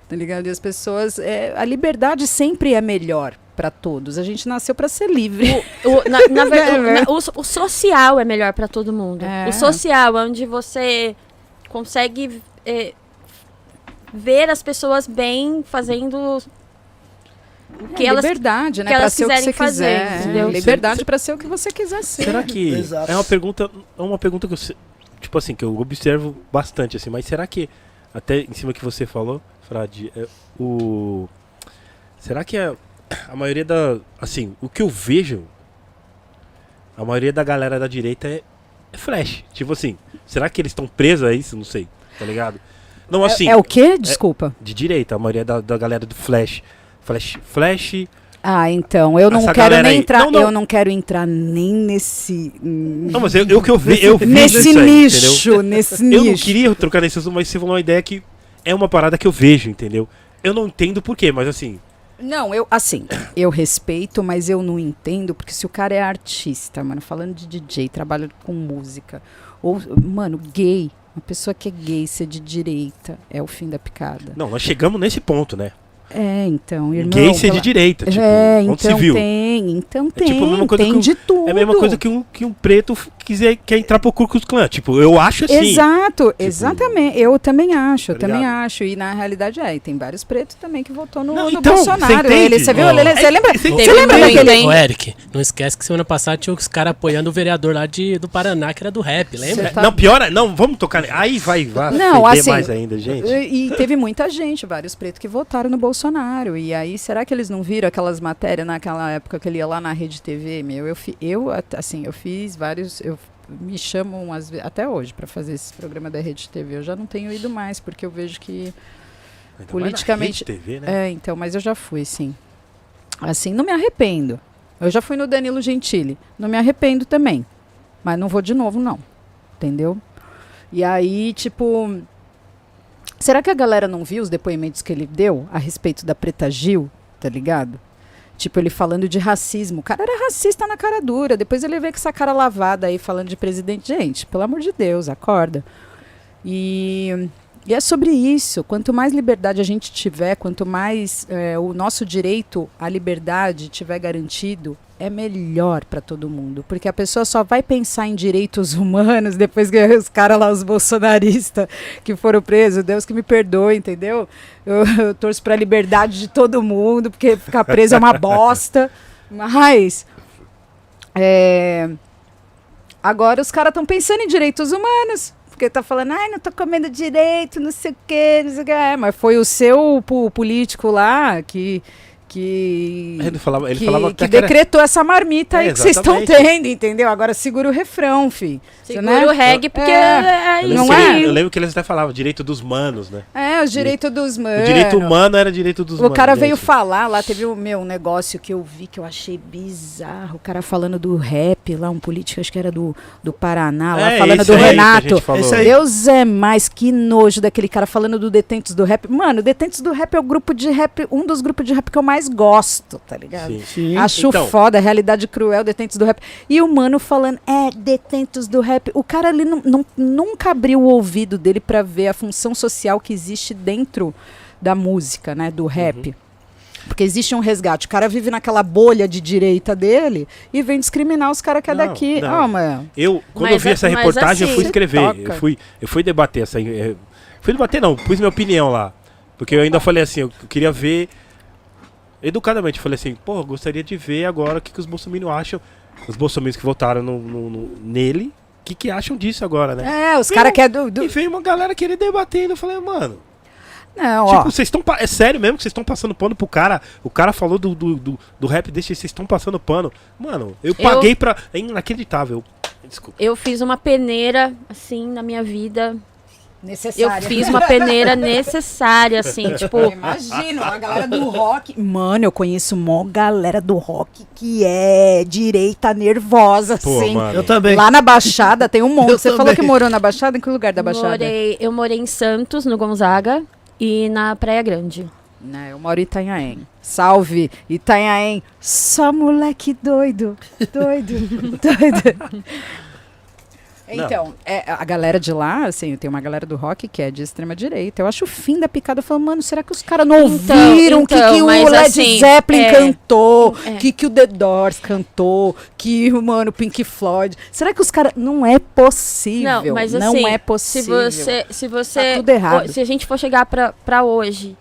Speaker 5: Tá ligado? E as pessoas. é, a liberdade sempre é melhor para todos. A gente nasceu para ser livre.
Speaker 4: O, na, na [LAUGHS] verdade,
Speaker 5: Né,
Speaker 4: o, o social é melhor pra todo mundo.
Speaker 5: É.
Speaker 4: O social, onde você consegue é, ver as pessoas bem fazendo o que
Speaker 5: é
Speaker 4: elas
Speaker 5: liberdade, né?
Speaker 4: que
Speaker 5: Para
Speaker 4: elas
Speaker 5: ser o que você
Speaker 4: quiserem fazer,
Speaker 5: quiser.
Speaker 4: entendeu?
Speaker 5: Liberdade para ser o que você quiser ser.
Speaker 2: Será que
Speaker 1: Exato.
Speaker 2: é uma pergunta, é uma pergunta que eu, tipo assim, que eu observo bastante assim, mas será que até em cima que você falou, Frade, é, o será que a, a maioria da, assim, o que eu vejo a maioria da galera da direita é, é flash, tipo assim, será que eles estão presos a isso? Não sei, tá ligado? Não assim,
Speaker 5: é o quê? Desculpa.
Speaker 2: de direita, a maioria da, da galera do flash, flash, flash,
Speaker 5: Ah, então, eu não quero nem
Speaker 2: aí-
Speaker 5: entrar,
Speaker 2: Não, não.
Speaker 5: eu não quero entrar nem nesse
Speaker 2: não, mas eu, eu que eu vi, eu vi
Speaker 5: nesse
Speaker 2: isso aí,
Speaker 5: nicho, nesse nicho.
Speaker 2: Eu não queria trocar nesse assunto, mas você falou uma ideia que é uma parada que eu vejo, entendeu? Eu não entendo por quê, mas assim,
Speaker 5: Não, eu, assim, eu respeito, mas eu não entendo, porque se o cara é artista, mano, falando de DJ, trabalha com música, ou, mano, gay, uma pessoa que é gay, ser de direita, é o fim da picada.
Speaker 2: não, nós chegamos nesse ponto, né?
Speaker 5: É, então, irmão.
Speaker 2: Gay ser de direita, tipo,
Speaker 5: é,
Speaker 2: ponto
Speaker 5: então
Speaker 2: civil.
Speaker 5: tem, então tem,
Speaker 2: tipo a mesma coisa
Speaker 5: tem
Speaker 2: que um-
Speaker 5: de tudo.
Speaker 2: É a mesma coisa que um, que um preto quiser, quer entrar pro Ku Klux Klan. Tipo, eu acho assim.
Speaker 5: Exato, exatamente. Eu também acho, eu
Speaker 2: Tá
Speaker 5: também acho. E na realidade é, e tem vários pretos também que votou no,
Speaker 2: Não,
Speaker 5: no
Speaker 2: então,
Speaker 5: Bolsonaro.
Speaker 2: você entende?
Speaker 5: Ele, você viu?
Speaker 3: Ó,
Speaker 5: Ele- Você lembra?
Speaker 2: Você
Speaker 5: lembra daquele.
Speaker 4: hein?
Speaker 3: Ô, Eric, não esquece que semana passada tinha os caras apoiando o vereador lá de, do Paraná, que era do rap, lembra?
Speaker 5: Tá-
Speaker 2: Não, pior, é- não, vamos tocar. Aí vai, vai.
Speaker 5: Não, assim,
Speaker 2: mais ainda, gente.
Speaker 5: E, e teve muita gente, vários pretos que votaram no Bolsonaro. E aí, será que eles não viram aquelas matérias naquela época que ele ia lá na Rede TV? Meu, eu, fi- eu assim, eu fiz vários. Eu, me chamam às ve- até hoje para fazer esse programa da Rede TV. Eu já não tenho ido mais, porque eu vejo que.
Speaker 2: Ainda
Speaker 5: politicamente-
Speaker 2: Rede TV, né?
Speaker 5: É, então, mas eu já fui, sim. Assim, não me arrependo. Eu já fui no Danilo Gentili. Não me arrependo também. Mas não vou de novo, não. Entendeu? E aí, tipo. Será que a galera não viu os depoimentos que ele deu a respeito da Preta Gil? Tá ligado? Tipo, ele falando de racismo. O cara era racista na cara dura. Depois ele veio com essa cara lavada aí falando de presidente. Gente, pelo amor de Deus, acorda. E, E é sobre isso. Quanto mais liberdade a gente tiver, quanto mais é, o nosso direito à liberdade tiver garantido, é melhor para todo mundo. Porque a pessoa só vai pensar em direitos humanos [LAUGHS] depois que os caras lá, os bolsonaristas que foram presos, Deus que me perdoe, entendeu? Eu, eu torço para a liberdade de todo mundo, porque ficar preso é uma [LAUGHS] bosta. Mas. É, agora os caras estão pensando em direitos humanos porque tá falando, ai, não tô comendo direito, não sei o quê, não sei o quê. É, mas foi o seu político lá que que
Speaker 2: ele falava, ele
Speaker 5: que,
Speaker 2: falava
Speaker 5: que decretou essa marmita
Speaker 2: é,
Speaker 5: aí que vocês estão tendo, entendeu? Agora segura o refrão, fi.
Speaker 4: Segura né? o reggae, porque
Speaker 5: é,
Speaker 4: é,
Speaker 5: não é?
Speaker 2: Eu lembro que eles até falavam direito dos manos, né?
Speaker 5: É, o direito dos manos.
Speaker 2: O direito humano era direito dos
Speaker 5: o
Speaker 2: manos.
Speaker 5: O cara veio falar lá, teve o meu negócio que eu vi que eu achei bizarro. O cara falando do rap lá, um político, acho que era do, do Paraná, lá,
Speaker 2: é,
Speaker 5: falando do Renato. Deus é mais, que nojo daquele cara falando do Detentos do Rap. Mano, Detentos do Rap é o grupo de rap, um dos grupos de rap que eu mais gosto tá ligado? Sim. Sim. Acho então, foda, a realidade cruel, detentos do rap. E o mano falando, é, detentos do rap. O cara ali não, não, nunca abriu o ouvido dele para ver a função social que existe dentro da música, né? Do rap. Uhum. Porque existe um resgate. O cara vive naquela bolha de direita dele e vem discriminar os caras que é não, daqui. Não. Oh, mano.
Speaker 2: Eu, quando mas, eu vi essa reportagem, assim, eu fui escrever. Eu fui, eu fui debater essa. Eu fui debater, não, pus minha opinião lá. Porque eu ainda falei assim, eu queria ver educadamente, falei assim, pô, gostaria de ver agora o que, que os bolsominions acham, os bolsominions que votaram no, no, no nele, o que, que acham disso agora, né?
Speaker 5: É, os caras querem do, do...
Speaker 2: E veio uma galera querer debatendo, eu falei, mano...
Speaker 5: Não,
Speaker 2: tipo, vocês estão. É sério mesmo que vocês estão passando pano pro cara? O cara falou do, do, do, do rap desse, vocês estão passando pano. Mano, eu paguei eu... pra. É inacreditável.
Speaker 4: Desculpa. Eu fiz uma peneira, assim, na minha vida.
Speaker 5: Necessária.
Speaker 4: Eu fiz uma peneira necessária, assim, [LAUGHS] tipo.
Speaker 5: Imagina, a galera do rock. Mano, eu conheço uma galera do rock que é direita nervosa, Pô, assim.
Speaker 1: Mano. Eu também.
Speaker 5: Lá na Baixada tem um [LAUGHS] monte. Eu Você também. falou que morou na Baixada? Em que lugar da Baixada?
Speaker 4: Morei, eu morei em Santos, no Gonzaga, e na Praia Grande.
Speaker 5: Não, né, eu moro em Itanhaém. Salve, Itanhaém. Só moleque doido. Doido. [LAUGHS] doido. Então, é, a galera de lá, assim, tem uma galera do rock que é de extrema direita. Eu acho o fim da picada. Eu falo, mano, será que os caras não então, ouviram então, que, que o Led assim, Zeppelin é, cantou, é. que, que o The Doors cantou, que o, mano, Pink Floyd. Será que os caras. Não é possível. Não, mas não assim, é possível.
Speaker 4: Se você. Se, você
Speaker 5: tá tudo errado.
Speaker 4: se a gente for chegar pra, pra hoje,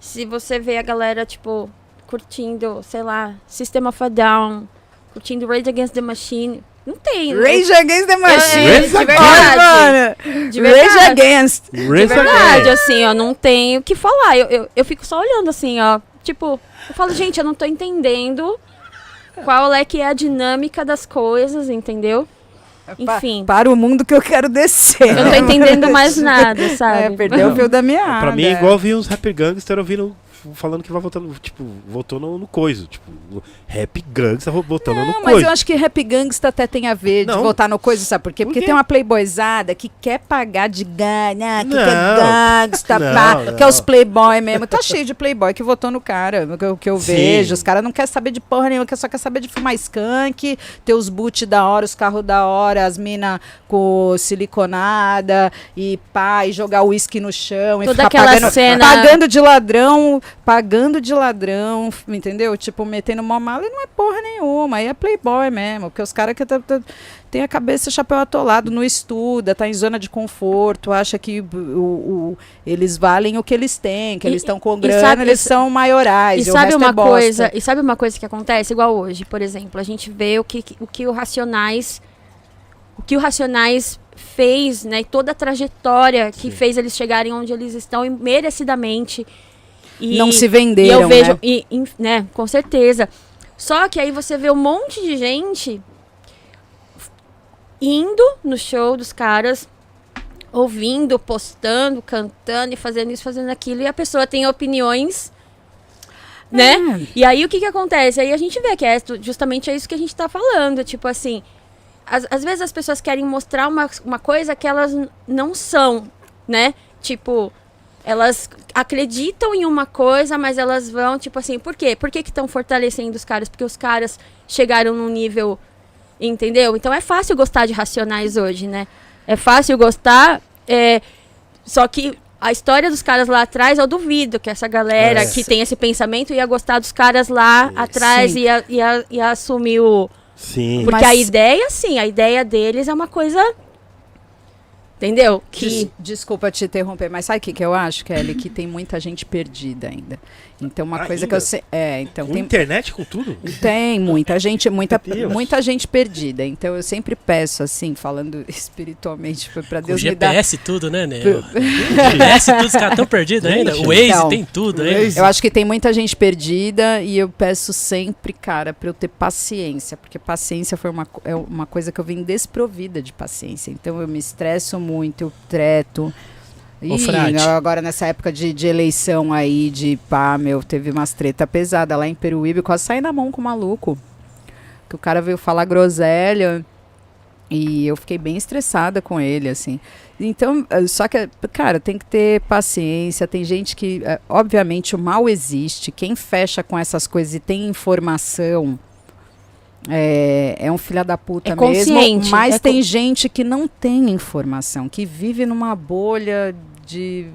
Speaker 4: se você vê a galera, tipo, curtindo, sei lá, System of a Down, curtindo Rage Against the Machine não tem.
Speaker 5: Né? Rage Against the Machine.
Speaker 2: É, de
Speaker 4: verdade.
Speaker 5: De verdade. Rage Against.
Speaker 4: De verdade, assim, ó, não tenho o que falar. Eu, eu, eu fico só olhando assim, ó. Tipo, eu falo, gente, eu não tô entendendo qual é que é a dinâmica das coisas, entendeu? Enfim.
Speaker 5: para o mundo que eu quero descer.
Speaker 4: Eu não tô entendendo mais [LAUGHS] nada, sabe?
Speaker 5: É, perdeu o fio da minha
Speaker 2: Pra mim é igual vi uns rapper gangster ouvindo falando que vai votando, tipo, votou no, no coiso. Tipo, rap gangsta votando não, no coiso.
Speaker 5: Mas eu acho que rap gangsta até tem a ver não. de votar no coiso, sabe por quê? Porque Por tem uma playboyzada que quer pagar de ganha, que não. quer gangsta, não, pá, que é os playboy mesmo. Tá cheio de playboy que votou no cara, que eu, que eu vejo. Os caras não querem saber de porra nenhuma, só quer saber de fumar skunk, ter os boot da hora, os carros da hora, as minas com siliconada e pá, e jogar uísque no chão
Speaker 4: Toda
Speaker 5: e ficar
Speaker 4: aquela
Speaker 5: pagando,
Speaker 4: cena...
Speaker 5: pagando de ladrão pagando de ladrão, entendeu? Tipo, metendo uma mala e não é porra nenhuma. Aí é playboy mesmo, porque os caras que tá, tá, tem a cabeça chapéu atolado, não estuda, tá em zona de conforto, acha que o, o eles valem o que eles têm, que e, eles estão com grana, sabe, eles são maiorais.
Speaker 4: E, e sabe uma é coisa, e sabe uma coisa que acontece igual hoje, por exemplo, a gente vê o que o que o Racionais o que o Racionais fez, né, toda a trajetória que Sim. fez eles chegarem onde eles estão e merecidamente
Speaker 5: e, não se venderam,
Speaker 4: e eu vejo, né? E, e, né? Com certeza. Só que aí você vê um monte de gente indo no show dos caras, ouvindo, postando, cantando e fazendo isso, fazendo aquilo, e a pessoa tem opiniões, né? É. E aí o que que acontece? Aí a gente vê que é justamente é isso que a gente tá falando, tipo assim, às, às vezes as pessoas querem mostrar uma, uma coisa que elas não são, né? Tipo, elas acreditam em uma coisa, mas elas vão, tipo assim, por quê? Por que estão fortalecendo os caras? Porque os caras chegaram num nível. Entendeu? Então é fácil gostar de racionais hoje, né? É fácil gostar. É, só que a história dos caras lá atrás, eu duvido que essa galera
Speaker 2: É.
Speaker 4: que tem esse pensamento ia gostar dos caras lá
Speaker 2: Sim.
Speaker 4: atrás e ia, ia, ia assumir o.
Speaker 2: Sim.
Speaker 4: Porque
Speaker 5: Mas-
Speaker 4: a ideia, sim, a ideia deles é uma coisa. Entendeu? Que.
Speaker 5: Des- Desculpa te interromper, mas sabe o que, que eu acho, Kelly? Que tem muita gente perdida ainda. Então, uma coisa que eu sei. É, então
Speaker 2: Com
Speaker 5: tem.
Speaker 2: internet, com tudo?
Speaker 5: Tem muita gente, muita, muita gente perdida. Então eu sempre peço, assim, falando [LAUGHS] espiritualmente, para
Speaker 3: Com
Speaker 5: Deus me dar.
Speaker 3: GPS tudo, né, Neo? GPS e tudo, os caras estão perdidos ainda. O Waze
Speaker 5: Então,
Speaker 3: tem tudo ainda.
Speaker 5: Eu acho que tem muita gente perdida e eu peço sempre, cara, para eu ter paciência, porque paciência foi uma, é uma coisa que eu vim desprovida de paciência. Então eu me estresso muito, eu treto.
Speaker 3: Ô,
Speaker 5: E
Speaker 3: Frade.
Speaker 5: agora nessa época de, de eleição aí, de pá, meu, teve umas treta pesada lá em Peruíbe, quase saí na mão com o maluco. Que o cara veio falar groselha e eu fiquei bem estressada com ele, assim. Então, eh, só que, cara, tem que ter paciência. Tem gente que, eh, obviamente, o mal existe. Quem fecha com essas coisas e tem informação é, é um filho da puta
Speaker 4: É
Speaker 5: mesmo. Mas
Speaker 4: é
Speaker 5: tem gente que não tem informação, que vive numa bolha de,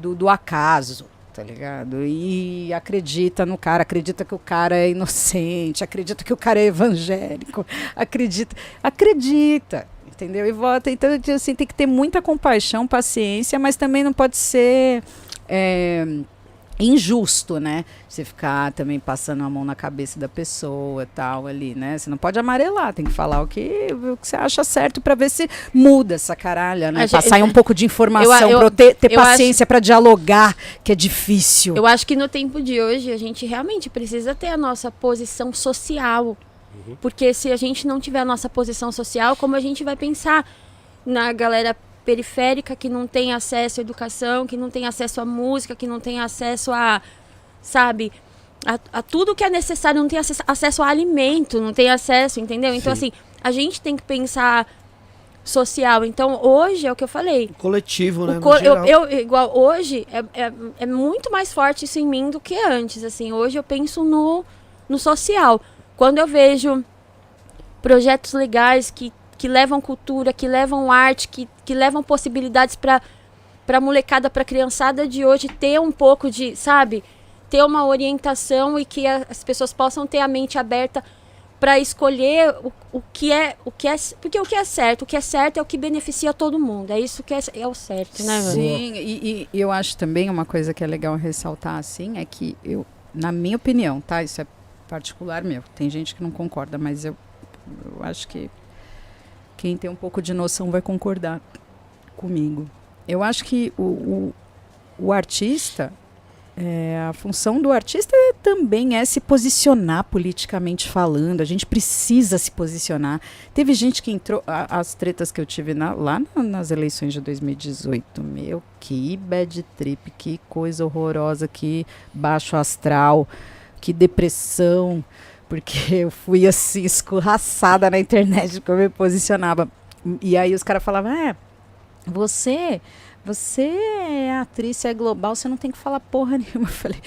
Speaker 5: do, do acaso. Tá ligado? E acredita no cara, acredita que o cara é inocente, acredita que o cara é evangélico, acredita, acredita, entendeu? E vota. Então, assim, tem que ter muita compaixão, paciência, mas também não pode ser é, injusto, né? Você ficar também passando a mão na cabeça da pessoa tal ali, né? Você não pode amarelar, tem que falar o que, o que você acha certo para ver se muda essa caralha, né? Passar aí um pouco de informação
Speaker 4: eu-
Speaker 5: para eu ter, ter
Speaker 4: eu acho-
Speaker 5: paciência para dialogar, que é difícil.
Speaker 4: Eu acho que no tempo de hoje a gente realmente precisa ter a nossa posição social. Porque se a gente não tiver a nossa posição social, como a gente vai pensar na galera periférica que não tem acesso à educação, que não tem acesso à música, que não tem acesso a, sabe, a, a tudo que é necessário, não tem acesso, acesso a alimento, não tem acesso, entendeu? Então,
Speaker 2: Sim.
Speaker 4: assim, a gente tem que pensar social. Então, hoje é o que eu falei.
Speaker 1: Coletivo, né?
Speaker 4: O co- eu, eu- igual hoje é, é, é muito mais forte isso em mim do que antes. Assim, hoje eu penso no, no social. Quando eu vejo projetos legais que, que levam cultura, que levam arte, que, que levam possibilidades para para molecada, para criançada de hoje ter um pouco de, sabe, ter uma orientação e que as pessoas possam ter a mente aberta para escolher o, o que é o que é porque o que é certo o que é certo é o que beneficia todo mundo é isso que é, é o certo né?
Speaker 5: Sim, e, e eu acho também uma coisa que é legal ressaltar assim é que eu, na minha opinião, tá? Isso é particular meu. Tem gente que não concorda, mas eu, eu acho que quem tem um pouco de noção vai concordar comigo. Eu acho que o, o, o artista, é, a função do artista também é se posicionar politicamente falando. A gente precisa se posicionar. Teve gente que entrou. a- as tretas que eu tive na- lá na- nas eleições de 2018, meu, que bad trip, que coisa horrorosa, que baixo astral, que depressão. Porque [LAUGHS] eu fui assim, escorraçada na internet como eu me posicionava. E aí os caras falavam, é, você. Você é atriz, você é global, você não tem que falar porra [LAUGHS] nenhuma. Eu falei,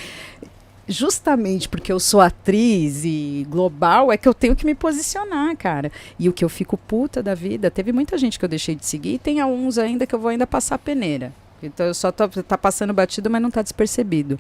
Speaker 5: justamente porque eu sou atriz e global é que eu tenho que me posicionar, cara. E o que eu fico puta da vida, teve muita gente que eu deixei de seguir e tem alguns ainda que eu vou ainda passar peneira. Então eu só tô, tá passando batido, mas não tá despercebido.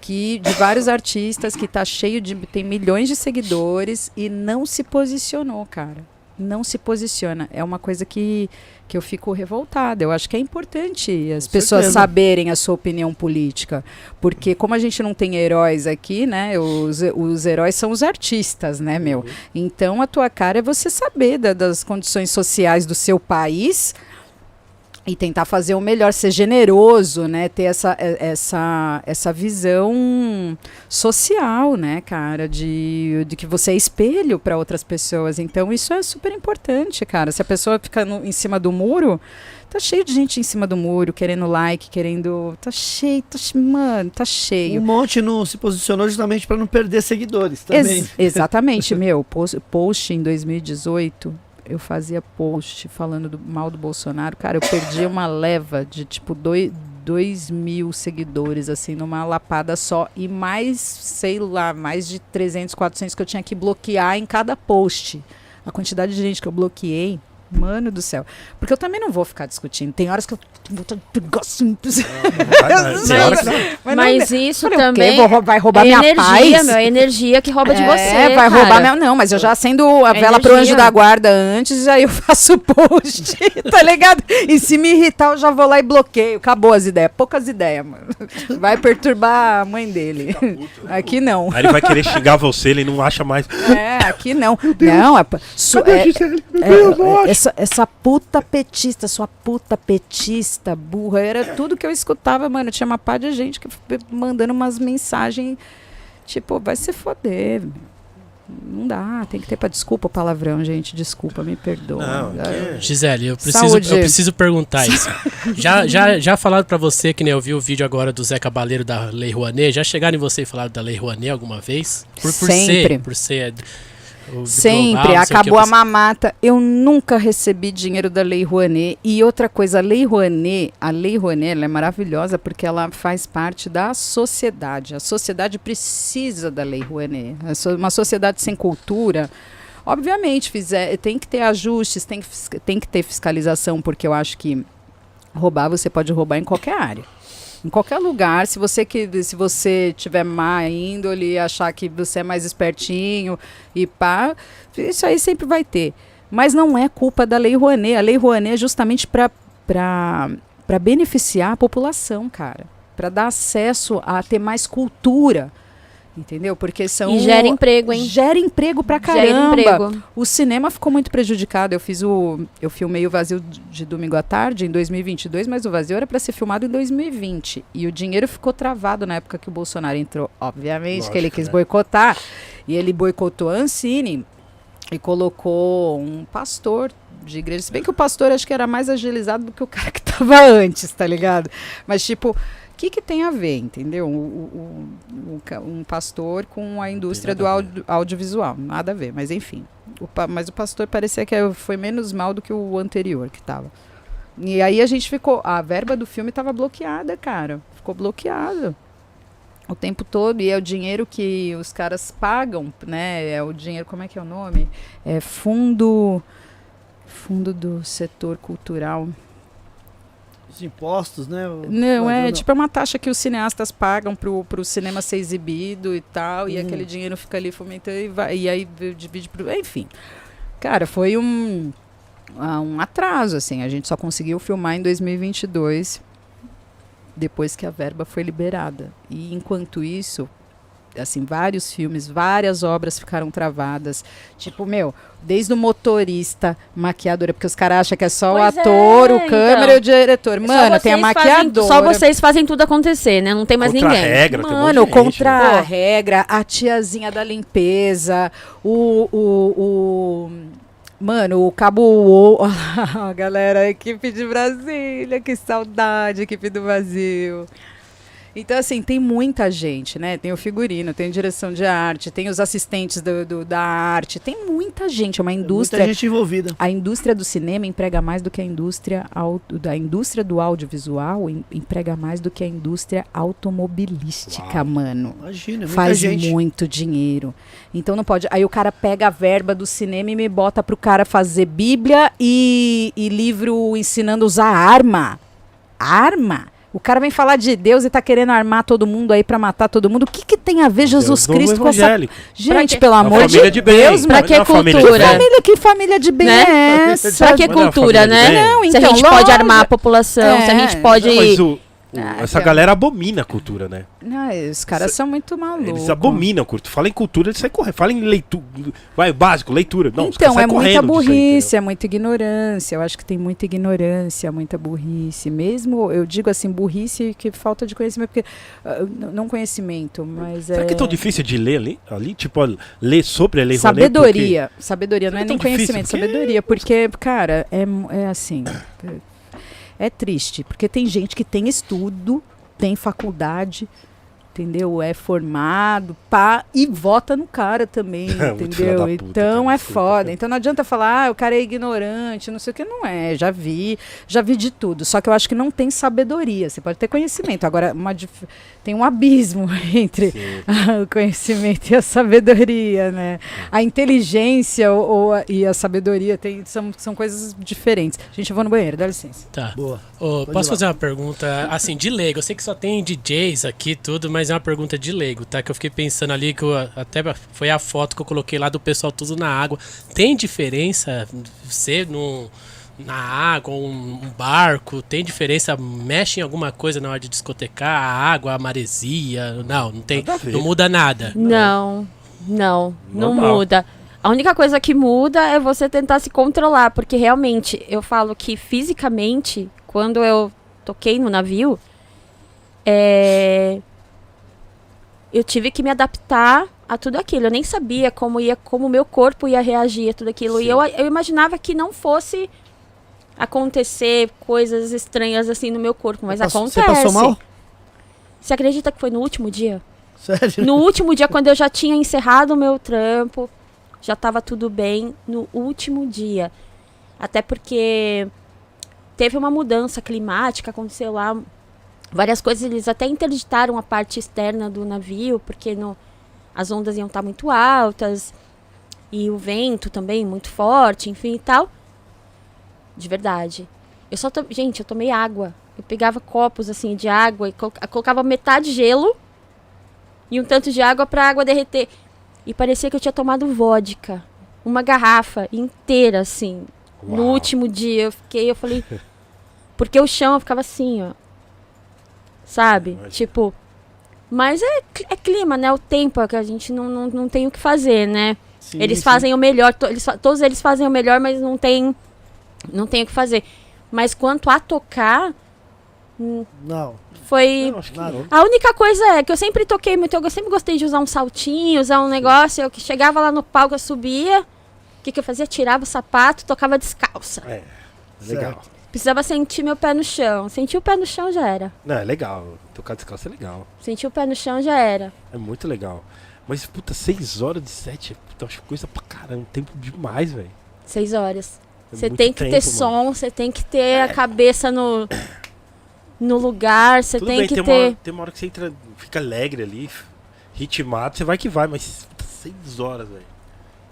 Speaker 5: Que de vários artistas que tá cheio de tem milhões de seguidores e não se posicionou, cara. Não se posiciona. É uma coisa que que eu fico revoltada. Eu acho que é importante as
Speaker 1: Com
Speaker 5: pessoas
Speaker 1: certeza.
Speaker 5: saberem a sua opinião política. Porque como a gente não tem heróis aqui, né? Os, os heróis são os artistas, né, meu? Então a tua cara é você saber da- das condições sociais do seu país e tentar fazer o melhor, ser generoso, né? Ter essa, eh, essa, essa visão social, né, cara, de, de que você é espelho para outras pessoas. Então isso é super importante, cara. Se a pessoa fica no- em cima do muro, tá cheio de gente em cima do muro, querendo like, querendo. Tá cheio, tá, mano, tá cheio.
Speaker 1: Um monte não se posicionou justamente para não perder seguidores também.
Speaker 5: Ex- exatamente, [LAUGHS] meu. Post, post em 2018, eu fazia post falando do mal do Bolsonaro. Cara, eu perdi uma leva de tipo dois, dois mil seguidores, assim, numa lapada só. E mais, sei lá, mais de 300, 400 que eu tinha que bloquear em cada post. A quantidade de gente que eu bloqueei. Mano do céu. Porque eu também não vou ficar discutindo. Tem horas que eu de pegar assim.
Speaker 2: Mas,
Speaker 4: isso
Speaker 5: Falei,
Speaker 4: também
Speaker 5: Vou vai roubar
Speaker 4: é
Speaker 5: minha
Speaker 4: energia,
Speaker 5: paz?
Speaker 4: meu, é energia que rouba de
Speaker 5: É,
Speaker 4: você,
Speaker 5: vai
Speaker 4: cara.
Speaker 5: roubar minha... Não, mas eu já acendo a
Speaker 4: É
Speaker 5: vela pro anjo
Speaker 4: energia.
Speaker 5: da guarda antes, aí eu [LAUGHS] faço post, tá ligado? E se me irritar, eu já vou lá e bloqueio. Acabou as ideias. Poucas ideias, mano. Vai perturbar a mãe dele. Aqui não.
Speaker 2: Aí ele vai querer xingar você, ele não acha mais.
Speaker 5: É, aqui não. Não, é, su- é-?
Speaker 2: Meu
Speaker 5: é, é,
Speaker 2: acho.
Speaker 5: Essa, essa puta petista, sua puta petista, burra, era tudo que eu escutava, mano. Tinha uma pá de gente que mandando umas mensagens, tipo, vai se foder. Não dá, tem que ter pra desculpa o palavrão, gente. Desculpa, me perdoa.
Speaker 2: Não, que é-
Speaker 3: Gisele, eu preciso,
Speaker 5: Saúde.
Speaker 3: eu preciso perguntar isso. [LAUGHS] já, já, já falaram pra você, que nem eu vi o vídeo agora do Zé Cabaleiro da Lei Rouanet, já chegaram em você e falaram da Lei Rouanet alguma vez? Por, por
Speaker 5: Sempre.
Speaker 3: ser, por ser
Speaker 5: Sempre,
Speaker 3: que,
Speaker 5: acabou a mamata. Eu nunca recebi dinheiro da Lei Rouanet. E outra coisa, a Lei Rouanet, a Lei Rouanet ela é maravilhosa porque ela faz parte da sociedade. A sociedade precisa da Lei Rouanet. So- Uma sociedade sem cultura. Obviamente, fizer, tem que ter ajustes, tem que, tem que ter fiscalização, porque eu acho que roubar você pode roubar em qualquer área. Em qualquer lugar, se você que se você tiver má índole, achar que você é mais espertinho e pá, isso aí sempre vai ter. Mas não é culpa da Lei Rouanet. A Lei Rouanet é justamente para para beneficiar a população, cara, para dar acesso a ter mais cultura. Entendeu? Porque são
Speaker 4: E gera emprego, hein?
Speaker 5: Gera emprego pra
Speaker 4: Gera
Speaker 5: caramba.
Speaker 4: emprego.
Speaker 5: O cinema ficou muito prejudicado. Eu fiz o. Eu filmei o Vazio de- domingo à tarde, em 2022, mas o Vazio era para ser filmado em 2020. E o dinheiro ficou travado na época que o Bolsonaro entrou. Obviamente que ele
Speaker 2: Lógico,
Speaker 5: quis
Speaker 2: né?
Speaker 5: boicotar. E ele boicotou a Ancine e colocou um pastor de igreja. Se bem que o pastor acho que era mais agilizado do que o cara que tava [LAUGHS] antes, tá ligado? Mas, tipo. O que, que tem a ver, entendeu? O- o- o- o ca- um pastor com a indústria do audio- audiovisual. Nada a ver, mas enfim. Mas o pastor parecia que foi menos mal do que o anterior que tava. E aí a gente ficou. A verba do filme tava bloqueada, cara. Ficou bloqueada. O tempo todo. E é o dinheiro que os caras pagam, né? É o dinheiro. Como é que é o nome? É fundo. Fundo do setor cultural.
Speaker 1: Os impostos, né? o-
Speaker 5: Não, é
Speaker 1: não.
Speaker 5: tipo é uma taxa que os cineastas pagam pro, pro cinema ser exibido e tal, e
Speaker 1: Uhum.
Speaker 5: aquele dinheiro fica ali fomentando e, vai, e aí divide pro. Enfim. Cara, foi um, ah, um atraso, assim. A gente só conseguiu filmar em 2022, depois que a verba foi liberada. E enquanto isso, assim, vários filmes, várias obras ficaram travadas. Tipo, meu, desde o motorista, maquiadora, porque os caras acham que é só
Speaker 4: Pois
Speaker 5: o ator,
Speaker 4: é,
Speaker 5: o câmera
Speaker 4: então.
Speaker 5: e o diretor. Mano, tem a
Speaker 4: vocês fazem-
Speaker 5: maquiadora.
Speaker 4: só vocês fazem tudo acontecer, né? Não tem mais
Speaker 2: Contra a
Speaker 4: ninguém.
Speaker 2: regra, tem um monte
Speaker 5: Mano,
Speaker 2: de gente,
Speaker 5: contra
Speaker 2: né?
Speaker 5: a regra, a tiazinha da limpeza, o. o, o mano, o Cabo. O, [LAUGHS] galera, a equipe de Brasília, que saudade, equipe do Brasil. Então, assim, tem muita gente, né? Tem o figurino, tem direção de arte, tem os assistentes do, do- da arte, tem muita gente, é uma indústria.
Speaker 1: Muita gente envolvida.
Speaker 5: A indústria do cinema emprega mais do que a indústria da indústria do audiovisual em- emprega mais do que a indústria automobilística,
Speaker 2: Uau.
Speaker 5: mano.
Speaker 1: Imagina, muita
Speaker 5: Faz
Speaker 1: gente.
Speaker 5: muito dinheiro. Então não pode. Aí o cara pega a verba do cinema e me bota pro cara fazer Bíblia e, e livro ensinando a usar arma. Arma? O cara vem falar de Deus e tá querendo armar todo mundo aí pra matar todo mundo. O que, que tem a ver Jesus
Speaker 2: Deus
Speaker 5: Cristo com essa. Gente, pelo amor de
Speaker 2: de
Speaker 5: Deus,
Speaker 4: pra
Speaker 2: é
Speaker 4: que cultura?
Speaker 5: Família, que família de bem
Speaker 4: Né?
Speaker 5: é essa?
Speaker 4: Pra que
Speaker 2: é
Speaker 4: cultura, né?
Speaker 5: Não,
Speaker 4: se
Speaker 5: então,
Speaker 4: a gente pode armar a população, se a
Speaker 5: É.
Speaker 4: gente pode.
Speaker 2: Não,
Speaker 5: Ah,
Speaker 2: essa
Speaker 5: que-
Speaker 2: galera abomina a cultura, né?
Speaker 5: Não, os caras são muito malucos.
Speaker 2: Eles abominam a cultura. Fala em cultura, eles saem correndo. Fala em leitura. Vai, básico, leitura. Não,
Speaker 5: então, é muita
Speaker 2: disso aí,
Speaker 5: burrice, é muita ignorância. Eu acho que tem muita ignorância, muita burrice. Mesmo, eu digo assim, burrice que falta de conhecimento, porque. ah, não conhecimento, mas
Speaker 2: Será
Speaker 5: é.
Speaker 2: que é tão difícil de ler ali? ali? Tipo, ler sobre a Lei?
Speaker 5: Sabedoria. Sabedoria, não é
Speaker 2: é
Speaker 5: nem conhecimento,
Speaker 2: Porque-
Speaker 5: sabedoria. Porque, cara, é, é assim. [CLEARS THROAT] É triste, porque tem gente que tem estudo, tem faculdade, entendeu? É formado, pá, e vota no cara também, [LAUGHS] entendeu?
Speaker 2: puta,
Speaker 5: então é foda.
Speaker 2: cara.
Speaker 5: Então não adianta falar, ah, o cara é ignorante, não sei o que, não é. Já vi, já vi de tudo. Só que eu acho que não tem sabedoria. Você pode ter conhecimento. Agora, uma dif- tem um abismo [LAUGHS] entre [LAUGHS] o conhecimento e a sabedoria, né? A inteligência ou, ou a- e a sabedoria tem, são, são coisas diferentes. Gente, eu vou no banheiro, dá licença.
Speaker 3: Tá.
Speaker 1: Boa. Pode
Speaker 3: posso fazer uma pergunta, assim, de leigo? Eu sei que só tem DJs aqui tudo, mas é uma pergunta de leigo, tá? Que eu fiquei pensando ali, que eu, até foi a foto que eu coloquei lá do pessoal tudo na água. Tem diferença ser no, na água, um, um barco? Tem diferença? Mexe em alguma coisa na hora de discotecar? A água, a maresia? Não, não tem.
Speaker 2: Nada a ver.
Speaker 3: Não muda nada.
Speaker 4: Não, não, não
Speaker 2: Normal.
Speaker 4: muda. A única coisa que muda é você tentar se controlar, porque realmente eu falo que fisicamente, quando eu toquei no navio, é, eu tive que me adaptar a tudo aquilo. Eu nem sabia como ia, como o meu corpo ia reagir a tudo aquilo.
Speaker 2: Sim.
Speaker 4: E eu, eu imaginava que não fosse acontecer coisas estranhas assim no meu corpo, mas
Speaker 1: Você passou-
Speaker 4: acontece.
Speaker 1: Você passou mal?
Speaker 4: Você acredita que foi no último dia?
Speaker 1: Sério?
Speaker 4: No último dia, quando eu já tinha encerrado o meu trampo, já estava tudo bem. No último dia. Até porque teve uma mudança climática, aconteceu lá várias coisas. Eles até interditaram a parte externa do navio, porque no, as ondas iam estar muito altas. E o vento também muito forte, enfim e tal. De verdade. Eu só to... Gente, eu tomei água. Eu pegava copos assim de água e colo- colocava metade gelo e um tanto de água pra água derreter. E parecia que eu tinha tomado vodka. Uma garrafa inteira, assim. No
Speaker 2: Uau.
Speaker 4: último dia eu fiquei, eu falei. [LAUGHS] Porque o chão eu ficava assim, ó. Sabe? Tipo. Mas é, é clima, né? O tempo é que a gente não, não, não tem o que fazer, né?
Speaker 1: Sim,
Speaker 4: eles
Speaker 1: sim.
Speaker 4: fazem o melhor, to- eles, todos eles fazem o melhor, mas não tem. Não tem o que fazer. Mas quanto a tocar, hum,
Speaker 1: Não,
Speaker 4: foi.
Speaker 2: Não.
Speaker 4: A única coisa é que eu sempre toquei muito, eu sempre gostei de usar um saltinho, usar um negócio, eu que chegava lá no palco, eu subia, o que, que eu fazia? Tirava o sapato, tocava descalça.
Speaker 2: É, legal.
Speaker 4: Precisava sentir meu pé no chão. Sentir o pé no chão já era.
Speaker 2: Não, é legal. Tocar descalço é legal.
Speaker 4: Sentir o pé no chão já era.
Speaker 2: É muito legal. Mas, puta, seis horas de set, puta, acho coisa pra caramba. Tempo demais, velho.
Speaker 4: Seis horas.
Speaker 2: É
Speaker 4: Você
Speaker 2: muito
Speaker 4: tem que
Speaker 2: tempo,
Speaker 4: ter
Speaker 2: mano.
Speaker 4: som, você tem que ter a cabeça no, no lugar, você tem
Speaker 2: bem,
Speaker 4: que
Speaker 2: tem,
Speaker 4: ter.
Speaker 2: Uma hora, tem uma hora que você entra, fica alegre ali, ritmado, você vai que vai, mas puta, seis horas, velho.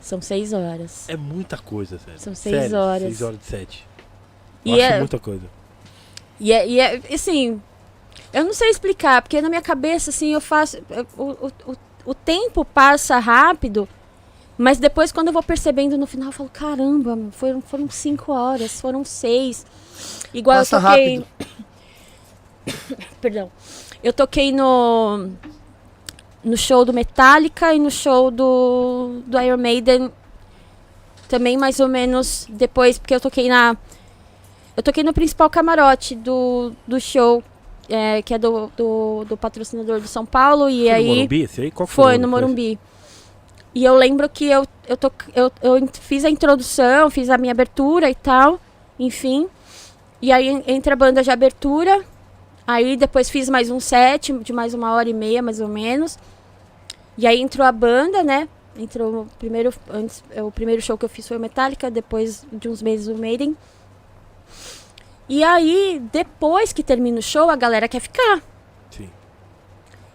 Speaker 4: São seis horas.
Speaker 2: É muita coisa, sério.
Speaker 4: São seis
Speaker 2: Sério,
Speaker 4: horas.
Speaker 2: Seis horas de set. Eu
Speaker 4: E
Speaker 2: acho
Speaker 4: é,
Speaker 2: muita coisa.
Speaker 4: E é, e é, assim, eu não sei explicar, porque na minha cabeça, assim, eu faço. eu- O, o, o, tempo passa rápido, mas depois, quando eu vou percebendo no final, eu falo: caramba, foram, foram cinco horas, foram seis. Igual
Speaker 1: Passa
Speaker 4: eu toquei.
Speaker 1: rápido. [COUGHS]
Speaker 4: Perdão. Eu toquei no. No show do Metallica e no show do, do Iron Maiden. Também mais ou menos depois, porque eu toquei na. Eu toquei no principal camarote do, do show, é, que é do, do, do patrocinador do São Paulo. E
Speaker 2: Foi
Speaker 4: aí.
Speaker 2: no Morumbi, esse aí? Qual foi?
Speaker 4: Foi, no? Morumbi. E eu lembro que eu, eu, to, eu, eu fiz a introdução, fiz a minha abertura e tal, enfim. E aí en- entra a banda de abertura. Aí depois fiz mais um set de mais uma hora e meia, mais ou menos. E aí entrou a banda, né? Entrou o primeiro, antes, o primeiro show que eu fiz foi o Metallica, depois de uns meses o Maiden. E aí, depois que termina o show, a galera quer ficar.
Speaker 2: Sim.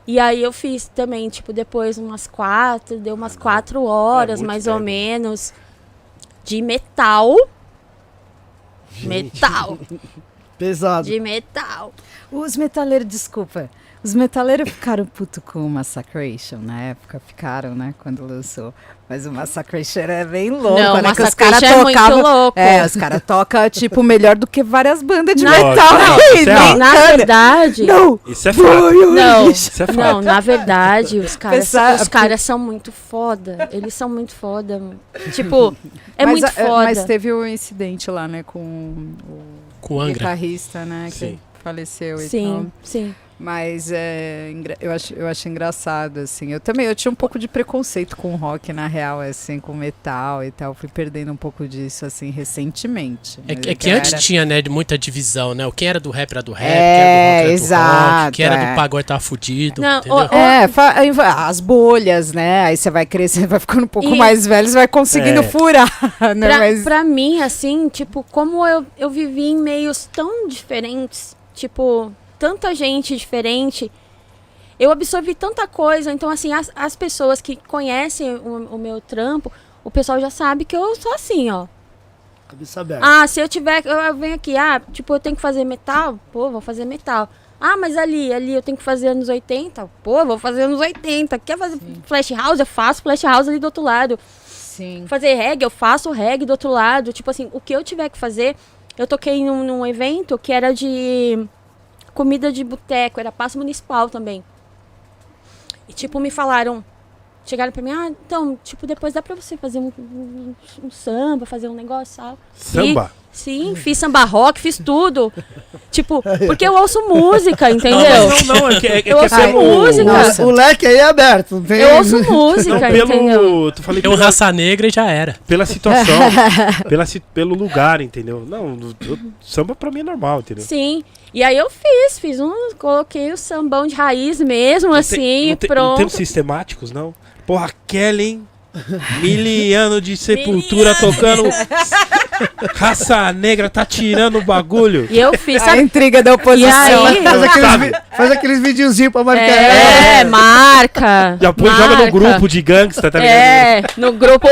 Speaker 4: E aí eu fiz também, tipo, depois umas quatro, deu umas
Speaker 2: Ah,
Speaker 4: quatro horas,
Speaker 2: muito
Speaker 4: mais
Speaker 2: tempo.
Speaker 4: ou menos, de metal.
Speaker 2: Gente.
Speaker 4: Metal, [LAUGHS]
Speaker 1: pesado.
Speaker 4: de metal.
Speaker 5: Os metaleiros, desculpa. Os metaleiros ficaram puto com o Massacration na época, ficaram, né, quando lançou. Mas o Massacration é bem louco,
Speaker 4: Não,
Speaker 5: né? Que os
Speaker 4: Massacration
Speaker 5: caras
Speaker 4: é muito
Speaker 5: tocavam.
Speaker 4: louco.
Speaker 5: É, os caras tocam, tipo, melhor do que várias bandas de metal.
Speaker 2: não,
Speaker 5: aí,
Speaker 2: é.
Speaker 4: Na verdade,
Speaker 5: Não!
Speaker 2: Isso é fato.
Speaker 4: não,
Speaker 2: Isso é fato.
Speaker 4: não, na verdade, os caras,
Speaker 5: Pensar-
Speaker 4: os caras são muito foda. Eles são muito foda. Tipo, é
Speaker 5: mas,
Speaker 4: muito
Speaker 5: a-
Speaker 4: foda.
Speaker 5: Mas teve o incidente lá, né, com o
Speaker 3: Com Angra.
Speaker 5: guitarrista, né, que
Speaker 2: Sim.
Speaker 5: faleceu e
Speaker 4: Sim,
Speaker 5: tal.
Speaker 4: sim.
Speaker 5: Mas é, eu, acho, eu acho engraçado, assim. Eu também eu tinha um pouco de preconceito com o rock, na real, assim, com metal e tal. Fui perdendo um pouco disso, assim, recentemente.
Speaker 3: É, que- é que antes
Speaker 5: era-
Speaker 3: tinha, né, de muita divisão, né? O Quem era do rap era do rap,
Speaker 5: É,
Speaker 3: quem era do rock era do
Speaker 5: exato,
Speaker 3: rock, quem era
Speaker 5: é.
Speaker 3: do pagode tava fudido,
Speaker 4: Não,
Speaker 3: entendeu?
Speaker 4: o-
Speaker 5: É, aí vai- as bolhas, né? Aí você vai crescendo, [LAUGHS] vai ficando um pouco
Speaker 4: E-
Speaker 5: mais velho, você vai conseguindo
Speaker 2: É.
Speaker 5: furar, [LAUGHS] né?
Speaker 4: Pra,
Speaker 5: Mas-
Speaker 4: pra mim, assim, tipo, como eu, eu vivi em meios tão diferentes, tipo, tanta gente diferente, eu absorvi tanta coisa. Então, assim, as, as pessoas que conhecem o, o meu trampo, o pessoal já sabe que eu sou assim, ó.
Speaker 1: Cabeça aberta.
Speaker 4: Ah, se eu tiver. Eu, eu venho aqui, ah, tipo, eu tenho que fazer metal? Pô, vou fazer metal. Ah, mas ali, ali eu tenho que fazer anos 80? Pô, vou fazer anos 80. Quer fazer flash house? Eu faço flash house ali do outro lado.
Speaker 5: Sim.
Speaker 4: Fazer reggae, eu faço reggae do outro lado. Tipo assim, o que eu tiver que fazer. Eu toquei num, num evento que era de comida de boteco, era passo municipal também. E tipo, me falaram. Chegaram pra mim, ah, então, tipo, depois dá pra você fazer um, um- um samba, fazer um negócio e tal.
Speaker 2: Samba?
Speaker 4: Sim, fiz samba rock, fiz tudo. tipo, porque eu ouço música,
Speaker 2: Não,
Speaker 4: entendeu?
Speaker 2: mas não, não, é que, é, que
Speaker 4: Eu
Speaker 2: é
Speaker 4: ouço
Speaker 2: pelo...
Speaker 4: música.
Speaker 5: Nossa.
Speaker 1: O leque aí é aberto. Não tem...
Speaker 4: Eu ouço
Speaker 2: Não,
Speaker 4: música, entendeu?
Speaker 2: pelo... Tu falei
Speaker 3: um
Speaker 2: pela,
Speaker 3: raça negra e já era.
Speaker 2: pela situação, [LAUGHS] pela, pelo lugar, entendeu? Não, o- o samba pra mim é normal, entendeu?
Speaker 4: Sim. E aí eu fiz, fiz um, coloquei o sambão de raiz mesmo,
Speaker 2: Não
Speaker 4: assim,
Speaker 2: tem- não tem- Não
Speaker 4: pronto.
Speaker 2: temos sistemáticos, não? Porra, Kellen, miliano de sepultura tocando raça negra, tá tirando o bagulho.
Speaker 4: E eu fiz,
Speaker 5: A
Speaker 4: sabe?
Speaker 5: intriga da oposição.
Speaker 4: Aí-
Speaker 1: Faz aqueles, faz aqueles videozinhos pra marcar.
Speaker 4: É, marca.
Speaker 2: Já põe, joga no grupo de gangsta, tá ligado?
Speaker 4: É, no grupo,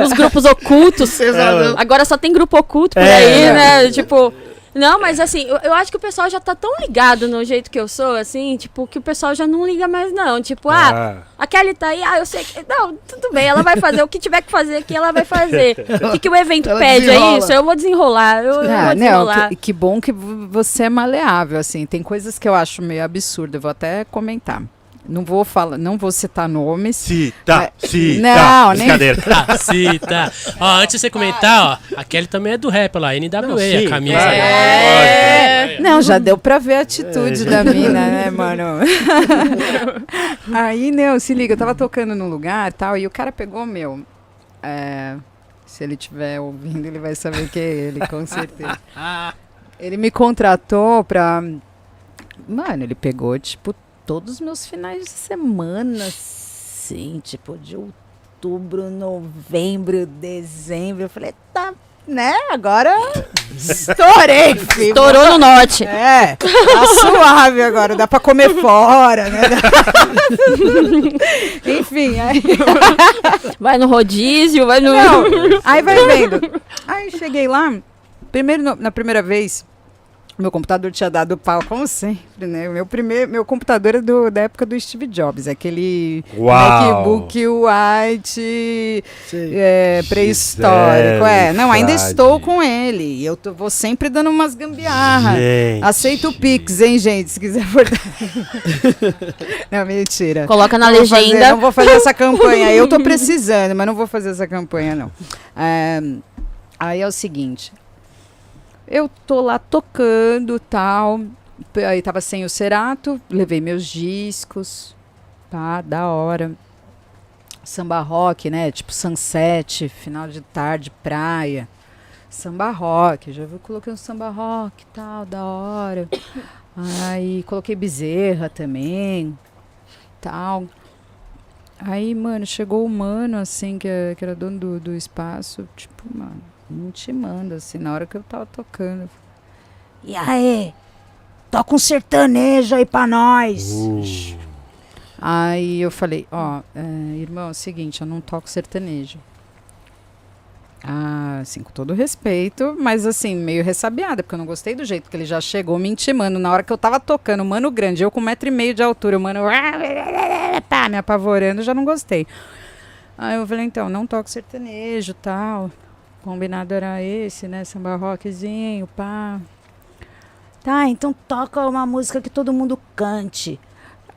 Speaker 4: nos grupos ocultos.
Speaker 1: Pesadão.
Speaker 4: Agora só tem grupo oculto por
Speaker 2: É.
Speaker 4: aí, né? Tipo. Não, mas assim, eu, eu acho que o pessoal já tá tão ligado no jeito que eu sou, assim, tipo, que o pessoal já não liga mais, não. Tipo, ah,
Speaker 2: Ah,
Speaker 4: a Kelly tá aí, ah, eu sei que. Não, tudo bem, ela vai fazer. o que tiver que fazer aqui, ela vai fazer. O que, que o evento
Speaker 1: Ela
Speaker 4: pede
Speaker 1: desenrola.
Speaker 4: é isso? Eu vou desenrolar. Eu, eu
Speaker 5: Ah,
Speaker 4: vou
Speaker 5: não,
Speaker 4: desenrolar.
Speaker 5: que, que bom que você é maleável, assim. Tem coisas que eu acho meio absurdo, eu vou até comentar. Não vou falar, não vou citar nomes.
Speaker 2: se tá,
Speaker 5: Mas-
Speaker 2: se
Speaker 5: Não,
Speaker 2: tá.
Speaker 5: nem-
Speaker 2: Brincadeira.
Speaker 3: Tá, sim, tá. Ó, antes de você comentar, ó, a Kelly também é do rap lá, NWA,
Speaker 2: Não, sim,
Speaker 3: a camisa.
Speaker 2: claro.
Speaker 3: É.
Speaker 5: Não, já deu pra ver a atitude
Speaker 2: É.
Speaker 5: da mina, né, mano? [LAUGHS] Aí, não, se liga, eu tava tocando num lugar e tal, e o cara pegou, meu. é, se ele estiver ouvindo, ele vai saber que é ele, com certeza. [LAUGHS] Ele me contratou pra. Mano, ele pegou, tipo, todos os meus finais de semana, assim, tipo, de outubro, novembro, dezembro. Eu falei, tá, né? Agora estourei, [LAUGHS] filho.
Speaker 4: Estourou no norte.
Speaker 5: É, tá [LAUGHS] suave agora, dá pra comer fora, né? [LAUGHS] Enfim, aí,
Speaker 4: Vai no rodízio, vai no.
Speaker 5: não, aí vai vendo. Aí cheguei lá, primeiro, na primeira vez, meu computador tinha dado pau, como sempre, né? Meu, primeiro, meu computador é do, da época do Steve Jobs, aquele
Speaker 2: Uau.
Speaker 5: MacBook White é, pré-histórico. É, não, ainda estou com ele. e Eu tô- vou sempre dando umas gambiarras. Aceito o Pix, hein, gente, se quiser for... [LAUGHS] Não, mentira.
Speaker 4: Coloca na
Speaker 5: Não vou fazer-
Speaker 4: legenda.
Speaker 5: não vou fazer essa campanha. Eu tô [LAUGHS] precisando, mas não vou fazer essa campanha, não. É, aí é o seguinte. Eu tô lá tocando tal. Aí tava sem o Cerato, levei meus discos. Pá, da hora. Samba rock, né? Tipo sunset, final de tarde, praia. Samba rock, já? Coloquei um samba rock tal, da hora. Aí coloquei bezerra também, tal. Aí, mano, chegou o mano, assim, que, é- que era dono do, do espaço, tipo, mano, manda, assim, na hora que eu tava tocando. E aí? Toca um sertanejo aí pra nós.
Speaker 2: Uh,
Speaker 5: Aí eu falei, ó, é, irmão, é o seguinte, eu não toco sertanejo. Ah, assim, com todo respeito, mas assim, meio ressabiada, porque eu não gostei do jeito que ele já chegou me intimando. Na hora que eu tava tocando, mano grande, eu com um metro e meio de altura, o mano [LAUGHS] pá, me apavorando, eu já não gostei. Aí eu falei, então, não toco sertanejo tal. Combinado era esse, né? Samba rockzinho, pá. Tá, então toca uma música que todo mundo cante.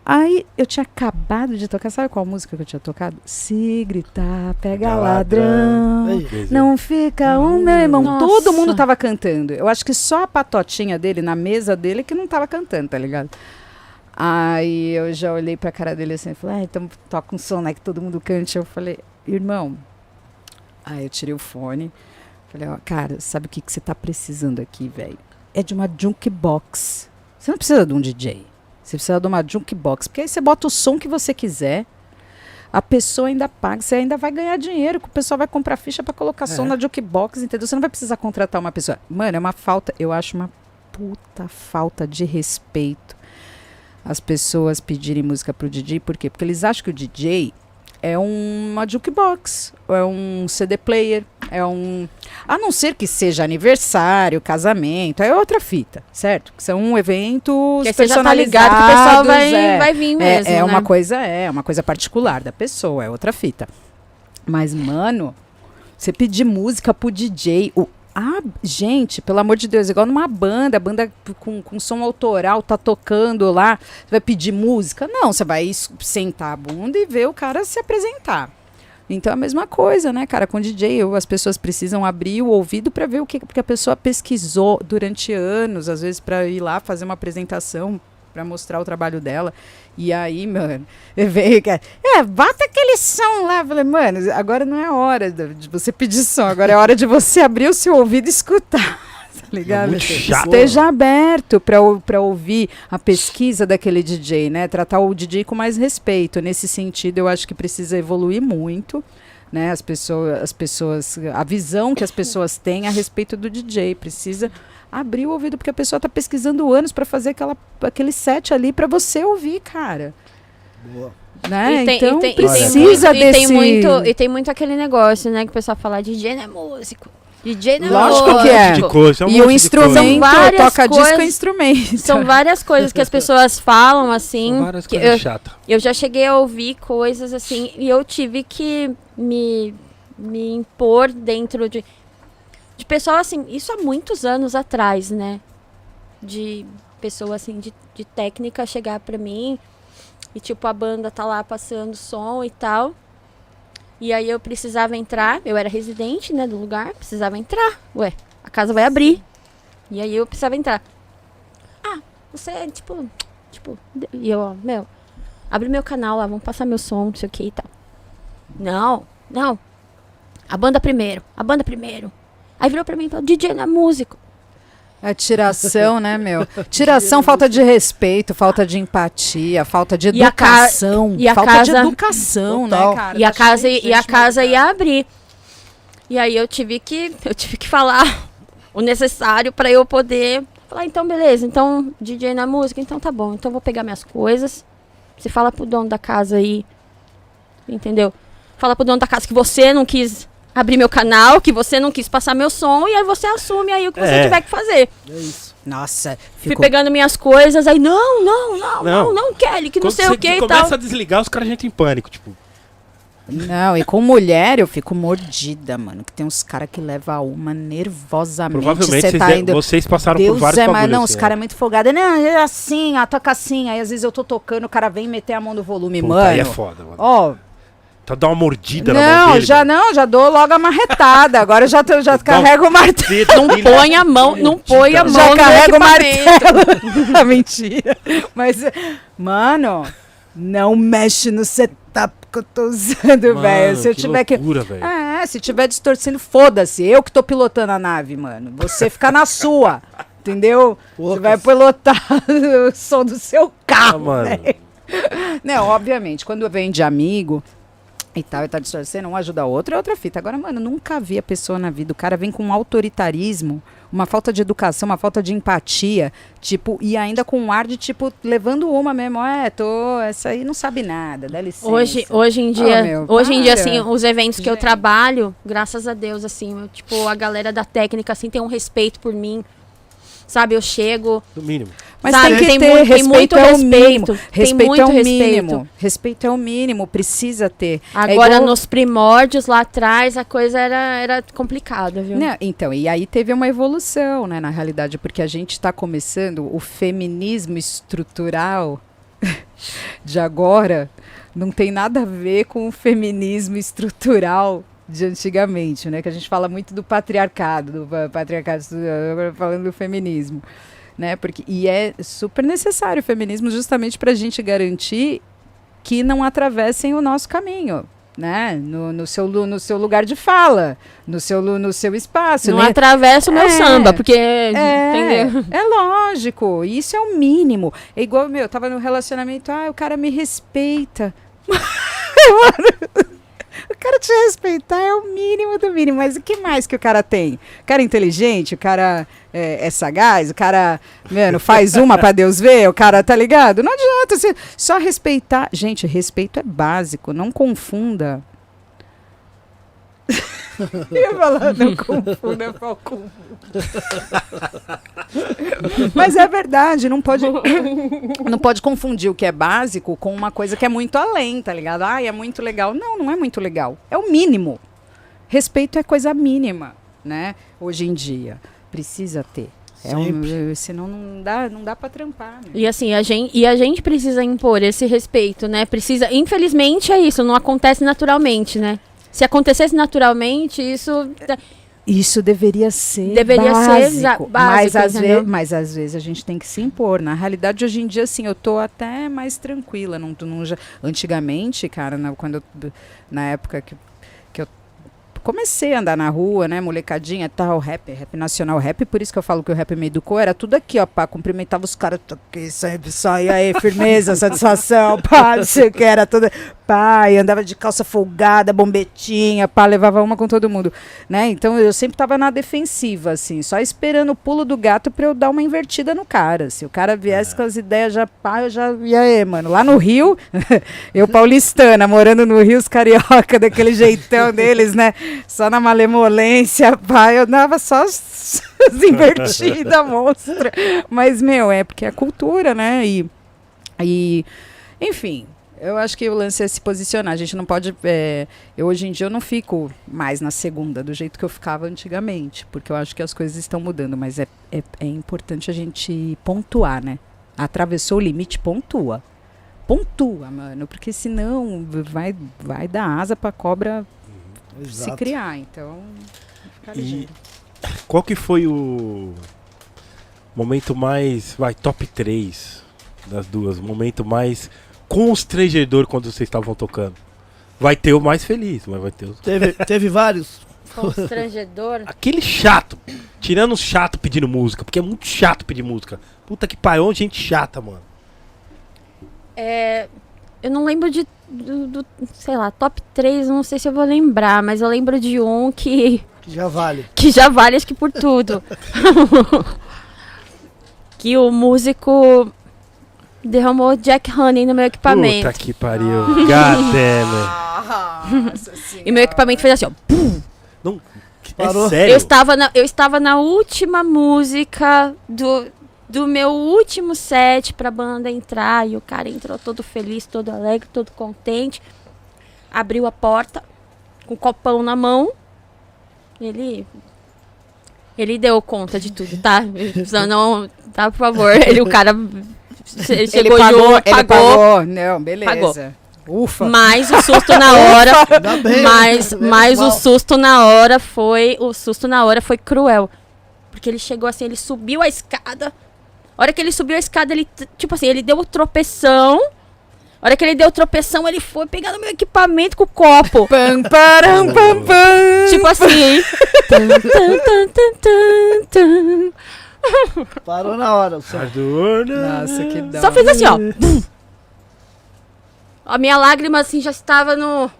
Speaker 5: Aí eu tinha acabado de tocar, sabe qual música que eu tinha tocado? Se gritar, pega ladrão.
Speaker 1: Aí.
Speaker 5: Não fica um, meu irmão.
Speaker 4: Nossa.
Speaker 5: Todo mundo tava cantando. Eu acho que só a patotinha dele na mesa dele que não tava cantando, tá ligado? Aí eu já olhei pra cara dele assim e falei, ah, então toca um som, né? Que todo mundo cante. Eu falei, irmão. Aí eu tirei o fone. Falei, ó, cara, sabe o que, que você tá precisando aqui, velho? É de uma jukebox. Você não precisa de um DJ. Você precisa de uma jukebox. Porque aí você bota o som que você quiser. A pessoa ainda paga, você ainda vai ganhar dinheiro, que o pessoal vai comprar ficha para colocar som
Speaker 1: É.
Speaker 5: na jukebox, entendeu? Você não vai precisar contratar uma pessoa. Mano, é uma falta, eu acho uma puta falta de respeito as pessoas pedirem música pro DJ, por quê? Porque eles acham que o DJ é um- uma jukebox, ou é um CD player, é um. A não ser que seja aniversário, casamento, é outra fita, certo? Que são eventos
Speaker 4: Que aí você já tá ligado que o pessoal vai,
Speaker 5: é.
Speaker 4: vai vir
Speaker 5: É,
Speaker 4: mesmo.
Speaker 5: é
Speaker 4: né?
Speaker 5: uma coisa, é uma coisa particular da pessoa, é outra fita. Mas, mano, você pedir música pro DJ, o, ah, gente, pelo amor de Deus, igual numa banda, banda com, com som autoral, tá tocando lá, você vai pedir música? Não, você vai sentar a bunda e ver o cara se apresentar. Então é a mesma coisa, né, cara? Com DJ, eu- as pessoas precisam abrir o ouvido para ver o que porque a pessoa pesquisou durante anos, às vezes para ir lá fazer uma apresentação para mostrar o trabalho dela. E aí, mano, [LAUGHS] veio que é, bota aquele som lá. Eu Falei, mano, agora não é hora de você pedir som, agora é hora de você abrir o seu ouvido e escutar. [LAUGHS] Tá ligado?
Speaker 2: muito chato.
Speaker 5: Esteja aberto para ouvir a pesquisa daquele DJ, né? Tratar o DJ com mais respeito. Nesse sentido, eu acho que precisa evoluir muito. Né, as pessoas, as pessoas, a visão que as pessoas têm a respeito do DJ precisa abrir o ouvido porque a pessoa está pesquisando anos para fazer aquela, aquele set ali para você ouvir, cara.
Speaker 1: Boa.
Speaker 5: Né?
Speaker 4: E tem,
Speaker 5: então
Speaker 4: e tem, e tem
Speaker 5: precisa
Speaker 4: muito, e
Speaker 5: desse.
Speaker 4: tem muito E tem muito aquele negócio, né? Que o pessoal fala, DJ não é músico. DJ não é
Speaker 5: Lógico que é.
Speaker 2: de coisa, é um
Speaker 5: E o
Speaker 2: monte de coisa.
Speaker 5: instrumento, toca disco é
Speaker 4: coisas-
Speaker 5: instrumento.
Speaker 4: São várias coisas que as pessoas falam, assim.
Speaker 2: São várias
Speaker 4: que
Speaker 2: coisas
Speaker 4: eu,
Speaker 2: chatas.
Speaker 4: eu já cheguei a ouvir coisas assim e eu tive que me, me impor dentro de. De pessoal assim, isso há muitos anos atrás, né? De pessoa assim, de, de técnica chegar pra mim e tipo, a banda tá lá passando som e tal. E aí eu precisava entrar, eu era residente, né, do lugar, precisava entrar. Ué, a casa vai abrir. E aí eu precisava entrar. Ah, você é tipo. Tipo, e eu, ó, meu, abre meu canal lá, vamos passar meu som, não sei o que e tal. Não, não. A banda primeiro, a banda primeiro. Aí virou pra mim e falou, DJ não é músico.
Speaker 5: É tiração, né, meu? Tiração, falta de respeito, falta de empatia, falta de
Speaker 4: E a ca-
Speaker 5: educação.
Speaker 4: e a
Speaker 5: falta de
Speaker 4: casa-
Speaker 5: educação,
Speaker 1: Total.
Speaker 5: né, cara?
Speaker 4: e a
Speaker 5: Tá
Speaker 4: casa,
Speaker 5: de
Speaker 4: e a casa ia abrir. E aí eu tive que, eu tive que falar o necessário pra eu poder falar, então beleza, então DJ na música, então tá bom, então vou pegar minhas coisas. Você fala pro dono da casa aí, entendeu? Fala pro dono da casa que você não quis abrir meu canal, que você não quis passar meu som, e aí você assume aí o que você
Speaker 2: É.
Speaker 4: tiver que fazer.
Speaker 1: É isso.
Speaker 5: Nossa,
Speaker 4: Fui
Speaker 5: ficou...
Speaker 4: pegando minhas coisas, aí não, não, não, não,
Speaker 2: Não.
Speaker 4: não, Kelly, que não sei
Speaker 2: você
Speaker 4: o que e
Speaker 2: começa
Speaker 4: tal.
Speaker 2: a desligar, os caras já entram em pânico. Tipo,
Speaker 5: Não, e com mulher eu fico mordida, mano. Que tem uns caras que levam uma nervosamente.
Speaker 2: provavelmente
Speaker 5: Cê
Speaker 2: vocês,
Speaker 5: tá indo...
Speaker 2: vocês passaram
Speaker 5: Deus
Speaker 2: por vários
Speaker 5: é, mas não,
Speaker 2: assim,
Speaker 5: os caras é muito folgados. Não, é assim, ó, toca assim. Aí às vezes eu tô tocando, o cara vem meter a mão no volume,
Speaker 2: Puta,
Speaker 5: mano.
Speaker 2: aí é foda, mano.
Speaker 5: Ó,
Speaker 2: Tá dando uma mordida na mão
Speaker 5: não,
Speaker 2: dele.
Speaker 5: já
Speaker 2: mano.
Speaker 5: não, já dou logo a marretada. Agora eu já, tô- já [LAUGHS] carrego o martelo.
Speaker 4: Não põe a mão, não põe a mão
Speaker 5: Já carrego o martelo. [LAUGHS] Mentira. Mas, mano, não mexe no setup que eu tô usando, velho. Se eu
Speaker 2: que
Speaker 5: tiver que.
Speaker 2: loucura, velho.
Speaker 5: É, se tiver distorcendo, foda-se. Eu que tô pilotando a nave, mano. Você fica na sua. [LAUGHS] Entendeu?
Speaker 1: Porra,
Speaker 5: Você vai pilotar o som do seu
Speaker 2: Ah,
Speaker 5: carro.
Speaker 2: mano.
Speaker 5: Não, obviamente, quando vem de amigo e tal, e tá distorcendo, um ajuda o outro, é outra fita. Agora, mano, nunca vi a pessoa na vida. O cara vem com um autoritarismo, uma falta de educação, uma falta de empatia, tipo, e ainda com um ar de, tipo, levando uma mesmo. É, tô, essa aí não sabe nada, dá licença.
Speaker 4: Hoje, hoje em dia,
Speaker 5: meu,
Speaker 4: hoje em dia, assim, os eventos que eu
Speaker 5: Gente.
Speaker 4: trabalho, graças a Deus, assim, eu, tipo, a galera da técnica, assim, tem um respeito por mim. Sabe, eu chego.
Speaker 2: No mínimo.
Speaker 5: Mas
Speaker 4: Sabe,
Speaker 5: tem que
Speaker 4: tem
Speaker 5: ter,
Speaker 4: muito- tem
Speaker 5: respeito
Speaker 4: muito
Speaker 5: é o
Speaker 4: respeito,
Speaker 5: mínimo.
Speaker 4: tem
Speaker 5: Respeito
Speaker 4: muito
Speaker 5: é o
Speaker 4: respeito.
Speaker 5: mínimo. Respeito é o mínimo, precisa ter. É
Speaker 4: Agora,
Speaker 5: igual-
Speaker 4: nos primórdios, lá atrás, a coisa era, era complicada, viu?
Speaker 5: Não, então, e aí teve uma evolução, né, na realidade, porque a gente está começando o feminismo estrutural [LAUGHS] de agora não tem nada a ver com o feminismo estrutural de antigamente, né? Que a gente fala muito do patriarcado, do pa- patriarcado, agora falando do feminismo. né? Porque, e é super necessário o feminismo justamente para a gente garantir que não atravessem o nosso caminho. Né? No, no, seu, no seu lugar de fala, no seu, no seu espaço.
Speaker 4: Não
Speaker 5: né?
Speaker 4: atravessa o meu
Speaker 5: É.
Speaker 4: samba, porque.
Speaker 5: É,
Speaker 4: Entendeu?
Speaker 5: é lógico, isso é o mínimo. É igual, meu, eu tava no relacionamento, ah, o cara me respeita. [LAUGHS] Mano, cara te respeitar é o mínimo do mínimo, mas o que mais que o cara tem? O cara é inteligente, o cara é, é sagaz, o cara, mano, faz uma pra Deus ver, o cara, tá ligado? Não adianta só respeitar. Gente, respeito é básico, não confunda. Eu ia falar, não confunda Falcão. Mas é verdade, não pode, não pode confundir o que é básico com uma coisa que é muito além, tá ligado? Ai, é muito legal. Não, não é muito legal. É o mínimo. Respeito é coisa mínima, né? Hoje em dia. Precisa ter. É um, senão não dá, não dá pra trampar. Né?
Speaker 4: E assim, a gente, e a gente precisa impor esse respeito, né? Precisa, infelizmente é isso, não acontece naturalmente, né? Se acontecesse naturalmente, isso
Speaker 5: Isso deveria ser
Speaker 4: Deveria ser
Speaker 5: básico, mas,
Speaker 4: básico,
Speaker 5: às
Speaker 4: entendeu?
Speaker 5: ve- mas às vezes a gente tem que se impor. Na realidade, hoje em dia, assim, eu tô até mais tranquila. Não, não já- antigamente, cara, na, quando eu- na época que, comecei a andar na rua, né, molecadinha tal, rap, rap nacional, rap, por isso que eu falo que o rap me educou, era tudo aqui, ó, pá, cumprimentava os caras, aqui, sempre e aí, firmeza, [LAUGHS] satisfação, pá, não sei o que, era tudo, pá, e andava de calça folgada, bombetinha, pá, levava uma com todo mundo, né, então eu sempre tava na defensiva, assim, só esperando o pulo do gato pra eu dar uma invertida no cara, se o cara viesse com as ideias já, pá, eu já, e aí, mano, lá no Rio, [LAUGHS] eu paulistana, morando no Rio, os carioca, daquele jeitão deles, né, só na malemolência, pai, eu dava só invertidas, [LAUGHS] monstra. Mas, meu, é porque é cultura, né? E, e, enfim, eu acho que o lance é se posicionar. A gente não pode. é, eu, hoje em dia, eu não fico mais na segunda, do jeito que eu ficava antigamente, porque eu acho que as coisas estão mudando, mas é, é, é importante a gente pontuar, né? Atravessou o limite, pontua. Pontua, mano, porque senão vai, vai dar asa pra cobra se
Speaker 1: Exato.
Speaker 5: criar, então. ficar
Speaker 2: E qual que foi o momento mais, vai, top 3 das duas, o momento mais constrangedor quando vocês estavam tocando? Vai ter o mais feliz, mas vai ter o...
Speaker 1: Teve, [LAUGHS] teve vários.
Speaker 4: constrangedor.
Speaker 2: Aquele chato, tirando os chato pedindo música, porque é muito chato pedir música. Puta que pariu, gente chata, mano.
Speaker 4: É, eu não lembro de do, do- sei lá, top 3, não sei se eu vou lembrar, mas eu lembro de um que
Speaker 1: Que já vale. [LAUGHS]
Speaker 4: que já vale acho que por tudo. [LAUGHS] que o músico derramou Jack Honey no meu equipamento.
Speaker 2: Puta que pariu. Damn [LAUGHS]
Speaker 4: E meu equipamento fez assim, ó.
Speaker 2: it. Não,
Speaker 1: Parou.
Speaker 2: é sério?
Speaker 4: Eu estava, na, eu estava na última música do, do meu último set pra banda entrar. E o cara entrou todo feliz, todo alegre, todo contente. Abriu a porta com o copão na mão. Ele. Ele deu conta de tudo, tá? Não. Tá, por favor. Ele, o cara. Ele
Speaker 5: Ele
Speaker 4: chegou
Speaker 5: pagou,
Speaker 4: junto,
Speaker 5: ele
Speaker 4: pagou.
Speaker 5: pagou. Não, beleza. Ufa.
Speaker 4: Mas o susto na hora.
Speaker 1: Bem.
Speaker 4: Mas, mas o susto na hora foi. O susto na hora foi cruel. Porque ele chegou assim, ele subiu a escada. A hora que ele subiu a escada, ele. Tipo assim, ele deu o tropeção. A hora que ele deu o tropeção, ele foi pegar no meu equipamento com o copo. [LAUGHS]
Speaker 5: Pam, param, pam, pam.
Speaker 4: tipo assim. Tan, tan, tan, tan.
Speaker 1: Parou na hora. Só.
Speaker 5: Nossa, que dó.
Speaker 4: Só fez assim, ó. A minha lágrima, assim, já estava no.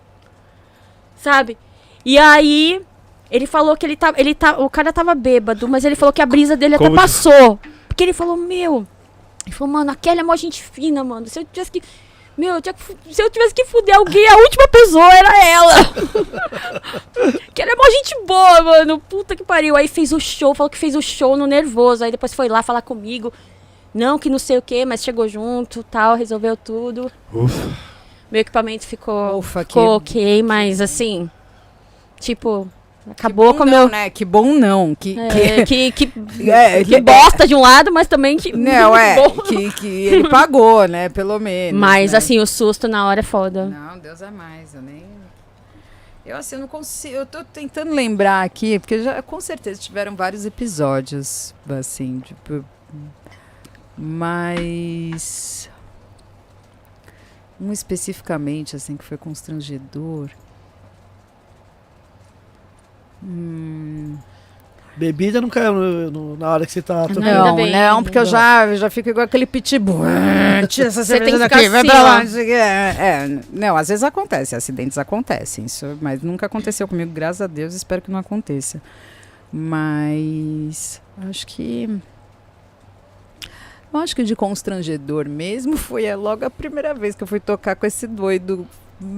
Speaker 4: Sabe? E aí, ele falou que ele tava. Ele tá, o cara tava bêbado, mas ele falou que a brisa dele até
Speaker 2: Como que-
Speaker 4: passou. Porque ele falou, meu. Ele falou, mano, a Kelly é mó gente fina, mano. Se eu tivesse que. Meu, eu tinha que fu- se eu tivesse que fuder alguém, a última pessoa era ela. [LAUGHS] que ela é mó gente boa, mano. Puta que pariu. Aí fez o show, falou que fez o show no nervoso. Aí depois foi lá falar comigo. Não, que não sei o que, mas chegou junto, tal, resolveu tudo.
Speaker 2: Ufa.
Speaker 4: Meu equipamento ficou,
Speaker 5: Ufa, que-
Speaker 4: ficou ok, mas assim, tipo, acabou com o
Speaker 5: não,
Speaker 4: meu...
Speaker 5: né? Que bom não. Que,
Speaker 4: É,
Speaker 5: que...
Speaker 4: que, que, [LAUGHS]
Speaker 5: É,
Speaker 4: que bosta de um lado, mas também que...
Speaker 5: Não, é. Que, que ele pagou, né? Pelo menos.
Speaker 4: Mas
Speaker 5: né?
Speaker 4: assim, o susto na hora é foda.
Speaker 5: Não, Deus é mais, eu nem. Eu assim, eu não consigo. Eu tô tentando lembrar aqui, porque já com certeza tiveram vários episódios, assim, tipo, Mas. Um especificamente, assim, que foi constrangedor. Hum,
Speaker 1: Bebida não caiu no- no- na hora que você tá tocando.
Speaker 5: Não,
Speaker 4: bem,
Speaker 5: não, porque eu
Speaker 1: não.
Speaker 5: já, eu já fico igual aquele pitbull. [LAUGHS] Tira essa
Speaker 4: Você tem
Speaker 5: cerveja
Speaker 4: que ficar
Speaker 5: daqui, vai
Speaker 4: assim,
Speaker 5: pra lá. É, é, não, às vezes acontece, acidentes acontecem, isso, mas nunca aconteceu comigo, graças a Deus, espero que não aconteça. Mas acho que eu acho que de constrangedor mesmo [LAUGHS] foi é, logo a primeira vez que eu fui tocar com esse doido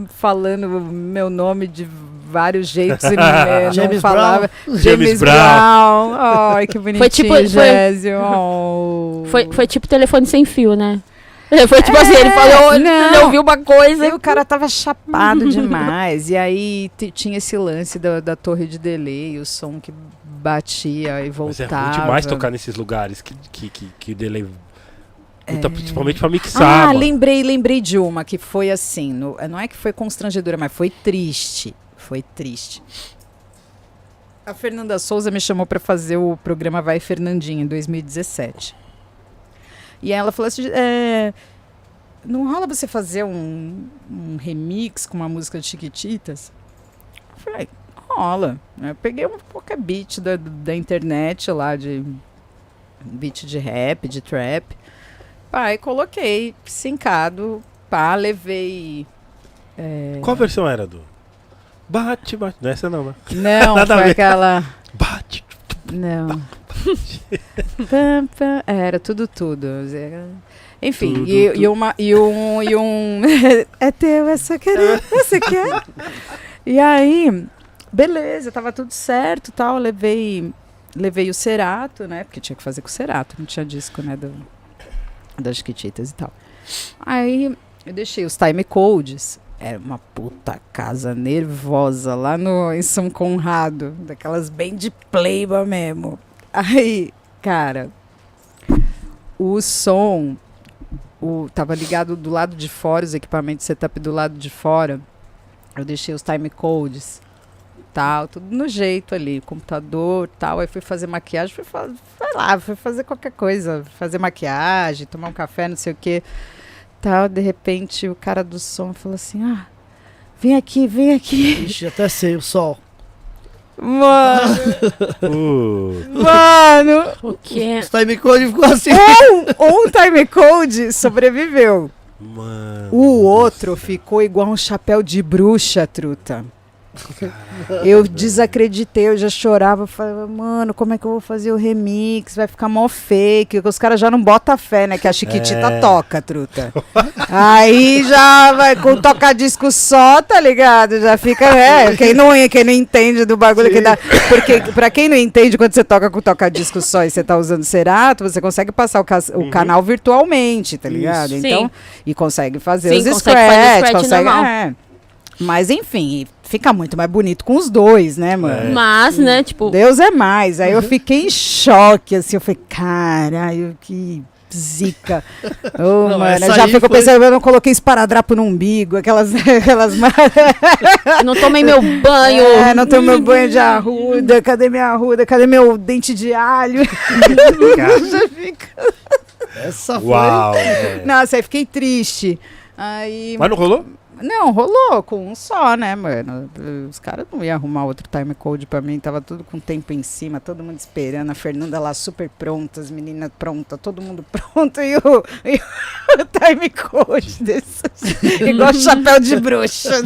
Speaker 5: falando meu nome de vários jeitos e [LAUGHS] é, não
Speaker 1: James
Speaker 5: falava.
Speaker 2: James
Speaker 5: James
Speaker 2: Brown.
Speaker 5: Brown. Ai, que [LAUGHS] bonitinho,
Speaker 4: tipo- foi-
Speaker 5: Gésio. [LAUGHS] Oh.
Speaker 4: Foi, foi tipo telefone sem fio, né? Foi tipo assim, ele falou,
Speaker 5: não.
Speaker 4: ele ouviu uma coisa.
Speaker 5: E o cara tava chapado demais. E aí tinha esse lance da, da torre de delay, o som que batia e
Speaker 2: Mas é
Speaker 5: voltava.
Speaker 2: ruim demais tocar nesses lugares que, que, que, que o delay.
Speaker 5: É.
Speaker 2: Principalmente pra mixar.
Speaker 5: Ah,
Speaker 2: mano.
Speaker 5: lembrei, lembrei de uma que foi assim. no- não é que foi constrangedora, mas foi triste. Foi triste. A Fernanda Souza me chamou para fazer o programa Vai Fernandinha em 2017. E ela falou assim: é, não rola você fazer um, um remix com uma música de Chiquititas? Eu falei, rola. Eu peguei um qualquer beat da, da internet lá, de beat de rap, de trap. Pá, e coloquei, sincado, pá, levei. é,
Speaker 2: Qual versão era do? Bate, bate. Não é essa não, né?
Speaker 5: Não, [LAUGHS] foi aquela.
Speaker 2: Bate.
Speaker 5: Não. Pam, pam. É, Era tudo, tudo. Enfim,
Speaker 2: Tudo,
Speaker 5: e,
Speaker 2: tudo.
Speaker 5: e uma, e um. E um [LAUGHS] é teu, é só querer. Você quer? E aí, beleza, tava tudo certo tal. Levei, levei o Cerato, né? Porque tinha que fazer com o Cerato, não tinha disco, né? Do, das Chiquititas e tal. Aí eu deixei os time codes. Era uma puta casa nervosa lá no, em São Conrado. Daquelas bem de playba mesmo. Aí, cara, o som o, tava ligado do lado de fora, os equipamentos setup do lado de fora. Eu deixei os time codes, tal, tudo no jeito ali, computador, tal. Aí fui fazer maquiagem, fui, fa lá, fui fazer qualquer coisa, fazer maquiagem, tomar um café, não sei o que, tal. De repente o cara do som falou assim: "Ah, vem aqui, vem aqui".
Speaker 1: Ixi, até sei, o sol.
Speaker 5: Mano,
Speaker 2: Uh, [LAUGHS]
Speaker 5: mano,
Speaker 4: O quê?
Speaker 1: Os time code ficou assim.
Speaker 5: um, um time code sobreviveu.
Speaker 2: mano.
Speaker 5: O outro ficou igual um chapéu de bruxa, truta. Eu desacreditei, eu já chorava, falava, mano, como é que eu vou fazer o remix? Vai ficar mó fake. Os caras já não botam fé, né? Que a Chiquitita
Speaker 2: É.
Speaker 5: toca, truta. Aí já vai com tocar disco só, tá ligado? Já fica, é, quem não, quem não entende do bagulho que dá. Porque, pra quem não entende, quando você toca com tocar disco só e você tá usando Cerato, você consegue passar o, cas- o
Speaker 2: Uhum.
Speaker 5: canal virtualmente, tá ligado?
Speaker 4: Isso.
Speaker 5: Então,
Speaker 4: Sim.
Speaker 5: e consegue fazer
Speaker 4: Sim,
Speaker 5: os
Speaker 4: consegue fazer
Speaker 5: scratch,
Speaker 4: scratch
Speaker 5: consegue,
Speaker 4: normal.
Speaker 5: é. Mas enfim, fica muito mais bonito com os dois, né, mano?
Speaker 2: É.
Speaker 4: Mas, né, tipo,
Speaker 5: Deus é mais. Aí eu fiquei em choque, assim, eu falei, caralho, que zica. [LAUGHS] Ô,
Speaker 1: Não,
Speaker 5: mano, já
Speaker 1: aí
Speaker 5: fico
Speaker 1: foi-
Speaker 5: pensando, eu não coloquei esparadrapo no umbigo, aquelas. [LAUGHS] aquelas
Speaker 4: não tomei meu banho.
Speaker 5: é, não tenho meu banho de arruda, cadê minha arruda? Cadê meu dente de alho? [LAUGHS] já fica.
Speaker 1: Essa foi.
Speaker 2: Uau. é.
Speaker 5: Nossa, aí fiquei triste. Aí.
Speaker 2: Mas não rolou?
Speaker 5: Não, rolou com um só, né, mano? Os caras não iam arrumar outro time code pra mim, tava tudo com tempo em cima, todo mundo esperando, a Fernanda lá super pronta, as meninas prontas, todo mundo [LAUGHS] pronto, e o, e o [LAUGHS] time code desse, [LAUGHS] igual chapéu de bruxa.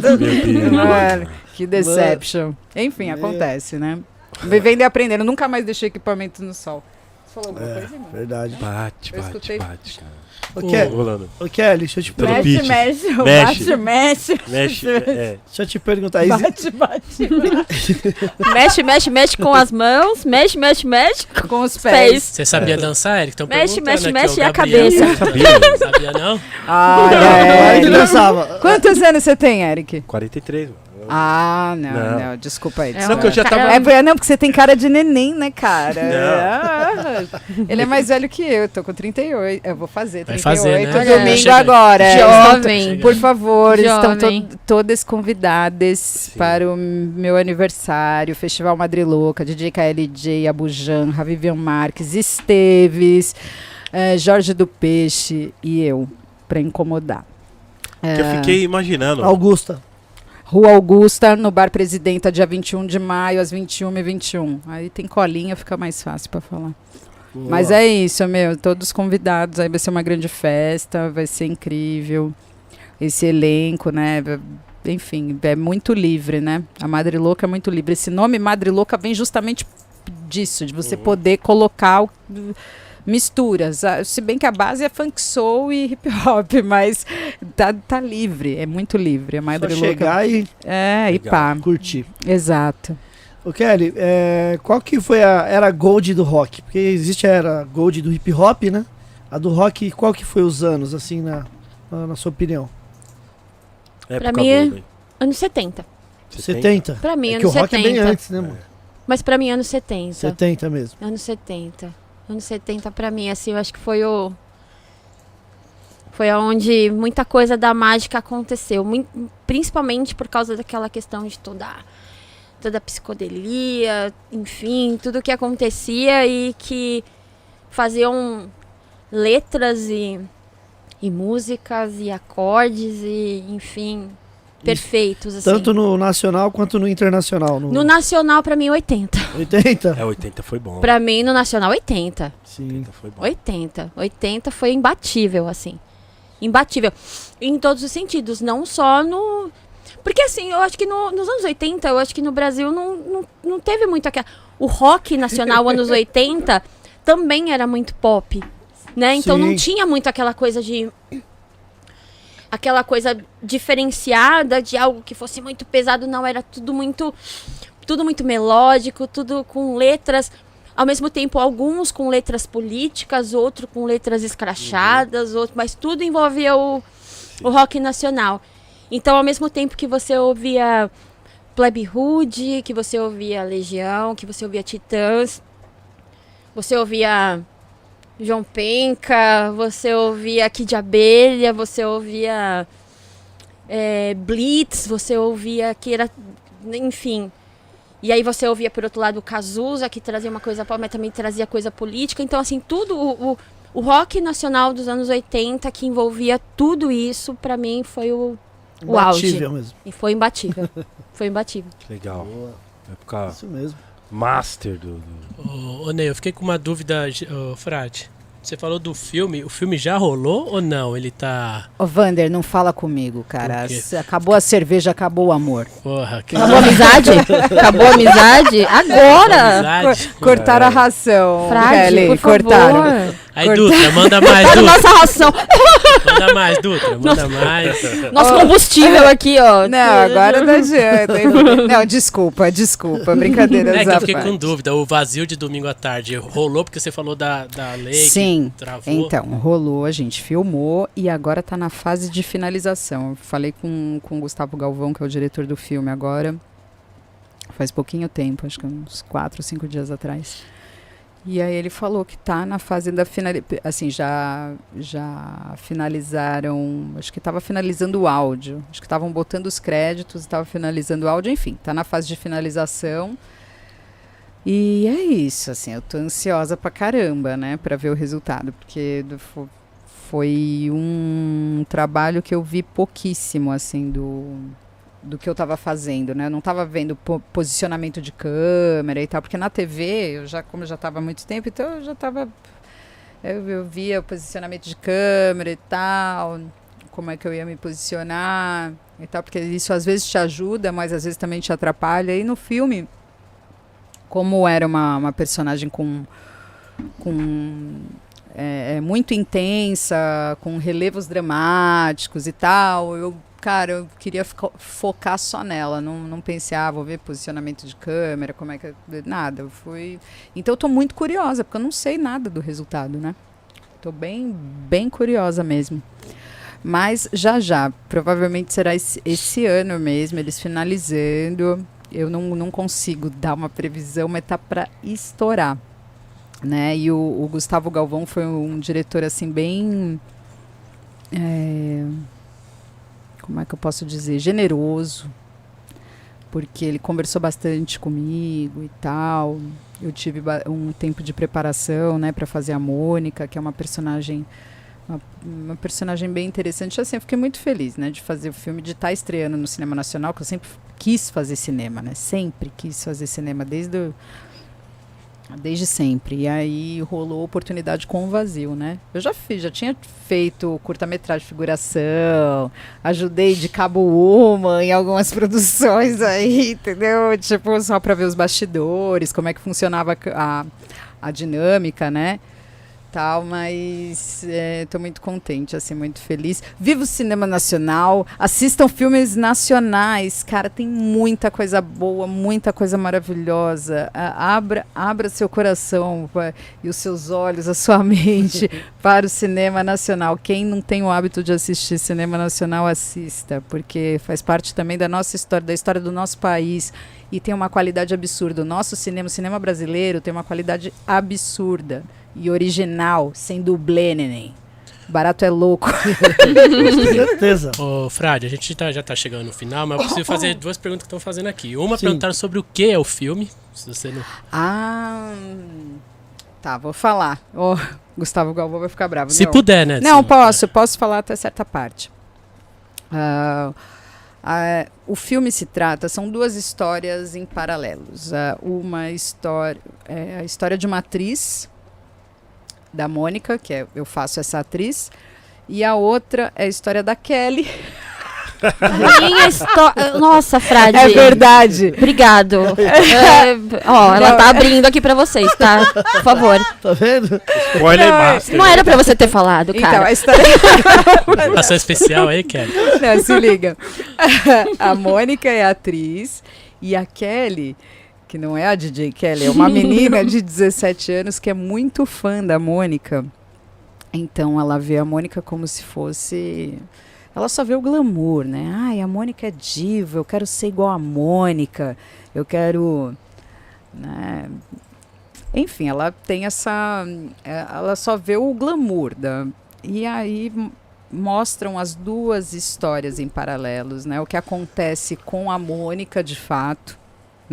Speaker 5: Mano, que deception. Enfim, acontece, né? Vivendo e aprendendo, nunca mais deixei equipamento no sol. Você falou alguma
Speaker 1: É,
Speaker 5: coisa, irmão?
Speaker 1: verdade.
Speaker 2: Bate,
Speaker 5: Eu
Speaker 2: bate,
Speaker 5: escutei.
Speaker 2: bate. cara.
Speaker 1: Ô,
Speaker 2: Rolando.
Speaker 1: ô, Kelly, deixa eu te,
Speaker 2: Tô no
Speaker 5: Mexe,
Speaker 2: pitch.
Speaker 5: mexe,
Speaker 2: Mexe.
Speaker 5: bate, mexe.
Speaker 2: Mexe. É.
Speaker 1: deixa eu te perguntar. exi-
Speaker 5: Bate, bate, [LAUGHS]
Speaker 4: Mexe, mexe, mexe com as mãos. Mexe, mexe, mexe
Speaker 5: com os
Speaker 4: pés.
Speaker 5: pés.
Speaker 3: Você sabia dançar, Eric? Tão
Speaker 4: Mexe,
Speaker 3: perguntando
Speaker 4: mexe,
Speaker 3: aqui,
Speaker 4: mexe e a
Speaker 3: Gabriel.
Speaker 4: cabeça.
Speaker 2: Eu sabia.
Speaker 3: Sabia não? [LAUGHS]
Speaker 5: Ai,
Speaker 1: Agora
Speaker 5: é.
Speaker 1: dançava.
Speaker 5: Quantos anos você tem, Eric?
Speaker 2: 43, mano.
Speaker 5: Ah, não,
Speaker 2: Não.
Speaker 5: não, desculpa aí.
Speaker 4: É
Speaker 5: desculpa.
Speaker 2: Não, que eu já tava-
Speaker 5: É, porque- não, porque você tem cara de neném, né, cara?
Speaker 2: Não.
Speaker 5: Ah, ele é mais velho que eu, tô com 38. Eu vou fazer
Speaker 3: Vai
Speaker 5: 38
Speaker 3: fazer, né?
Speaker 5: domingo
Speaker 3: Chega.
Speaker 5: agora.
Speaker 4: Jovem.
Speaker 5: Estão- Por favor, estão
Speaker 4: Jovem.
Speaker 5: to todas convidadas para o meu aniversário, Festival Madrilouca, DJ KLJ, Abujan, Ravivian Marques, Esteves, eh, Jorge do Peixe e eu, para incomodar.
Speaker 2: Que eu
Speaker 5: Eh,
Speaker 2: fiquei imaginando.
Speaker 1: Augusta.
Speaker 5: Rua Augusta, no Bar Presidenta, dia 21 de maio, às 21h21. Aí tem colinha, fica mais fácil para falar. Mas é isso, meu. Todos convidados. Aí vai ser uma grande festa, vai ser incrível. Esse elenco, né? Enfim, é muito livre, né? A Madre Louca é muito livre. Esse nome Madre Louca vem justamente disso, de você
Speaker 2: Uhum.
Speaker 5: poder colocar o- misturas. Ah, Se bem que a base é funk soul e hip hop, [LAUGHS] mas tá, tá livre, é muito livre. A
Speaker 1: Só
Speaker 5: Madre Louca.
Speaker 1: chegar e
Speaker 5: É, e pá.
Speaker 1: curtir.
Speaker 5: Exato.
Speaker 1: Ô Kelly, é, qual que foi a era gold do rock? Porque existe a era gold do hip hop, né? A do rock, qual que foi os anos, assim, na, na, na sua opinião?
Speaker 2: Época
Speaker 4: Pra mim é-? Anos 70.
Speaker 1: 70?
Speaker 4: Pra mim,
Speaker 1: É que o
Speaker 4: anos
Speaker 1: rock é bem
Speaker 4: 70.
Speaker 1: antes, né, mano?
Speaker 4: Mas pra mim, anos 70.
Speaker 1: 70 mesmo.
Speaker 4: Anos 70. Anos 70 pra mim, assim, eu acho que foi o. Foi onde muita coisa da mágica aconteceu. principalmente por causa daquela questão de toda, toda a psicodelia, enfim, tudo que acontecia e que faziam letras e, e músicas e acordes e, enfim, perfeitos. Assim.
Speaker 1: Tanto no nacional quanto no internacional. No,
Speaker 4: No nacional, pra mim, 80.
Speaker 1: 80?
Speaker 2: É, 80 foi bom.
Speaker 4: Pra mim, no nacional, 80.
Speaker 1: Sim.
Speaker 2: 80 foi bom.
Speaker 4: 80. 80 foi imbatível, assim. Imbatível. Em todos os sentidos, não só no. Porque assim, eu acho que no- nos anos 80, eu acho que no Brasil não, não, não teve muito aquela. O rock nacional, anos [LAUGHS] 80, também era muito pop. Né? Então não
Speaker 1: Sim.
Speaker 4: tinha muito aquela coisa de. Aquela coisa diferenciada de algo que fosse muito pesado, não. Era tudo muito. Tudo muito melódico, tudo com letras ao mesmo tempo alguns com letras políticas, outro com letras escrachadas, outro, mas tudo envolvia o, o rock nacional. Então, ao mesmo tempo que você ouvia Plebe Hood, que você ouvia Legião, que você ouvia Titãs, você ouvia João Penca, você ouvia Kid de Abelha, você ouvia é, Blitz, você ouvia que era, enfim, e aí você ouvia, por outro lado, o Cazuza, que trazia uma coisa pop, mas também trazia coisa política. Então, assim, tudo, o, o, o rock nacional dos anos 80, que envolvia tudo isso, pra mim, foi o, o auge.
Speaker 1: Imbatível mesmo.
Speaker 4: E foi imbatível. foi imbatível. [LAUGHS]
Speaker 2: Legal.
Speaker 1: Boa.
Speaker 2: Época
Speaker 1: Isso mesmo.
Speaker 2: Master do. do-
Speaker 3: Ô, ô Ney, eu fiquei com uma dúvida, ô, Frade. Você falou do filme, o filme já rolou ou não? Ele tá.
Speaker 5: Ô, Vander, não fala comigo, cara. Acabou a cerveja, acabou o amor.
Speaker 3: Porra, que
Speaker 4: Acabou a amizade? Acabou a amizade? Agora!
Speaker 3: amizade.
Speaker 5: Cortaram a ração,
Speaker 4: Frade,
Speaker 5: Kelly.
Speaker 4: por favor.
Speaker 3: Aí,
Speaker 5: Corta-
Speaker 3: Dutra, manda mais, [LAUGHS]
Speaker 4: na
Speaker 3: Dutra.
Speaker 4: nossa ração.
Speaker 3: Manda mais, Dutra, manda mais.
Speaker 4: Nosso combustível aqui, ó.
Speaker 5: Não, agora não adianta. Não, desculpa, desculpa. [LAUGHS] Brincadeiras
Speaker 3: É que eu fiquei
Speaker 5: parte.
Speaker 3: com dúvida. O vazio de domingo à tarde rolou porque você falou da, da lei
Speaker 5: Sim.
Speaker 3: que travou.
Speaker 5: Então, rolou, a gente filmou e agora tá na fase de finalização. Eu falei com, com o Gustavo Galvão, que é o diretor do filme agora, faz pouquinho tempo, acho que uns quatro, cinco dias atrás. E aí ele falou que tá na fase da finalização, assim, já, já finalizaram, acho que estava finalizando o áudio, acho que estavam botando os créditos, estava finalizando o áudio, enfim, tá na fase de finalização. E é isso, assim, eu tô ansiosa pra caramba, né, pra ver o resultado, porque foi um trabalho que eu vi pouquíssimo, assim, do, do que eu tava fazendo, né, eu não tava vendo po- posicionamento de câmera e tal, porque na TV, eu já, como eu já tava há muito tempo, então eu já tava, eu, eu via o posicionamento de câmera e tal, como é que eu ia me posicionar e tal, porque isso às vezes te ajuda, mas às vezes também te atrapalha, e no filme como era uma, uma personagem com, com é, é, muito intensa, com relevos dramáticos e tal, eu, cara, eu queria focar só nela, não, não pensei, ah, vou ver posicionamento de câmera, como é que... Nada, eu fui... Então eu tô muito curiosa, porque eu não sei nada do resultado, né? Tô bem, bem curiosa mesmo. Mas já já, provavelmente será esse, esse ano mesmo, eles finalizando. Eu não, não consigo dar uma previsão, mas tá para estourar. Né? E o, o, Gustavo Galvão foi um diretor assim bem. É, como é que eu posso dizer? Generoso. Porque ele conversou bastante comigo e tal. Eu tive um tempo de preparação, né, para fazer a Mônica, que é uma personagem uma, uma, personagem bem interessante. Assim, eu fiquei muito feliz, né, de fazer o filme, de estar tá estreando no cinema nacional, que eu sempre quis fazer cinema, né? Sempre quis fazer cinema desde o, Desde sempre. E aí rolou oportunidade com o vazio, né? Eu já fiz, já tinha feito curta-metragem figuração, ajudei de Cabo Uma em algumas [LAUGHS] produções aí, entendeu? Tipo, só para ver os bastidores, como é que funcionava a, a dinâmica, né? Tal, mas estou é, muito contente, assim, muito feliz. Viva o cinema nacional, assistam filmes nacionais, cara, tem muita coisa boa, muita coisa maravilhosa. abra, abra seu coração e os seus olhos, a sua [LAUGHS] mente para o cinema nacional. Quem não tem o hábito de assistir cinema nacional, assista, porque faz parte também da nossa história, da história do nosso país e tem uma qualidade absurda. O nosso cinema, o cinema brasileiro, tem uma qualidade absurda e original, sem dublê, neném. Barato é louco.
Speaker 1: Com [LAUGHS] certeza.
Speaker 3: Ô, Frade, a gente tá, já tá chegando no final, mas eu preciso fazer [LAUGHS] duas perguntas que estão fazendo aqui. Uma perguntaram sobre o que é o filme. Se você não...
Speaker 5: Ah. Tá, vou falar. Oh, Gustavo Galvão vai ficar bravo.
Speaker 3: Se
Speaker 5: não.
Speaker 3: puder, né?
Speaker 5: Não, posso, posso falar até certa parte. Uh, uh, o filme se trata, são duas histórias em paralelos. Uh, uma história, é a história de uma atriz da Mônica, que é, eu faço essa atriz, e a outra é a história da Kelly.
Speaker 4: Minha história. Nossa, Frade.
Speaker 5: É verdade.
Speaker 4: Obrigado. É, [LAUGHS] ó, ela tá abrindo aqui pra vocês, tá? Por favor.
Speaker 1: Tá vendo?
Speaker 2: Spoiler master.
Speaker 4: Não era pra você ter falado, então, cara.
Speaker 5: Então, a história.
Speaker 3: Ação especial aí, Kelly.
Speaker 5: Não, se liga. [LAUGHS] A Mônica é a atriz e a Kelly que não é a DJ Kelly, é uma menina de [LAUGHS] 17 anos que é muito fã da Mônica. Então ela vê a Mônica como se fosse. Ela só vê o glamour, né? Ai, a Mônica é diva, eu quero ser igual a Mônica, eu quero. Né? Enfim, ela tem essa. É, ela só vê o glamour da. E aí mostram as duas histórias em paralelos, né? O que acontece com a Mônica de fato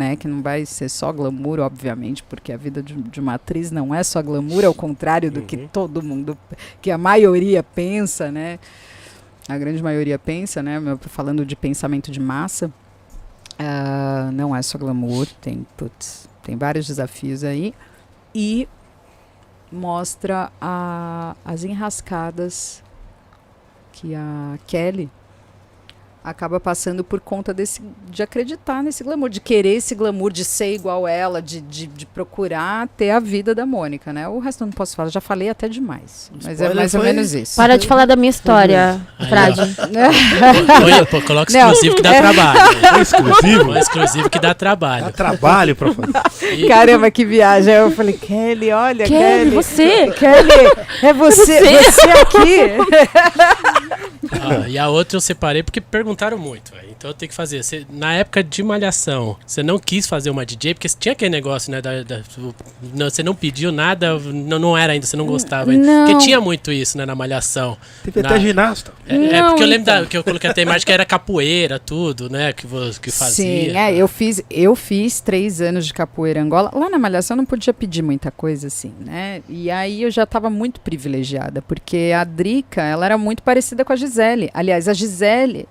Speaker 5: né? Que não vai ser só glamour, obviamente, porque a vida de, de uma atriz não é só glamour, ao contrário do uhum. que todo mundo, que a maioria pensa, né? A grande maioria pensa, né? Falando de pensamento de massa, uh, não é só glamour, tem, putz, tem vários desafios aí. E mostra a, as enrascadas que a Kelly acaba passando por conta desse, de acreditar nesse glamour, de querer esse glamour, de ser igual ela, de, de, de procurar ter a vida da Mônica, né? O resto eu não posso falar, já falei até demais. Mas é mais ou menos isso.
Speaker 4: Para de falar da minha história, Frade. [LAUGHS]
Speaker 3: Coloca exclusivo que dá trabalho.
Speaker 2: É exclusivo?
Speaker 3: É exclusivo que dá trabalho.
Speaker 2: Dá trabalho pra fazer.
Speaker 5: Caramba, que viagem. Eu falei, Kelly, olha,
Speaker 4: Kelly.
Speaker 5: Kelly
Speaker 4: você.
Speaker 5: Kelly, é [LAUGHS] você, é você, você aqui. [LAUGHS]
Speaker 3: Ah, e a outra eu separei porque perguntaram muito. Véio. Então eu tenho que fazer. Cê, na época de Malhação, você não quis fazer uma DJ, porque tinha aquele negócio, né? Da, da, não, você não pediu nada, não, não era ainda, você não gostava ainda.
Speaker 4: Não.
Speaker 3: Porque tinha muito isso, né, na Malhação.
Speaker 2: Teve
Speaker 3: na,
Speaker 2: até ginasta.
Speaker 3: É, não, é, porque eu lembro então. da, que eu coloquei até a imagem que era capoeira, tudo, né? Que, que fazia.
Speaker 5: Sim, é, eu fiz, eu fiz três anos de capoeira Angola. Lá na Malhação eu não podia pedir muita coisa assim, né? E aí eu já estava muito privilegiada, porque a Drica, ela era muito parecida com a Gisele. Gisele. Aliás, a Gisele.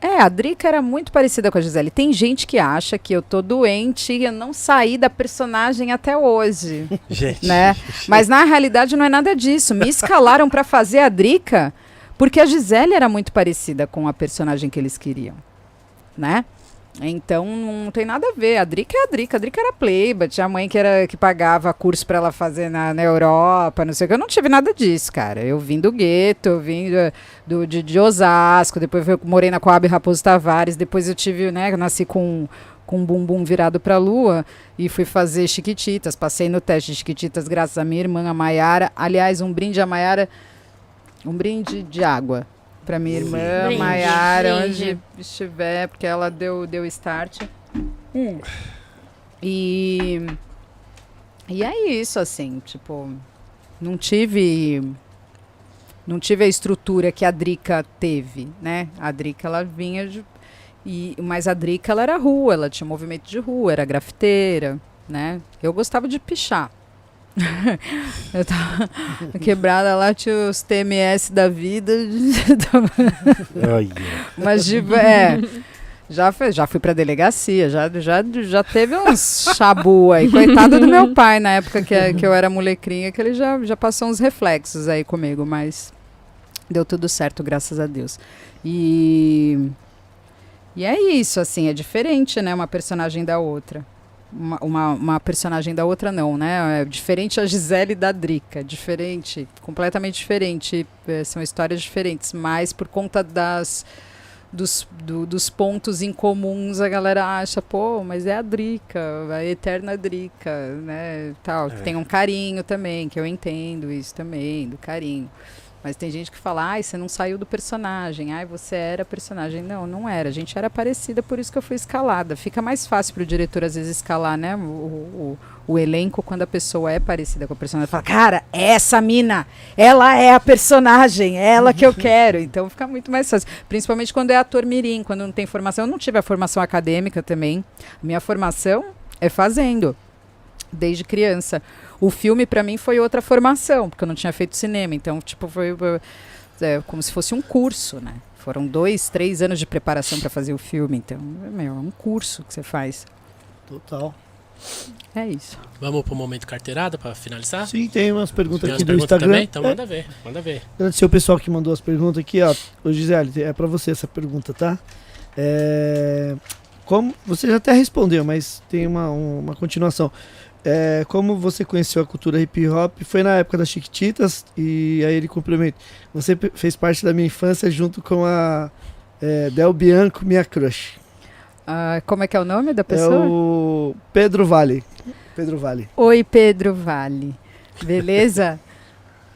Speaker 5: É, a Drica era muito parecida com a Gisele. Tem gente que acha que eu tô doente e eu não saí da personagem até hoje. [LAUGHS]
Speaker 2: Gente.
Speaker 5: Né? Mas na realidade não é nada disso. Me escalaram para fazer a Drica porque a Gisele era muito parecida com a personagem que eles queriam. Né? Então não tem nada a ver. A Drica é a Drica. A Drica era pleiba. Tinha a mãe que, era, que pagava curso para ela fazer na, na Europa, não sei o que. Eu não tive nada disso, cara. Eu vim do gueto, eu vim do, do de, de, Osasco, depois eu morei na Coab Raposo Tavares, depois eu tive, né, eu nasci com com um bumbum virado para a lua e fui fazer chiquititas. Passei no teste de chiquititas graças à minha irmã, a Maiara. Aliás, um brinde a Maiara Um brinde de água para minha irmã, Maiara, onde estiver, porque ela deu, deu start. E. E é isso, assim, tipo. Não tive. Não tive a estrutura que a Drica teve, né? A Drica, ela vinha de. E, mas a Drica, ela era rua, ela tinha movimento de rua, era grafiteira, né? Eu gostava de pichar. [LAUGHS] eu tava quebrada lá, tinha os TMS da vida. [LAUGHS] Mas, tipo, é. Já, foi, já fui pra delegacia, já, já, já teve uns chabu aí. Coitado do meu pai, na época que, que eu era molecrinha, que ele já, já passou uns reflexos aí comigo, mas deu tudo certo, graças a Deus. E. E é isso, assim, é diferente, né? Uma personagem da outra. Uma, uma, uma personagem da outra, não, né? É diferente a Gisele da Drica. Diferente, completamente diferente. eh, são histórias diferentes, mas por conta das dos, do- dos pontos em comuns a galera acha, pô, mas é a Drica, a eterna Drica, né? Tal, que
Speaker 2: É.
Speaker 5: tem um carinho também, que eu entendo isso também, do carinho. Mas tem gente que fala, ai, você não saiu do personagem, ai, você era personagem. Não, não era. A gente era parecida, por isso que eu fui escalada. Fica mais fácil pro diretor, às vezes, escalar, né? O, o, o elenco quando a pessoa é parecida com a personagem. Fala, cara, essa mina, ela é a personagem, é ela que eu quero. Então fica muito mais fácil. Principalmente quando é ator mirim, quando não tem formação. Eu não tive a formação acadêmica também. Minha formação é fazendo, desde criança. O filme, pra mim, foi outra formação, porque eu não tinha feito cinema. Então, tipo, foi é, como se fosse um curso, né? Foram dois, três anos de preparação para fazer o filme. Então, meu, é um curso que você faz.
Speaker 1: Total.
Speaker 5: É isso.
Speaker 3: Vamos pro momento carteirada pra finalizar?
Speaker 1: Sim, tem umas perguntas
Speaker 3: Tem
Speaker 1: aqui
Speaker 3: umas
Speaker 1: do
Speaker 3: perguntas
Speaker 1: Instagram.
Speaker 3: também? Então
Speaker 1: É,
Speaker 3: manda ver, manda ver.
Speaker 1: Agradecer o pessoal que mandou as perguntas aqui, ó. Ô Gisele, é pra você essa pergunta, tá? É, Como você já até respondeu, mas tem uma, um- uma continuação. É, como você conheceu a cultura hip hop? Foi na época das Chiquititas e aí ele complementa. Você fez parte da minha infância junto com a é, Del Bianco, minha crush.
Speaker 5: Ah, como é que é o nome da
Speaker 1: É
Speaker 5: pessoa?
Speaker 1: o Pedro Vale. Pedro Vale.
Speaker 5: Oi, Pedro Vale. Beleza? [LAUGHS]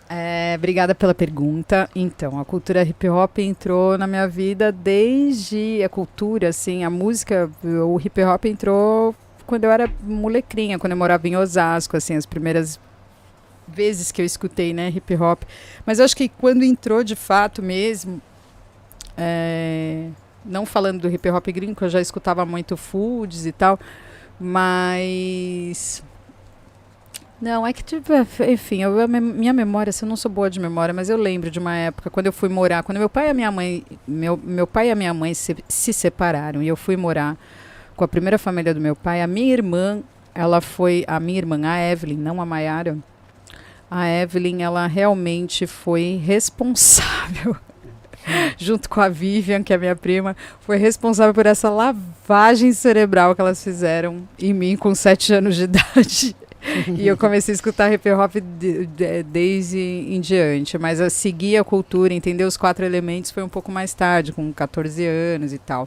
Speaker 5: É, obrigada pela pergunta. Então, a cultura hip hop entrou na minha vida desde a cultura, assim, a música, o hip hop entrou quando eu era molecrinha, quando eu morava em Osasco, assim, as primeiras vezes que eu escutei, né, hip hop. Mas eu acho que quando entrou de fato mesmo, é, não falando do hip hop gringo, eu já escutava muito foods e tal, mas não, é que, tipo, enfim, eu, minha memória, assim, eu não sou boa de memória, mas eu lembro de uma época, quando eu fui morar, quando meu pai e minha mãe, meu, meu pai e minha mãe se, se separaram, e eu fui morar com a primeira família do meu pai, a minha irmã, ela foi, a minha irmã, a Evelyn, não a Mayara, a Evelyn, ela realmente foi responsável, [LAUGHS] junto com a Vivian, que é minha prima, foi responsável por essa lavagem cerebral que elas fizeram em mim com sete anos de idade. [LAUGHS] e eu comecei a escutar hip hop de- de- desde em diante, mas a seguir a cultura, entender os quatro elementos foi um pouco mais tarde, com 14 anos e tal.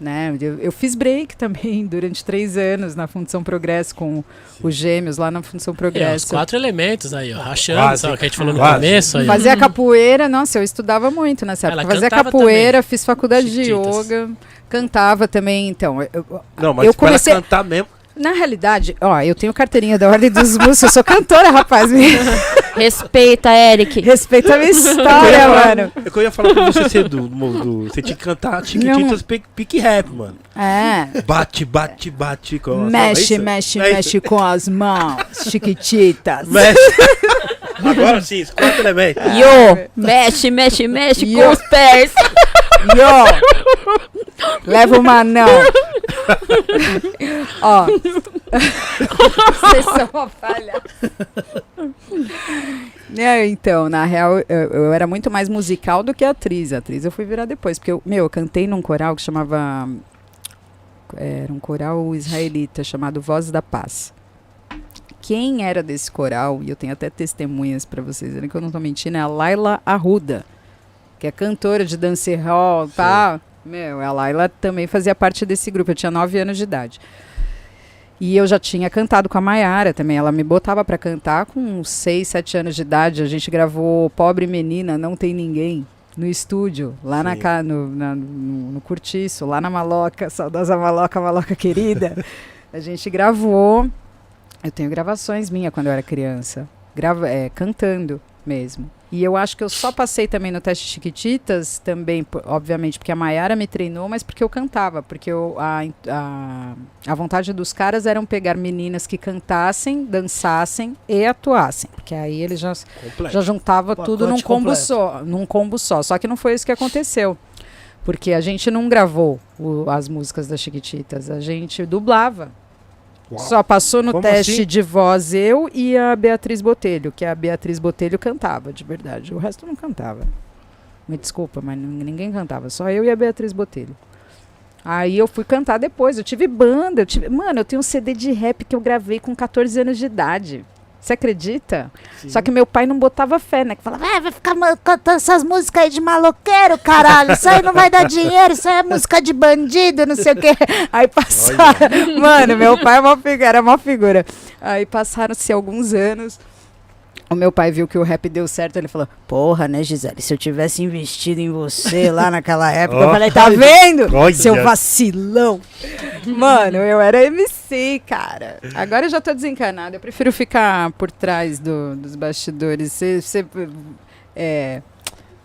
Speaker 5: Né? Eu, eu fiz break também [LAUGHS] durante três anos na Função Progresso com os gêmeos lá na Função
Speaker 3: É, os
Speaker 5: Progresso.
Speaker 3: quatro elementos aí, ó. Rachando,
Speaker 2: Quase.
Speaker 3: sabe o que a gente falou no
Speaker 2: Quase.
Speaker 3: começo aí.
Speaker 5: Fazia capoeira, nossa, eu estudava muito nessa
Speaker 3: Ela
Speaker 5: época. Fazia
Speaker 3: cantava
Speaker 5: capoeira, fiz faculdade de yoga, cantava também. Então, eu-
Speaker 2: Não, mas
Speaker 5: Eu
Speaker 2: pra ela
Speaker 5: comecei-
Speaker 2: cantar mesmo.
Speaker 5: na realidade, ó, eu tenho carteirinha da Ordem dos Músicos, eu sou cantora, rapaz. [LAUGHS]
Speaker 4: Respeita, Eric.
Speaker 5: respeita a minha [LAUGHS] história, mano.
Speaker 2: É que eu ia falar pra você ser do, do- Você tinha que cantar Chiquititas pique, pique rap, mano.
Speaker 5: É.
Speaker 2: Bate, bate, bate. Com a-
Speaker 5: Mexe,
Speaker 2: é isso?
Speaker 5: mexe,
Speaker 2: É
Speaker 5: mexe com as mãos, chiquititas.
Speaker 2: Mexe. Agora sim, os quatro elementos. [LAUGHS]
Speaker 4: Yo, mexe, mexe, mexe
Speaker 5: Yo.
Speaker 4: com os pés.
Speaker 5: Yo! Leva uma não. [LAUGHS] Ó. [LAUGHS] Vocês são uma falha. É, então, na real, eu, eu era muito mais musical do que atriz. Atriz eu fui virar depois. Porque, eu, meu, eu cantei num coral que chamava. Era um coral israelita chamado Voz da Paz. Quem era desse coral, e eu tenho até testemunhas para vocês verem que eu não tô mentindo, é a Laila Arruda que é cantora de dancehall tal. Meu, a Laila também fazia parte desse grupo. Eu tinha nove anos de idade. E eu já tinha cantado com a Maiara também. Ela me botava para cantar com uns 6, 7 anos de idade. A gente gravou Pobre Menina, Não Tem Ninguém no estúdio, lá na,
Speaker 2: Sim.
Speaker 5: no, na- no, no Curtiço, lá na Maloca, saudosa Maloca, Maloca querida. [LAUGHS] a gente gravou. Eu tenho gravações minhas quando eu era criança, grava, é, cantando mesmo. E eu acho que eu só passei também no teste Chiquititas, também, obviamente, porque a Maiara me treinou, mas porque eu cantava. Porque eu, a, a, a vontade dos caras eram pegar meninas que cantassem, dançassem e atuassem. Porque aí eles já,
Speaker 2: Completo.
Speaker 5: já juntava
Speaker 1: Pacote
Speaker 5: tudo num combo
Speaker 1: completo.
Speaker 5: só, num combo só. Só que não foi isso que aconteceu. Porque a gente não gravou o- as músicas das Chiquititas, a gente dublava.
Speaker 2: Uau.
Speaker 5: Só passou no
Speaker 2: Como
Speaker 5: teste
Speaker 2: assim?
Speaker 5: de voz eu e a Beatriz Botelho, que a Beatriz Botelho cantava, de verdade. O resto não cantava. Me desculpa, mas nin- ninguém cantava, só eu e a Beatriz Botelho. Aí eu fui cantar depois, eu tive banda, eu tive... Mano, eu tenho um CD de rap que eu gravei com 14 anos de idade. Você acredita? Só que meu pai não botava fé, né? Que falava,
Speaker 6: Ah, vai ficar cantando essas músicas aí de maloqueiro, caralho. Isso aí não vai dar dinheiro, isso aí é música de bandido, não sei o quê. [LAUGHS]
Speaker 5: Aí passaram. [LAUGHS] Mano, meu pai é uma figura, era uma figura. Aí passaram-se alguns anos. O meu pai viu que o rap deu certo, ele falou:
Speaker 6: Porra, né, Gisele? Se eu tivesse investido em você lá naquela época,
Speaker 5: Eu
Speaker 2: Ó.
Speaker 5: falei, tá vendo?
Speaker 2: Olha.
Speaker 5: Seu vacilão. Mano, eu era MC, cara. Agora eu já tô desencanada. Eu prefiro ficar por trás do- dos bastidores. Ser, ser, é,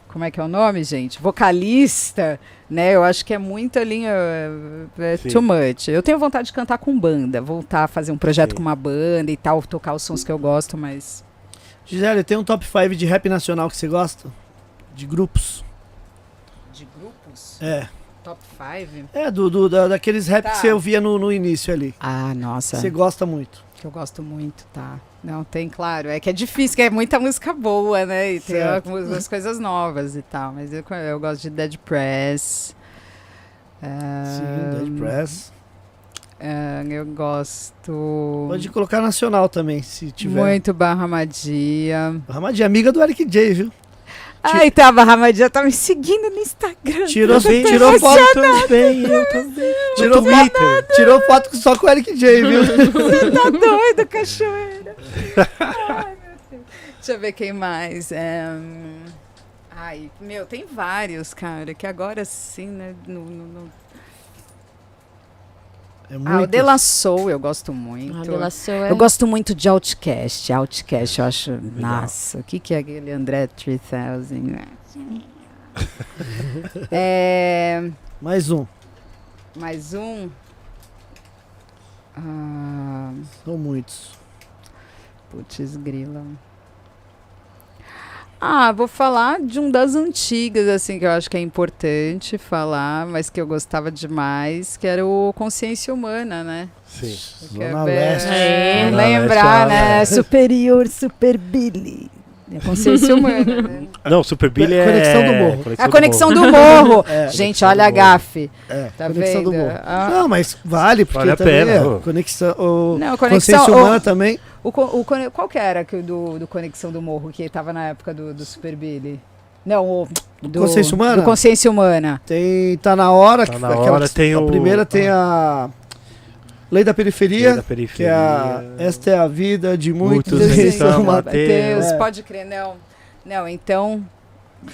Speaker 5: como é que é o nome, gente? Vocalista, né? Eu acho que é muita linha. É
Speaker 2: Sim.
Speaker 5: too much. Eu tenho vontade de cantar com banda, voltar a fazer um projeto
Speaker 2: Sim.
Speaker 5: com uma banda e tal, tocar os sons que eu gosto, mas.
Speaker 1: Gisele, tem um top 5 de rap nacional que você gosta? De grupos?
Speaker 5: De grupos?
Speaker 1: É.
Speaker 5: Top 5?
Speaker 1: É, do, do- da- daqueles rap
Speaker 5: Tá.
Speaker 1: que você ouvia no, no início ali.
Speaker 5: Ah, nossa.
Speaker 1: Você gosta muito.
Speaker 5: Que eu gosto muito, tá? Não, tem, claro. É que é difícil, que é muita música boa, né? E tem algumas coisas novas e tal. Mas eu, eu gosto de Dead Press.
Speaker 1: Sim,
Speaker 5: Ah,
Speaker 1: Dead Press.
Speaker 5: ah, eu gosto.
Speaker 1: Pode colocar nacional também, se tiver.
Speaker 5: Muito Barra Madia.
Speaker 1: Ramadinha, amiga do Eric J, viu?
Speaker 5: Ai, tá, Barra Madia tá me seguindo no Instagram.
Speaker 1: Tirou,
Speaker 5: tô
Speaker 1: tirou foto,
Speaker 2: também, eu também.
Speaker 1: tirou, foto, tirou foto só com o Eric J, viu? [LAUGHS]
Speaker 5: tá doido, cachoeira. Ai, meu Deus. Deixa eu ver quem mais. É, hum, Ai, meu, tem vários, cara, que agora sim, né? no- no- no-
Speaker 1: É
Speaker 5: Ah, o. De La Soul eu gosto muito.
Speaker 4: Ah, De La Soul é-
Speaker 5: Eu gosto muito de Outcast. Outcast, eu acho. Nossa, o que, que é aquele André 3000? [LAUGHS] é,
Speaker 1: Mais um.
Speaker 5: mais um. Ah,
Speaker 1: São muitos.
Speaker 5: putz, grila. Ah, vou falar de um das antigas, assim, que eu acho que é importante falar, mas que eu gostava demais, que era o Consciência Humana, né?
Speaker 2: Sim.
Speaker 5: É
Speaker 1: Zona
Speaker 5: bem-
Speaker 1: Leste.
Speaker 4: É.
Speaker 2: Zona
Speaker 5: lembrar,
Speaker 2: Leste,
Speaker 5: né? Superior, Super Billy. É consciência humana, né? [LAUGHS]
Speaker 2: Não, Super Billy é...
Speaker 1: Conexão do Morro.
Speaker 5: A conexão do morro. [LAUGHS]
Speaker 1: É,
Speaker 5: Gente,
Speaker 2: Conexão
Speaker 5: olha
Speaker 2: do
Speaker 5: a
Speaker 2: Morro.
Speaker 5: gafe.
Speaker 1: É,
Speaker 5: Tá
Speaker 1: conexão
Speaker 5: vendo?
Speaker 1: do morro.
Speaker 5: Ah.
Speaker 1: Não, mas vale, porque
Speaker 2: Vale a
Speaker 1: também
Speaker 2: pena,
Speaker 1: é conexão, o
Speaker 5: Não,
Speaker 1: consciência
Speaker 5: conexão.
Speaker 1: humana
Speaker 5: o-
Speaker 1: também.
Speaker 5: O, o cone- qual que era que o do, do Conexão do Morro, que tava na época do, do Super Billy? Não, o. Do,
Speaker 1: Consciência Humana?
Speaker 5: Do Consciência Humana.
Speaker 1: Tem, tá na hora.
Speaker 2: Tá
Speaker 1: que
Speaker 2: na
Speaker 1: aquela
Speaker 2: hora, tem
Speaker 1: a
Speaker 2: o-
Speaker 1: primeira tem a Lei da Periferia,
Speaker 2: Lei da
Speaker 1: que
Speaker 2: periferia.
Speaker 1: é a Esta é a vida de muitos.
Speaker 2: Muitos
Speaker 1: e são uma-
Speaker 2: Mateus.
Speaker 5: Mateus,
Speaker 1: É.
Speaker 5: pode crer, não. Não, então.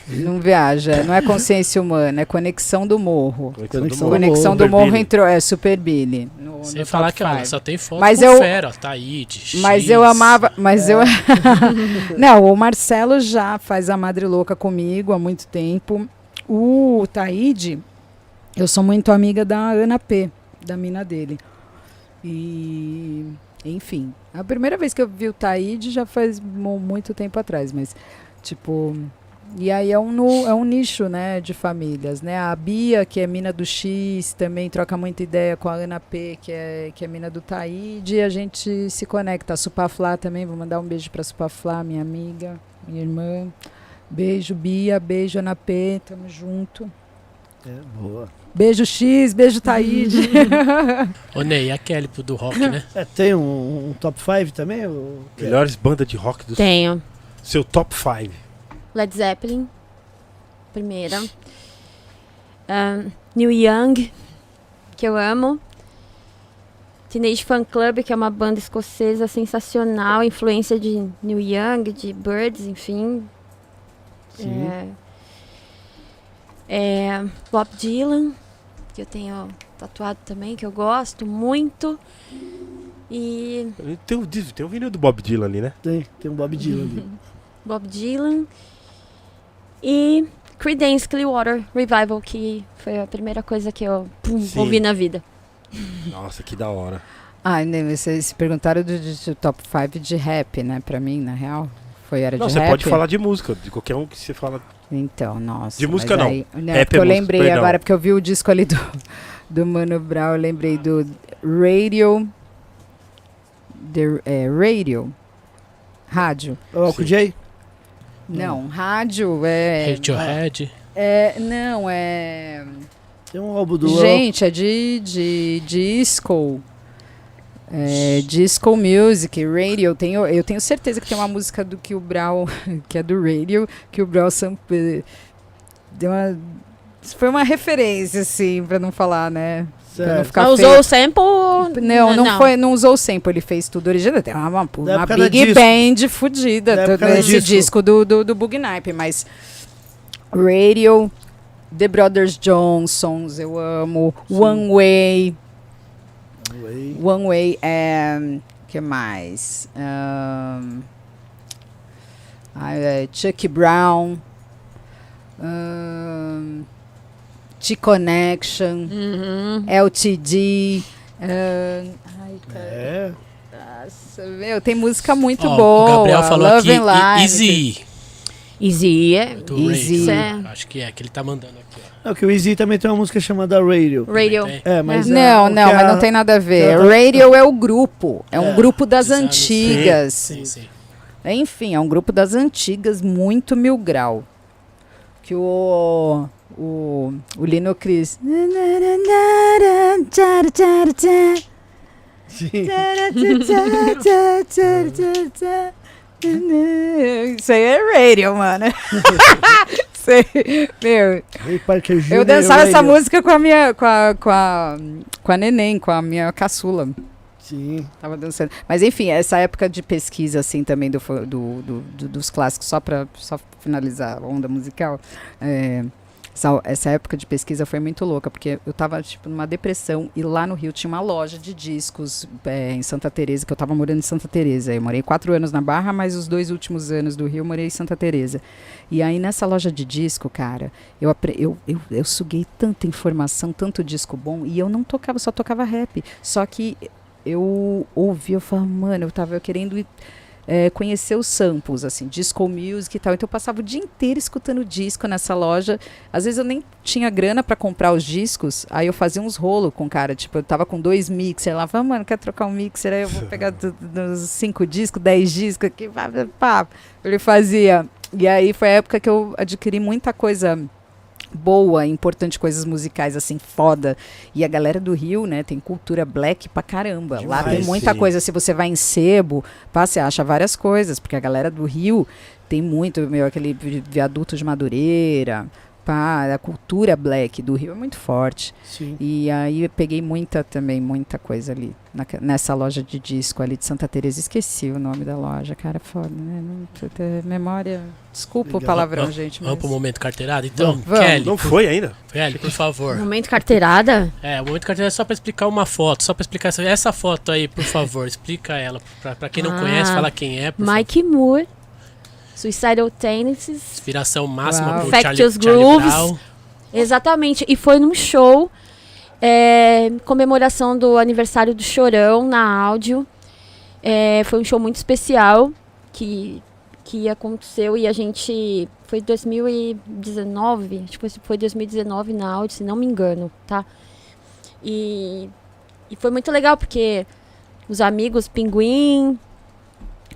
Speaker 5: Não viaja. Não é consciência humana, é conexão do morro.
Speaker 2: Conexão,
Speaker 1: Conexão
Speaker 2: do Morro.
Speaker 5: Do Morro entrou. É Super Billy. No,
Speaker 3: Sem
Speaker 5: no
Speaker 3: falar que
Speaker 5: five.
Speaker 3: só tem foto
Speaker 5: Mas
Speaker 3: com
Speaker 5: eu-
Speaker 3: fera, Taíde,
Speaker 5: Mas
Speaker 3: X.
Speaker 5: eu amava. Mas
Speaker 1: É.
Speaker 5: eu. [LAUGHS] não, o Marcelo já faz a Madre Louca comigo há muito tempo. O Taíde, eu sou muito amiga da Ana P, da mina dele. E. Enfim. A primeira vez que eu vi o Taíde já faz mu- muito tempo atrás, mas. Tipo. E aí é um, é um nicho, né, de famílias, né? A Bia, que é mina do X, também troca muita ideia com a Ana P, que é, que é mina do Taíde, e a gente se conecta. A Supaflá também, vou mandar um beijo pra Supaflá, minha amiga, minha irmã. Beijo, Bia, beijo, Ana P, tamo junto.
Speaker 1: É, boa.
Speaker 5: Beijo X, beijo Taíde. [LAUGHS]
Speaker 3: Ô, Ney, a Kelly do rock, né?
Speaker 1: É, tem um, um top 5 também? ou-
Speaker 2: Melhores bandas de rock do
Speaker 4: Tenho.
Speaker 2: seu top 5.
Speaker 4: Led Zeppelin, primeira. Ahn, Neil Young, que eu amo. Teenage Fan Club, que é uma banda escocesa sensacional, influência de Neil Young, de Birds, enfim.
Speaker 1: Sim.
Speaker 4: É, é, Bob Dylan, que eu tenho tatuado também, que eu gosto muito. E
Speaker 2: Tem, um, tem um vinil do Bob Dylan ali, né?
Speaker 1: Tem, tem um Bob Dylan ali. [LAUGHS]
Speaker 4: Bob Dylan. E Creedence Clearwater Revival, que foi a primeira coisa que eu pum, ouvi na vida.
Speaker 2: Nossa, que da hora.
Speaker 5: Ah, né, vocês se perguntaram do, do- do top 5 de rap, né? Pra mim, na real. Foi era
Speaker 2: Não,
Speaker 5: de
Speaker 2: você
Speaker 5: rap.
Speaker 2: pode falar de música, de qualquer um que você fala.
Speaker 5: Então, nossa.
Speaker 2: De música, não.
Speaker 5: Aí, não
Speaker 2: Rap
Speaker 5: porque
Speaker 2: é
Speaker 5: eu
Speaker 2: música,
Speaker 5: lembrei
Speaker 2: perdão.
Speaker 5: agora, porque eu vi o disco ali do, [LAUGHS] do Mano Brown, eu lembrei do Radio. The, é, radio. Rádio.
Speaker 1: É o Alco
Speaker 2: Sim.
Speaker 1: J?
Speaker 5: Não, rádio é.
Speaker 3: Radiohead.
Speaker 5: é não, é.
Speaker 1: Tem um álbum do
Speaker 5: Gente, é de, de disco. É, disco music, radio. Tenho, eu tenho certeza que tem uma música do que o Brown, [LAUGHS] que é do radio, que o Brown sample, deu uma. Foi uma referência, assim, pra não falar, né? Pra não
Speaker 1: Certo.
Speaker 5: ficar
Speaker 4: Mas
Speaker 5: feio.
Speaker 4: usou o sample?
Speaker 5: Não, não, Foi, não usou o sample, ele fez tudo original. Tem uma, uma, uma big band fudida
Speaker 1: Da
Speaker 5: todo
Speaker 1: época da
Speaker 5: esse
Speaker 1: disco.
Speaker 5: disco do, do, do Bug Nipe, mas Radio, The Brothers Johnsons, eu amo,
Speaker 1: Sim.
Speaker 5: One Way,
Speaker 1: Way.
Speaker 5: One Way, é, que mais? Ah, é, Chuck Brown, ahn, T-Connection,
Speaker 4: Uhum.
Speaker 5: LTD. ahn, ai, cara.
Speaker 1: É.
Speaker 5: Nossa, meu, tem música muito
Speaker 3: Ó,
Speaker 5: boa.
Speaker 3: O Gabriel falou
Speaker 5: Love
Speaker 3: aqui. Easy.
Speaker 4: Easy é
Speaker 5: Easy.
Speaker 4: É.
Speaker 3: Acho que é, que ele tá mandando aqui, ó.
Speaker 1: Não, que o Easy também tem uma música chamada Radio.
Speaker 4: radio.
Speaker 1: É, mas.
Speaker 5: Não,
Speaker 1: a- o
Speaker 5: não,
Speaker 1: que
Speaker 5: mas
Speaker 1: a-
Speaker 5: não tem nada a ver.
Speaker 1: Tá-
Speaker 5: Radio é o grupo. É um
Speaker 1: É,
Speaker 5: grupo das
Speaker 3: anos-
Speaker 5: antigas.
Speaker 3: Sim, sim.
Speaker 5: Enfim, é um grupo das antigas, muito mil grau. Que o. O, o Lino Cris.
Speaker 1: Sim.
Speaker 5: Isso aí é radio, mano. [LAUGHS] Aí- meu, eu dançava essa música com a minha. com a, com a, com a neném, com a minha caçula.
Speaker 1: Sim.
Speaker 5: Tava dançando. Mas enfim, essa época de pesquisa, assim, também do, do, do- do- dos clássicos, só pra só finalizar a onda musical. é, essa, essa época de pesquisa foi muito louca, porque eu tava, tipo, numa depressão e lá no Rio tinha uma loja de discos é, em Santa Teresa, que eu tava morando em Santa Teresa. Eu morei quatro anos na Barra, mas os dois últimos anos do Rio eu morei em Santa Teresa. E aí nessa loja de disco, cara, eu, eu, eu, eu suguei tanta informação, tanto disco bom, e eu não tocava, só tocava rap. Só que eu ouvi, eu falava, mano, eu tava querendo ir, é, conhecer os samples, assim, disco music e tal. Então eu passava o dia inteiro escutando disco nessa loja. Às vezes eu nem tinha grana pra comprar os discos, aí eu fazia uns rolos com o cara. Tipo, eu tava com dois mixer lá, falava, mano, quer trocar um mixer? Aí eu vou pegar [LAUGHS] cinco discos, dez discos aqui, pá, pá. Ele fazia. E aí foi a época que eu adquiri muita coisa boa, importante, coisas musicais assim, foda. E a galera do Rio, né, tem cultura black pra caramba. Lá
Speaker 2: Demais,
Speaker 5: tem muita
Speaker 2: sim.
Speaker 5: coisa. Se você vai em sebo, pá, você acha várias coisas, porque a galera do Rio tem muito, meu, aquele vi- viaduto de Madureira. Pá, a cultura black do Rio é muito forte.
Speaker 1: Sim.
Speaker 5: E aí eu peguei muita também, muita coisa ali, naque- nessa loja de disco ali de Santa Teresa. Esqueci o nome da loja, cara, foda, né? Não, memória. Desculpa o
Speaker 1: Legal.
Speaker 5: palavrão,
Speaker 3: Vamos-
Speaker 5: gente.
Speaker 3: Vamos
Speaker 5: Mas...
Speaker 3: pro momento carteirada? Então,
Speaker 5: Vamos.
Speaker 3: Kelly,
Speaker 2: Não foi ainda?
Speaker 3: Kelly, por favor.
Speaker 4: Momento carteirada?
Speaker 3: É, o momento carteirada é só pra explicar uma foto, só pra explicar essa, essa foto aí, por favor, explica ela. Pra, pra quem não
Speaker 4: Ah.
Speaker 3: conhece, fala quem é, por favor.
Speaker 4: Mike Moore, Suicidal Tendencies.
Speaker 3: Inspiração máxima
Speaker 5: Uau.
Speaker 3: pro Charlie, Charlie
Speaker 4: Grooves. Exatamente. E foi num show, é, comemoração do aniversário do Chorão na áudio. É, foi um show muito especial que, que aconteceu e a gente. Foi 2019, acho que foi 2019 na áudio, se não me engano, tá? E, e foi muito legal porque os amigos Pinguim,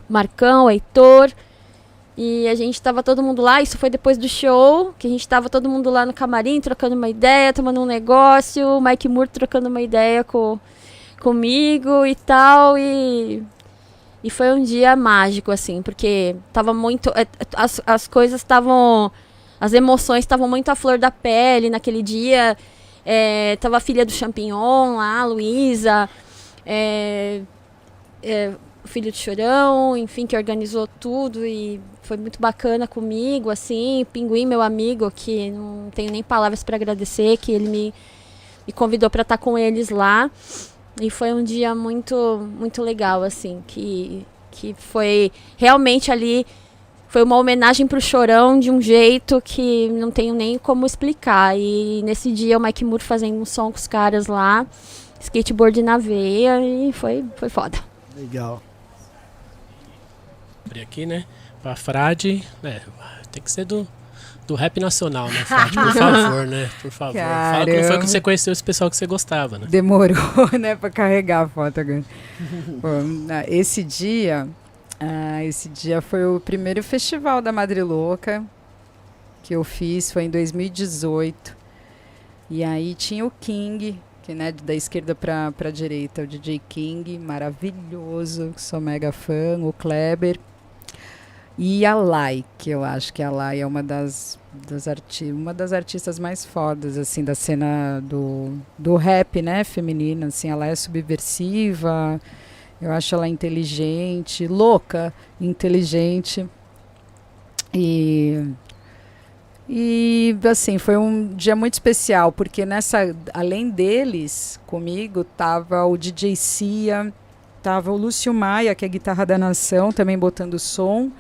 Speaker 4: Marcão, Heitor. E a gente tava todo mundo lá, isso foi depois do show, que a gente tava todo mundo lá no camarim, trocando uma ideia, tomando um negócio, o Mike Moore trocando uma ideia com, comigo e tal, e, e foi um dia mágico, assim, porque tava muito, é, as, as coisas estavam, as emoções estavam muito à flor da pele naquele dia, é, tava a filha do Champignon lá, a Luísa, É, é, o filho de Chorão, enfim, que organizou tudo e foi muito bacana comigo, assim. Pinguim, meu amigo, que não tenho nem palavras para agradecer, que ele me, me convidou para estar com eles lá. E foi um dia muito, muito legal, assim, que, que foi realmente ali. Foi uma homenagem pro Chorão de um jeito que não tenho nem como explicar. E nesse dia o Mike Moore fazendo um som com os caras lá, skateboard na veia, e foi, foi foda.
Speaker 1: Legal.
Speaker 3: Abrir aqui, né? Pra Frade. É, tem que ser do, do rap nacional, né, Frade? [LAUGHS] Por favor, né? Por favor. Fala como foi
Speaker 5: Caramba.
Speaker 3: que você conheceu esse pessoal que você gostava, né?
Speaker 5: Demorou, [LAUGHS] né, pra carregar a foto ah, esse dia, ah, esse dia foi o primeiro festival da Madre Louca que eu fiz, foi em 2018. E aí tinha o King, que né, da esquerda pra, pra direita, o DJ King, maravilhoso, que sou mega fã, o Kleber. E a Lai, que eu acho que a Lai é uma das, das, arti uma das artistas mais fodas, assim, da cena do, do rap, né, feminina, assim, ela é subversiva, eu acho ela inteligente, louca, inteligente. E e assim, foi um dia muito especial, porque nessa além deles, comigo tava o DJ Cia, tava o Lúcio Maia, que é a guitarra da nação, também botando som,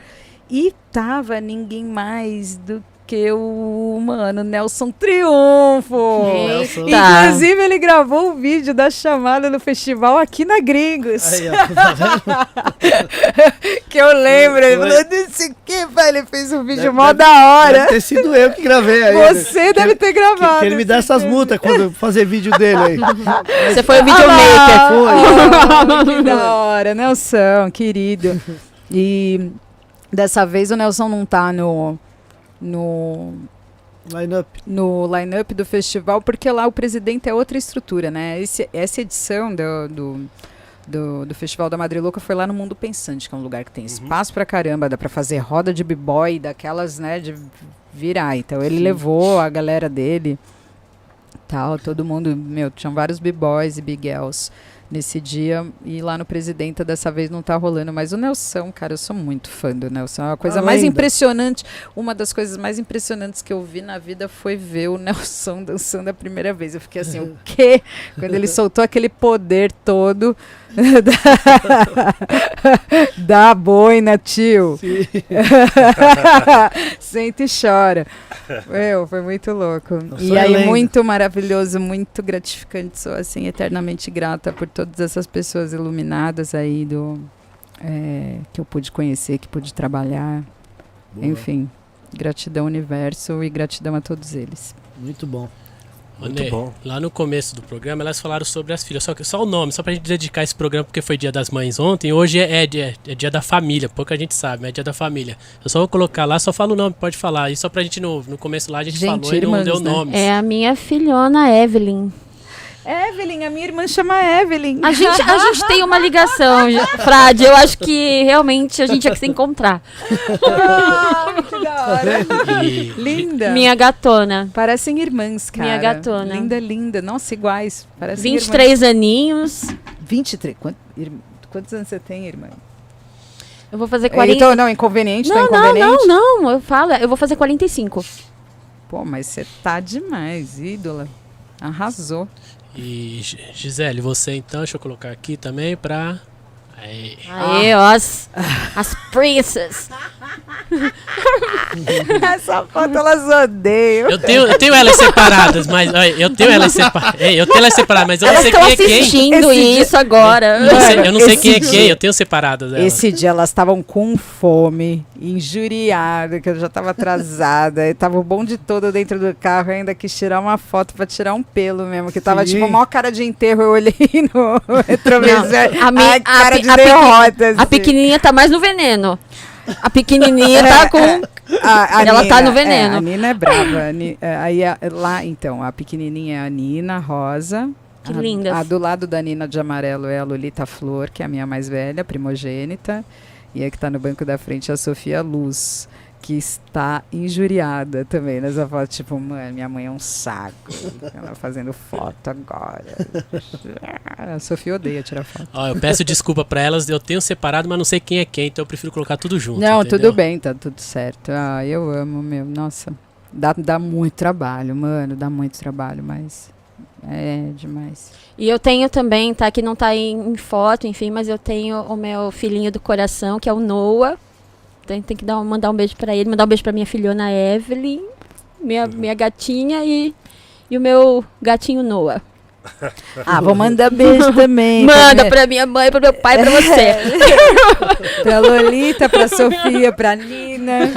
Speaker 5: e tava ninguém mais do que o mano Nelson Triunfo.
Speaker 1: Nelson.
Speaker 5: Inclusive, ele gravou o vídeo da chamada no festival aqui na Gringos.
Speaker 1: Aí, ó, tá [LAUGHS]
Speaker 5: que eu lembro. Ele
Speaker 1: Foi.
Speaker 5: falou, não sei o que, pai. Ele fez um vídeo
Speaker 1: Deve-
Speaker 5: mó
Speaker 1: deve-
Speaker 5: da hora.
Speaker 1: Deve ter sido eu que gravei aí. né?
Speaker 5: Você deve ter
Speaker 1: Que,
Speaker 5: gravado.
Speaker 1: que ele me dá essas multas quando eu fazer vídeo dele aí. [LAUGHS]
Speaker 4: Você foi o
Speaker 5: Ah,
Speaker 4: videomaker.
Speaker 5: lá! [LAUGHS] que da hora, Nelson, querido. E dessa vez o Nelson não tá no, no,
Speaker 1: Line-up.
Speaker 5: no line-up do festival, porque lá o presidente é outra estrutura, né? Esse- essa edição do, do, do, do Festival da Madre Louca foi lá no Mundo Pensante, que é um lugar que tem espaço pra caramba, dá pra fazer roda de b-boy, daquelas, né, de virar. Então ele levou a galera dele, tal, todo mundo, meu, tinham vários b-boys e big girls nesse dia, e lá no Presidenta dessa vez não tá rolando, mas o Nelson, cara, eu sou muito fã do Nelson, é uma coisa mais impressionante, uma das coisas mais impressionantes que eu vi na vida foi ver o [LAUGHS] Nelson dançando a primeira vez, eu fiquei assim, o quê? Quando ele soltou aquele poder todo [LAUGHS] da boina, tio.
Speaker 1: Sim. [LAUGHS]
Speaker 5: Senta e chora. Meu, foi muito louco.
Speaker 1: Nossa,
Speaker 5: e
Speaker 1: é
Speaker 5: aí,
Speaker 1: lenda.
Speaker 5: muito maravilhoso, muito gratificante. Sou, assim, eternamente grata por todas essas pessoas iluminadas aí do... é, que eu pude conhecer, que pude trabalhar.
Speaker 1: Boa.
Speaker 5: Enfim, gratidão universo e gratidão a todos eles.
Speaker 1: Muito bom.
Speaker 2: Muito
Speaker 3: Ney,
Speaker 2: bom.
Speaker 3: Lá no começo do programa, elas falaram sobre as filhas. Só, que, só o nome, só pra gente dedicar esse programa, porque foi dia das mães ontem. Hoje é, é dia, é dia da família. Pouca gente sabe, mas é dia da família. Eu só vou colocar lá, só falo o nome, pode falar. E só pra gente, no, no começo lá, a gente,
Speaker 5: Gente,
Speaker 3: falou e não
Speaker 5: irmãs,
Speaker 3: deu
Speaker 5: né?
Speaker 3: nomes.
Speaker 4: É a minha filhona Evelyn.
Speaker 5: Evelyn, a minha irmã chama Evelyn.
Speaker 4: A gente, a gente tem uma ligação, [LAUGHS] Frade. Eu acho que realmente a gente tinha que se encontrar.
Speaker 5: Ai, que da hora. [LAUGHS] Linda.
Speaker 4: Minha gatona.
Speaker 5: Parecem irmãs, cara.
Speaker 4: Minha gatona.
Speaker 5: Linda, linda. Nossa, iguais. Parecem
Speaker 4: 23 aninhos.
Speaker 5: irmãs. 23. Quant- ir- Quantos anos você tem, irmã?
Speaker 4: Eu vou fazer 40.
Speaker 5: Então, não, inconveniente, tá
Speaker 4: não, não,
Speaker 5: inconveniente?
Speaker 4: não, não. Eu falo, eu vou fazer 45.
Speaker 5: Pô, mas você tá demais, ídola. Arrasou.
Speaker 3: E, Gi- Gisele, você então, deixa eu colocar aqui também pra. Aí.
Speaker 4: Aê, ó, as, as princess. [LAUGHS]
Speaker 5: Essa foto elas odeiam.
Speaker 3: Eu tenho, eu tenho elas separadas, mas. Eu tenho elas separadas. Eu tenho elas separadas, mas eu não
Speaker 4: Elas
Speaker 3: sei
Speaker 4: estão
Speaker 3: quem é quem.
Speaker 4: assistindo
Speaker 5: Esse dia-
Speaker 4: isso agora.
Speaker 3: Eu não sei, eu não sei
Speaker 5: Esse
Speaker 3: quem é
Speaker 5: dia-
Speaker 3: quem, eu tenho separadas elas.
Speaker 5: Esse dia elas estavam com fome, injuriadas, que eu já tava atrasada. e tava o bonde todo dentro do carro, eu ainda quis tirar uma foto pra tirar um pelo mesmo, que tava
Speaker 1: Sim.
Speaker 5: tipo maior cara de enterro. Eu olhei [LAUGHS] no retrovisor.
Speaker 4: a mi- a
Speaker 5: cara
Speaker 4: pe-
Speaker 5: de
Speaker 4: a
Speaker 5: derrota.
Speaker 4: A
Speaker 5: assim.
Speaker 4: pequenininha tá mais no veneno. A pequenininha tá com.
Speaker 5: A- a
Speaker 4: Ela tá no
Speaker 5: é,
Speaker 4: veneno.
Speaker 5: a Nina é brava. a Ni- é, aí a- lá, então, a pequenininha é a Nina Rosa.
Speaker 4: Que
Speaker 5: a,
Speaker 4: lindas.
Speaker 5: A do lado da Nina de amarelo é a Lolita Flor, que é a minha mais velha, primogênita. E a que tá no banco da frente é a Sofia Luz. que está injuriada também nessa foto. Tipo, mano, minha mãe é um saco. Ela fazendo foto agora. [LAUGHS] A Sofia odeia tirar foto.
Speaker 3: Ó, eu peço desculpa pra elas, eu tenho separado, mas não sei quem é quem, então eu prefiro colocar tudo junto.
Speaker 5: Não,
Speaker 3: entendeu?
Speaker 5: tudo bem, tá tudo certo. Ah, eu amo, meu. Nossa, dá, dá muito trabalho, mano. Dá muito trabalho, mas é demais.
Speaker 4: E eu tenho também, tá? Que não tá em, em foto, enfim, mas eu tenho o meu filhinho do coração, que é o Noah. Tem, tem que dar, mandar um beijo pra ele, mandar um beijo pra minha filhona Evelyn, minha, minha gatinha e, e o meu gatinho Noah. [LAUGHS]
Speaker 5: Ah, vou mandar beijo [LAUGHS] também.
Speaker 4: Manda
Speaker 5: pra,
Speaker 4: pra minha mãe, pro meu pai, pra você. [LAUGHS]
Speaker 5: pra Lolita, pra Sofia, pra Nina,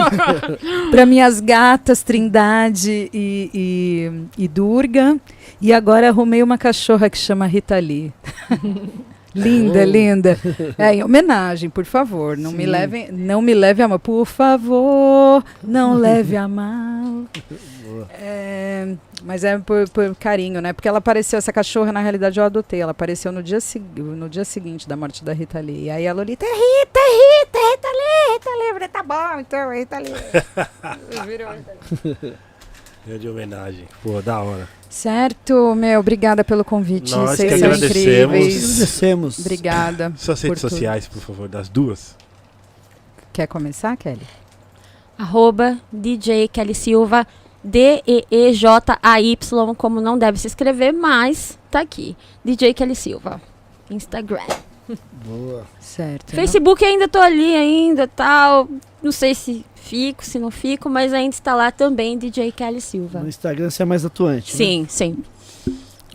Speaker 5: pra minhas gatas Trindade e, e, e Durga. E agora arrumei uma cachorra que chama Rita Lee. [LAUGHS] linda, linda. É, em homenagem, por favor. Não me
Speaker 1: Sim.
Speaker 5: levem, não me leve a mal. Por favor, não leve a mal. É, mas é por, por carinho, né? Porque ela apareceu, essa cachorra, na realidade, eu adotei. Ela apareceu no dia, no dia seguinte da morte da Rita Lee. E aí a Lolita é Rita, é Rita, é Rita Lee, Rita Lee. Falei, Tá bom, então, é Rita Lee. [LAUGHS] Virou Rita Lee.
Speaker 2: Grande homenagem. Pô, da hora.
Speaker 5: certo, meu, obrigada pelo convite.
Speaker 2: Nós
Speaker 5: Vocês
Speaker 2: que
Speaker 5: são
Speaker 2: agradecemos.
Speaker 5: incríveis.
Speaker 1: Agradecemos.
Speaker 5: Obrigada.
Speaker 2: Suas
Speaker 5: por
Speaker 2: redes
Speaker 5: tudo.
Speaker 2: sociais, por favor, das duas.
Speaker 5: Quer começar, Kelly?
Speaker 4: Arroba DJ Kelly Silva, D-E-E-J-A-Y, como não deve se escrever, mas tá aqui. DJ Kelly Silva. Instagram.
Speaker 1: Boa.
Speaker 5: Certo.
Speaker 4: Facebook ainda tô ali ainda, tal. Não sei se fico, se não fico, mas ainda está lá também DJ Kelly Silva.
Speaker 1: No Instagram você é mais atuante. né?
Speaker 4: Sim, sim.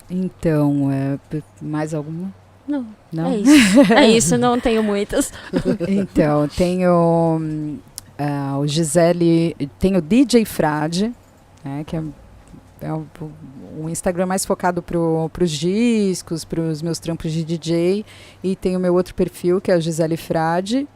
Speaker 5: Então, é, mais alguma?
Speaker 4: Não,
Speaker 5: Não?
Speaker 4: é isso. É isso, não tenho muitas. [LAUGHS]
Speaker 5: Então, tenho ah, o Gisele, tenho o DJ Frade, né, que é, é o, o Instagram mais focado para os discos, para os meus trampos de DJ. E tem o meu outro perfil, que é o Gisele Frade.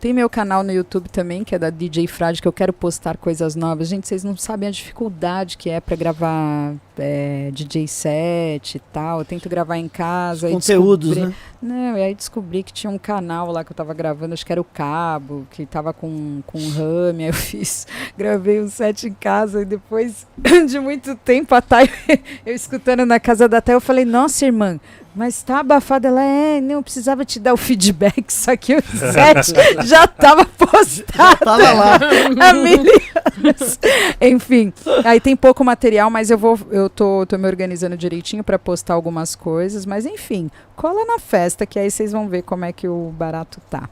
Speaker 5: Tem meu canal no YouTube também, que é da DJ Frade, que eu quero postar coisas novas. Gente, vocês não sabem a dificuldade que é para gravar é, DJ set e tal. Eu tento gravar em casa. e
Speaker 1: Conteúdos,
Speaker 5: descobri-
Speaker 1: né?
Speaker 5: não, e aí descobri que tinha um canal lá que eu tava gravando, acho que era o Cabo, que tava com, com um RAM, [LAUGHS] aí eu fiz, gravei um set em casa e depois [COUGHS] de muito tempo a Thay, [LAUGHS] eu escutando na casa da Thay, eu falei, nossa irmã, mas tá abafada. Ela, é, não, precisava te dar o feedback, só que o set [LAUGHS] já tava postado
Speaker 1: Tava lá. [LAUGHS]
Speaker 5: há mil anos. Enfim, aí tem pouco material, mas eu vou, eu tô, tô me organizando direitinho para postar algumas coisas, mas enfim, cola na festa que aí vocês vão ver como é que o barato tá.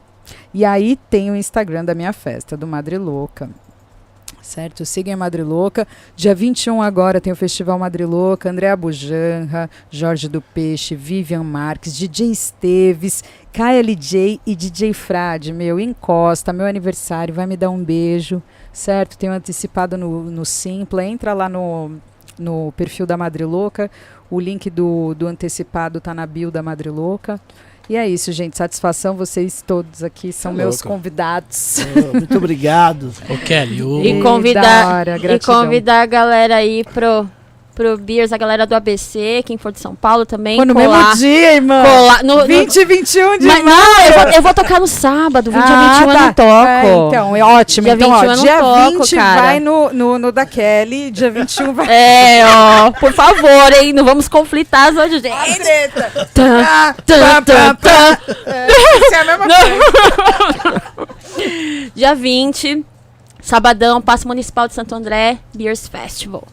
Speaker 5: E aí tem o Instagram da minha festa, do Madre Louca. Certo? Sigam a Madre Louca. Dia 21 agora tem o Festival Madre Louca, André Bujanra, Jorge do Peixe, Vivian Marques, DJ Esteves, KLJ e DJ Frade. Meu, encosta, meu aniversário, vai me dar um beijo, certo? Tenho antecipado no, no Simpla. Entra lá no, no perfil da Madre Louca. O link do, do antecipado tá na bio da Madre Louca. E é isso, gente. Satisfação, vocês todos aqui são
Speaker 2: Tá
Speaker 5: meus
Speaker 2: louca.
Speaker 5: convidados.
Speaker 1: Oh, Muito obrigado. [LAUGHS]
Speaker 3: Ô, Kelly, o...
Speaker 4: E
Speaker 5: da
Speaker 4: convidar,
Speaker 5: hora,
Speaker 4: e convidar a galera aí pro, pro Beers, a galera do ABC, quem for de São Paulo também.
Speaker 5: Pô, no
Speaker 4: colar,
Speaker 5: mesmo dia, irmão.
Speaker 4: colar no, no-
Speaker 5: 20 e 21 de
Speaker 4: Mas
Speaker 5: maio.
Speaker 4: não, eu vou, eu vou tocar no sábado, 20 a 21 eu não toco.
Speaker 5: É, então, é ótimo.
Speaker 4: Dia
Speaker 5: então, ó,
Speaker 4: 21 eu não
Speaker 5: dia
Speaker 4: toco,
Speaker 5: 20
Speaker 4: cara.
Speaker 5: vai no, no, no da Kelly, dia 21 vai
Speaker 4: É, ó, por favor, hein, não vamos conflitar as hoje,
Speaker 5: a
Speaker 4: gente.
Speaker 5: treta.
Speaker 4: Tan,
Speaker 5: Ah,
Speaker 4: tan,
Speaker 5: pá,
Speaker 4: tan,
Speaker 5: pá, pá.
Speaker 4: tan.
Speaker 5: É, é a mesma coisa. [LAUGHS]
Speaker 4: Dia 20, sabadão, Passo Municipal de Santo André, Beers Festival.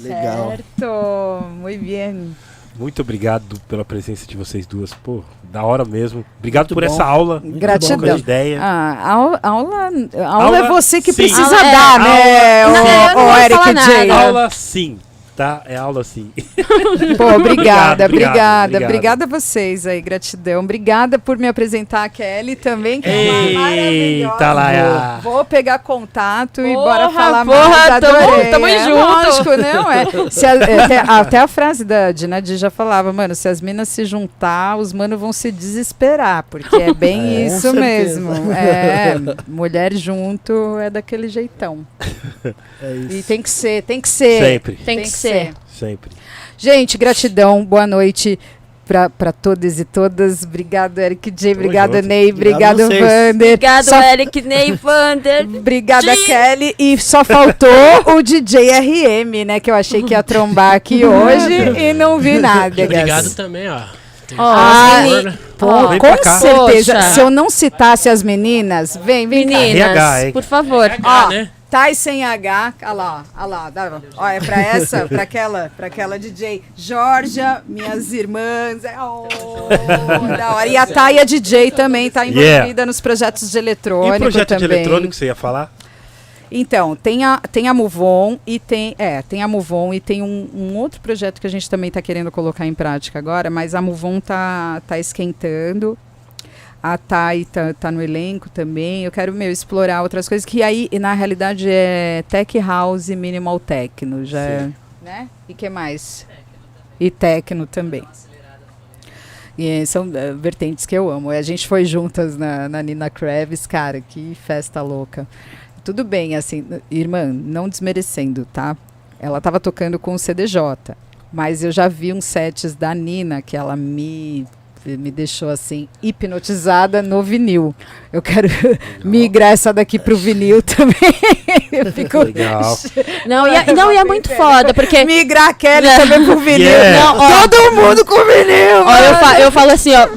Speaker 1: Legal.
Speaker 5: Certo, muito bem.
Speaker 2: Muito obrigado pela presença de vocês duas. Pô, da hora mesmo. Obrigado
Speaker 1: Muito
Speaker 2: por
Speaker 1: bom.
Speaker 2: essa aula.
Speaker 1: Muito
Speaker 5: Gratidão.
Speaker 2: Ideia.
Speaker 5: Ah, aula, aula, aula,
Speaker 2: Aula,
Speaker 5: é você que
Speaker 2: sim.
Speaker 5: precisa
Speaker 4: Aula é-
Speaker 5: dar, né,
Speaker 4: Não, eu não
Speaker 5: o, o Eric J.
Speaker 2: Aula sim, tá? É aula sim. [LAUGHS]
Speaker 5: Pô, obrigada,
Speaker 2: Obrigado,
Speaker 5: obrigada,
Speaker 2: obrigado.
Speaker 5: obrigada a vocês aí, gratidão. Obrigada por me apresentar a Kelly também, que é uma maravilhosa.
Speaker 2: Eita, Laia.
Speaker 5: Vou pegar contato e
Speaker 4: Porra,
Speaker 5: bora falar
Speaker 4: porra,
Speaker 5: mais.
Speaker 4: tamo-
Speaker 5: Adorei.
Speaker 4: tamo
Speaker 5: é,
Speaker 4: junto.
Speaker 5: Lógico, não é. Se a- é, até, [LAUGHS] até a frase da Dinadi já falava, mano, se as minas se juntar, os manos vão se desesperar, porque é bem [LAUGHS]
Speaker 1: É,
Speaker 5: isso mesmo. É, mulher junto é daquele jeitão.
Speaker 1: É isso.
Speaker 5: E tem que ser, tem que ser.
Speaker 2: Sempre,
Speaker 4: Tem, que, ser.
Speaker 2: Sempre.
Speaker 5: Gente, gratidão, boa noite. pra, pra todos e todas. Obrigado, Eric J.
Speaker 2: Junto.
Speaker 5: Ney.
Speaker 1: Obrigado
Speaker 5: Obrigado. Vander.
Speaker 4: Obrigado,
Speaker 5: Só-
Speaker 4: Eric Ney Vander. [LAUGHS]
Speaker 5: Obrigada. Kelly. E só faltou o DJ RM, né? Que eu achei que ia trombar aqui [LAUGHS] hoje e não vi nada.
Speaker 3: Obrigado
Speaker 5: guys.
Speaker 3: também, ó.
Speaker 4: Ó,
Speaker 5: Ah? Pô,
Speaker 2: Vem
Speaker 5: com
Speaker 2: cá.
Speaker 5: certeza.
Speaker 4: Poxa.
Speaker 5: Se eu não citasse as meninas, vem, vem cá.
Speaker 4: Meninas,
Speaker 2: RH, hein?
Speaker 4: por favor.
Speaker 3: RH,
Speaker 5: Ó,
Speaker 3: né?
Speaker 5: Thais sem H, olha lá, olha lá, dá, ó, é pra essa, pra aquela, pra aquela DJ. Georgia, minhas irmãs, é, oh, da hora. E a Thay, a DJ também, tá envolvida
Speaker 2: Yeah.
Speaker 5: nos projetos de
Speaker 2: E
Speaker 5: eletrônico
Speaker 2: o projeto
Speaker 5: também.
Speaker 2: de eletrônico você ia falar?
Speaker 5: Então, tem a, tem a Move On e tem. É, tem a Move On e tem um, um outro projeto que a gente também está querendo colocar em prática agora, mas a Move On tá, tá esquentando. A Thay tá, tá no elenco também. Eu quero, meu, explorar outras coisas que aí, na realidade, é Tech House e Minimal Techno. Já é, né? E que mais? E Techno também. E são eh, vertentes que eu amo. E a gente foi juntas na, na Nina Kravis, cara, que festa louca. Tudo bem, assim, irmã, não desmerecendo, tá? Ela tava tocando com o CDJ, mas eu já vi uns sets da Nina que ela me me deixou assim hipnotizada no vinil. Eu quero [LAUGHS] migrar essa daqui pro vinil também. [LAUGHS] eu fico
Speaker 2: Legal.
Speaker 4: Não, e é, não, e é muito foda, porque.
Speaker 5: migrar a Kelly também pro vinil. [LAUGHS]
Speaker 2: Yeah.
Speaker 4: Não, ó,
Speaker 5: Todo mundo com vinil.
Speaker 4: Ó, eu, fa- eu falo assim, ó.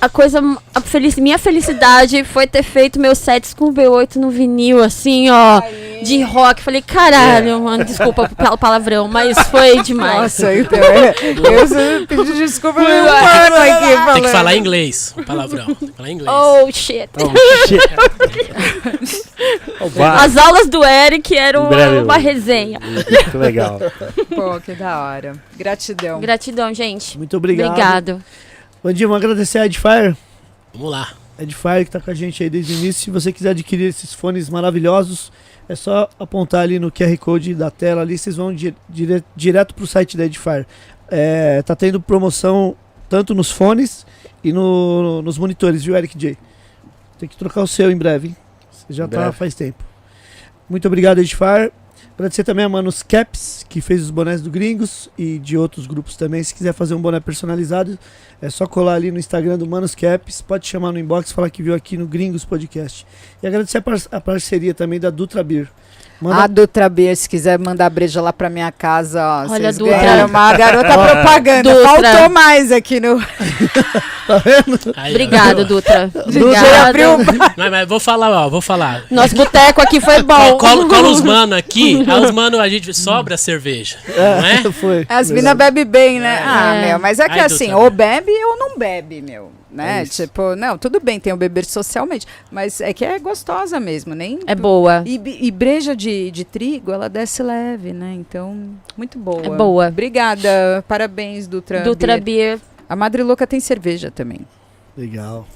Speaker 4: A coisa. A minha felicidade foi ter feito meus sets com V8 no vinil, assim, ó. De rock. Falei, caralho, mano. Desculpa pelo palavrão, mas foi demais.
Speaker 5: Nossa, então, é, eu pedi desculpa meu mano aqui falando.
Speaker 3: Tem que falar inglês, o palavrão. Tem que falar inglês.
Speaker 4: Oh, shit.
Speaker 2: Oh, [LAUGHS] shit.
Speaker 4: As aulas do Eric eram
Speaker 2: breve,
Speaker 4: uma resenha.
Speaker 2: Muito legal.
Speaker 5: Pô, que da hora. Gratidão.
Speaker 4: Gratidão, gente.
Speaker 1: Muito obrigado.
Speaker 4: Obrigado.
Speaker 1: Vandinho, vamos agradecer a Edfire.
Speaker 3: Vamos lá.
Speaker 1: Edfire que tá com a gente aí desde o início. Se você quiser adquirir esses fones maravilhosos, é só apontar ali no QR Code da tela ali, vocês vão di dire direto pro site da Edfire. É, tá tendo promoção tanto nos fones e no- nos monitores, viu, Eric J? Tem que trocar o seu em breve, hein? Você já
Speaker 2: Em
Speaker 1: tá
Speaker 2: breve.
Speaker 1: faz tempo. Muito obrigado, Edfire. Agradecer também a Manos Caps, que fez os bonés do Gringos e de outros grupos também. Se quiser fazer um boné personalizado, é só colar ali no Instagram do Manos Caps. Pode chamar no inbox, falar que viu aqui no Gringos Podcast. E agradecer a, par- a parceria também da Dutra Beer. Manda
Speaker 5: A Dutra Beer, se quiser mandar breja lá pra minha casa, ó.
Speaker 4: Olha, Dutra.
Speaker 5: uma garota [LAUGHS] propaganda.
Speaker 4: Dutra.
Speaker 5: Faltou mais aqui no. [LAUGHS]
Speaker 3: Aí, ó.
Speaker 4: Obrigado, Dutra. Obrigada.
Speaker 5: abriu
Speaker 3: Mas, mas vou falar, ó, vou falar.
Speaker 4: Nosso boteco aqui foi bom. [LAUGHS]
Speaker 3: Cola, cola os mano aqui, aí os mano a gente sobra a cerveja, não é?
Speaker 1: Foi.
Speaker 5: As minas bebem bem, né?
Speaker 3: É.
Speaker 5: Ah,
Speaker 4: É.
Speaker 5: meu, mas é que
Speaker 3: Ai,
Speaker 5: assim,
Speaker 3: Dutra.
Speaker 5: ou bebe ou não bebe, meu. Né?
Speaker 1: É
Speaker 5: tipo, não, tudo bem, tem o beber socialmente. Mas é que é gostosa mesmo, nem.
Speaker 4: É boa.
Speaker 5: E, e breja de, de trigo, ela desce leve, né? Então, muito boa.
Speaker 4: É boa.
Speaker 5: Obrigada. Parabéns, Dutra.
Speaker 4: Dutra
Speaker 5: Beer.
Speaker 4: Beer.
Speaker 5: A Madre Louca tem cerveja também.
Speaker 1: Legal.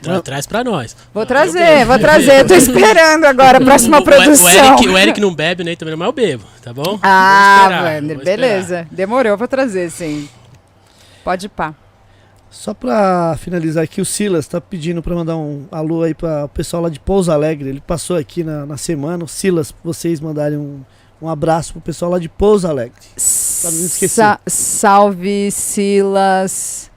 Speaker 3: Tra- traz pra nós.
Speaker 5: Vou
Speaker 3: Ah,
Speaker 5: trazer, vou trazer. Tô esperando agora a [LAUGHS] próxima
Speaker 3: O-
Speaker 5: produção.
Speaker 3: O, Eric, o Eric não bebe, nem também, mas eu bebo, tá bom?
Speaker 5: Ah,
Speaker 3: esperar,
Speaker 5: Wander, beleza. Demorou, vou trazer, sim. Pode ir pá.
Speaker 1: Só pra finalizar aqui, o Silas tá pedindo pra mandar um alô aí para o pessoal lá de Pouso Alegre. Ele passou aqui na, na semana. O Silas, pra vocês mandarem um, um abraço pro pessoal lá de Pouso Alegre. Pra não esquecer.
Speaker 5: Sa- salve, Silas.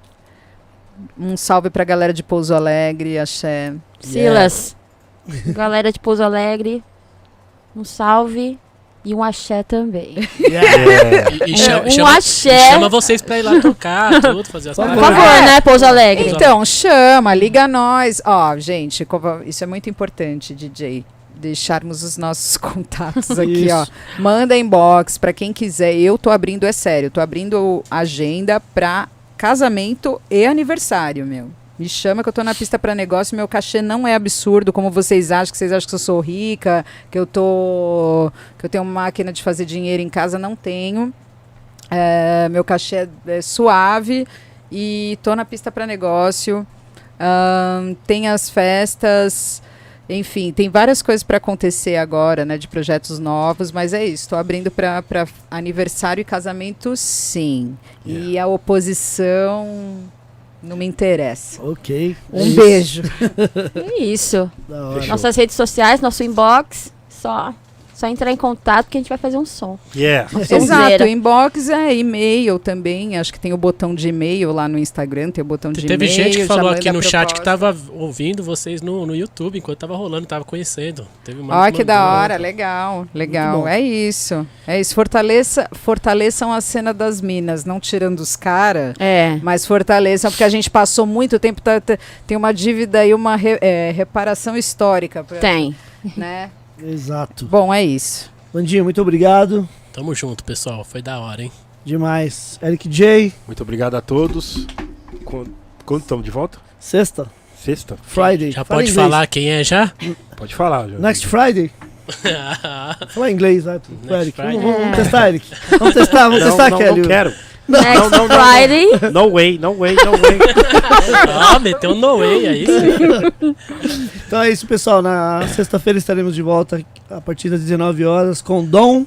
Speaker 5: Um salve pra galera de Pouso Alegre, axé.
Speaker 4: Silas. [LAUGHS] Galera de Pouso Alegre. Um salve. E um axé também.
Speaker 2: Yeah. [LAUGHS]
Speaker 3: E, e chama,
Speaker 4: um
Speaker 3: chama-
Speaker 4: axé.
Speaker 3: chama vocês pra ir lá tocar, [LAUGHS] tudo, fazer as
Speaker 1: Por
Speaker 4: Por favor,
Speaker 5: É.
Speaker 4: né, Pouso Alegre?
Speaker 5: Então, chama, liga nós. Ó, gente, como- isso é muito importante, DJ. Deixarmos os nossos [LAUGHS] contatos aqui, ó. Manda inbox pra quem quiser. Eu tô abrindo, é sério, tô abrindo agenda pra casamento e aniversário, meu. Me chama que eu tô na pista pra negócio, meu cachê não é absurdo, como vocês acham, que vocês acham que eu sou rica, que eu tô. que eu tenho uma máquina de fazer dinheiro em casa, não tenho. É, meu cachê é, é suave e tô na pista para negócio. Ahn, tem as festas, enfim, tem várias coisas para acontecer agora, né, de projetos novos, mas é isso. Estou abrindo para aniversário e casamento, sim. E a oposição não me interessa.
Speaker 1: Ok. é
Speaker 5: Um
Speaker 1: isso.
Speaker 5: beijo. [LAUGHS]
Speaker 4: É isso. Nossas redes sociais, nosso inbox. Só, Só entrar em contato que a gente vai fazer um som.
Speaker 2: Yeah.
Speaker 5: Exato, inbox é e-mail também. Acho que tem o botão de e-mail lá no Instagram, tem o botão de
Speaker 3: Teve
Speaker 5: e-mail.
Speaker 3: gente que falou aqui no chat que
Speaker 5: proposta.
Speaker 3: tava ouvindo vocês no, no YouTube enquanto tava rolando, tava conhecendo. Teve uma
Speaker 5: Ó, que da hora, legal, legal.
Speaker 1: bom.
Speaker 5: É isso. É isso. Fortaleça, fortaleçam a cena das minas, não tirando os caras.
Speaker 4: É.
Speaker 5: Mas fortaleçam, porque a gente passou muito tempo, tá- tá- tem uma dívida e uma re- é, reparação histórica. pra-
Speaker 4: Tem.
Speaker 5: Né?
Speaker 1: Exato.
Speaker 5: Bom, é isso.
Speaker 1: Bandinho, muito obrigado.
Speaker 3: Tamo junto, pessoal. Foi da hora, hein?
Speaker 1: Demais. Eric J,
Speaker 2: Muito obrigado a todos. Quando, quando estamos de volta?
Speaker 1: sexta,
Speaker 2: Sexta?
Speaker 1: Friday.
Speaker 3: Já
Speaker 1: Fala
Speaker 3: pode
Speaker 1: inglês.
Speaker 3: falar quem é já?
Speaker 2: Pode falar, João.
Speaker 1: Next Friday. [LAUGHS] Fala inglês,
Speaker 3: Next
Speaker 1: Eric. Vamos, vamos testar, Eric. Vamos testar, vamos
Speaker 2: não,
Speaker 1: testar,
Speaker 2: não,
Speaker 1: Kelly.
Speaker 2: não quero.
Speaker 4: Next
Speaker 2: não, não, não.
Speaker 4: Friday. [LAUGHS]
Speaker 2: No way, no way, no way.
Speaker 3: ah, meteu um no way aí. sim.
Speaker 1: Então é isso, pessoal. Na sexta-feira estaremos de volta a partir das 19 horas com Dom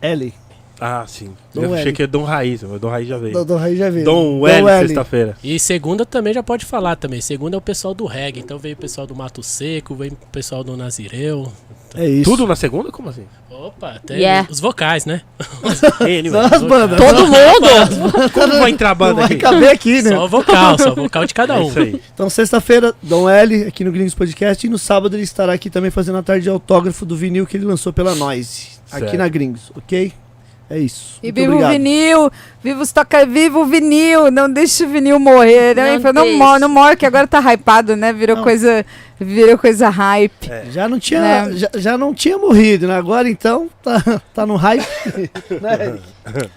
Speaker 1: L.
Speaker 2: Ah, sim.
Speaker 1: Dom
Speaker 2: Eu achei
Speaker 1: L.
Speaker 2: que é Dom Raiz, mas Dom Raiz já veio.
Speaker 1: Dom, Dom Raiz já veio.
Speaker 2: Dom L, sexta-feira.
Speaker 3: E segunda também já pode falar também. Segunda é o pessoal do reggae. Então veio o pessoal do Mato Seco, veio o pessoal do Nazireu.
Speaker 1: É isso.
Speaker 2: Tudo na segunda? Como assim?
Speaker 3: Opa, até
Speaker 4: Yeah.
Speaker 3: os vocais, né? [LAUGHS]
Speaker 2: Anyway,
Speaker 1: Não, as bandas.
Speaker 4: Todo mundo.
Speaker 2: como vai entrar a
Speaker 1: Não
Speaker 2: banda
Speaker 1: vai
Speaker 2: aqui?
Speaker 1: caber aqui, né?
Speaker 3: Só o vocal, só o vocal de cada
Speaker 2: É
Speaker 3: um.
Speaker 2: isso aí.
Speaker 1: Então, sexta-feira, Dom L, aqui no Gringos Podcast. E no sábado ele estará aqui também fazendo a tarde de autógrafo do vinil que ele lançou pela Noise. Aqui
Speaker 2: Certo.
Speaker 1: na Gringos, ok? É isso.
Speaker 5: E
Speaker 1: Muito
Speaker 5: viva
Speaker 1: obrigado.
Speaker 5: o vinil, viva os toca, viva o vinil, não deixe o vinil morrer, né?
Speaker 4: Não
Speaker 5: Não, não,
Speaker 4: deixe.
Speaker 5: morre, não morre, que agora tá hypado, né? Virou
Speaker 1: Não.
Speaker 5: coisa, virou coisa hype.
Speaker 1: Já não tinha,
Speaker 5: Né?
Speaker 1: já, já não tinha morrido, né? Agora então tá, tá no hype. [LAUGHS] né?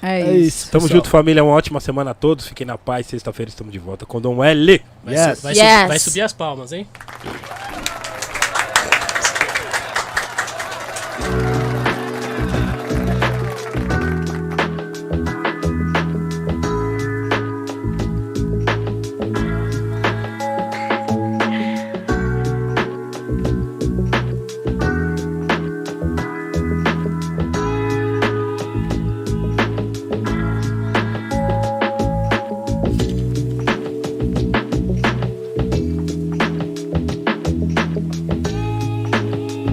Speaker 5: É,
Speaker 1: É
Speaker 5: isso.
Speaker 1: isso.
Speaker 2: Tamo
Speaker 1: pessoal.
Speaker 2: junto, família. Uma ótima semana a todos. Fiquem na paz. Sexta-feira estamos de volta com Dom L.
Speaker 3: Vai,
Speaker 1: Yes.
Speaker 3: su- vai
Speaker 4: Yes.
Speaker 3: su- vai subir as palmas, hein?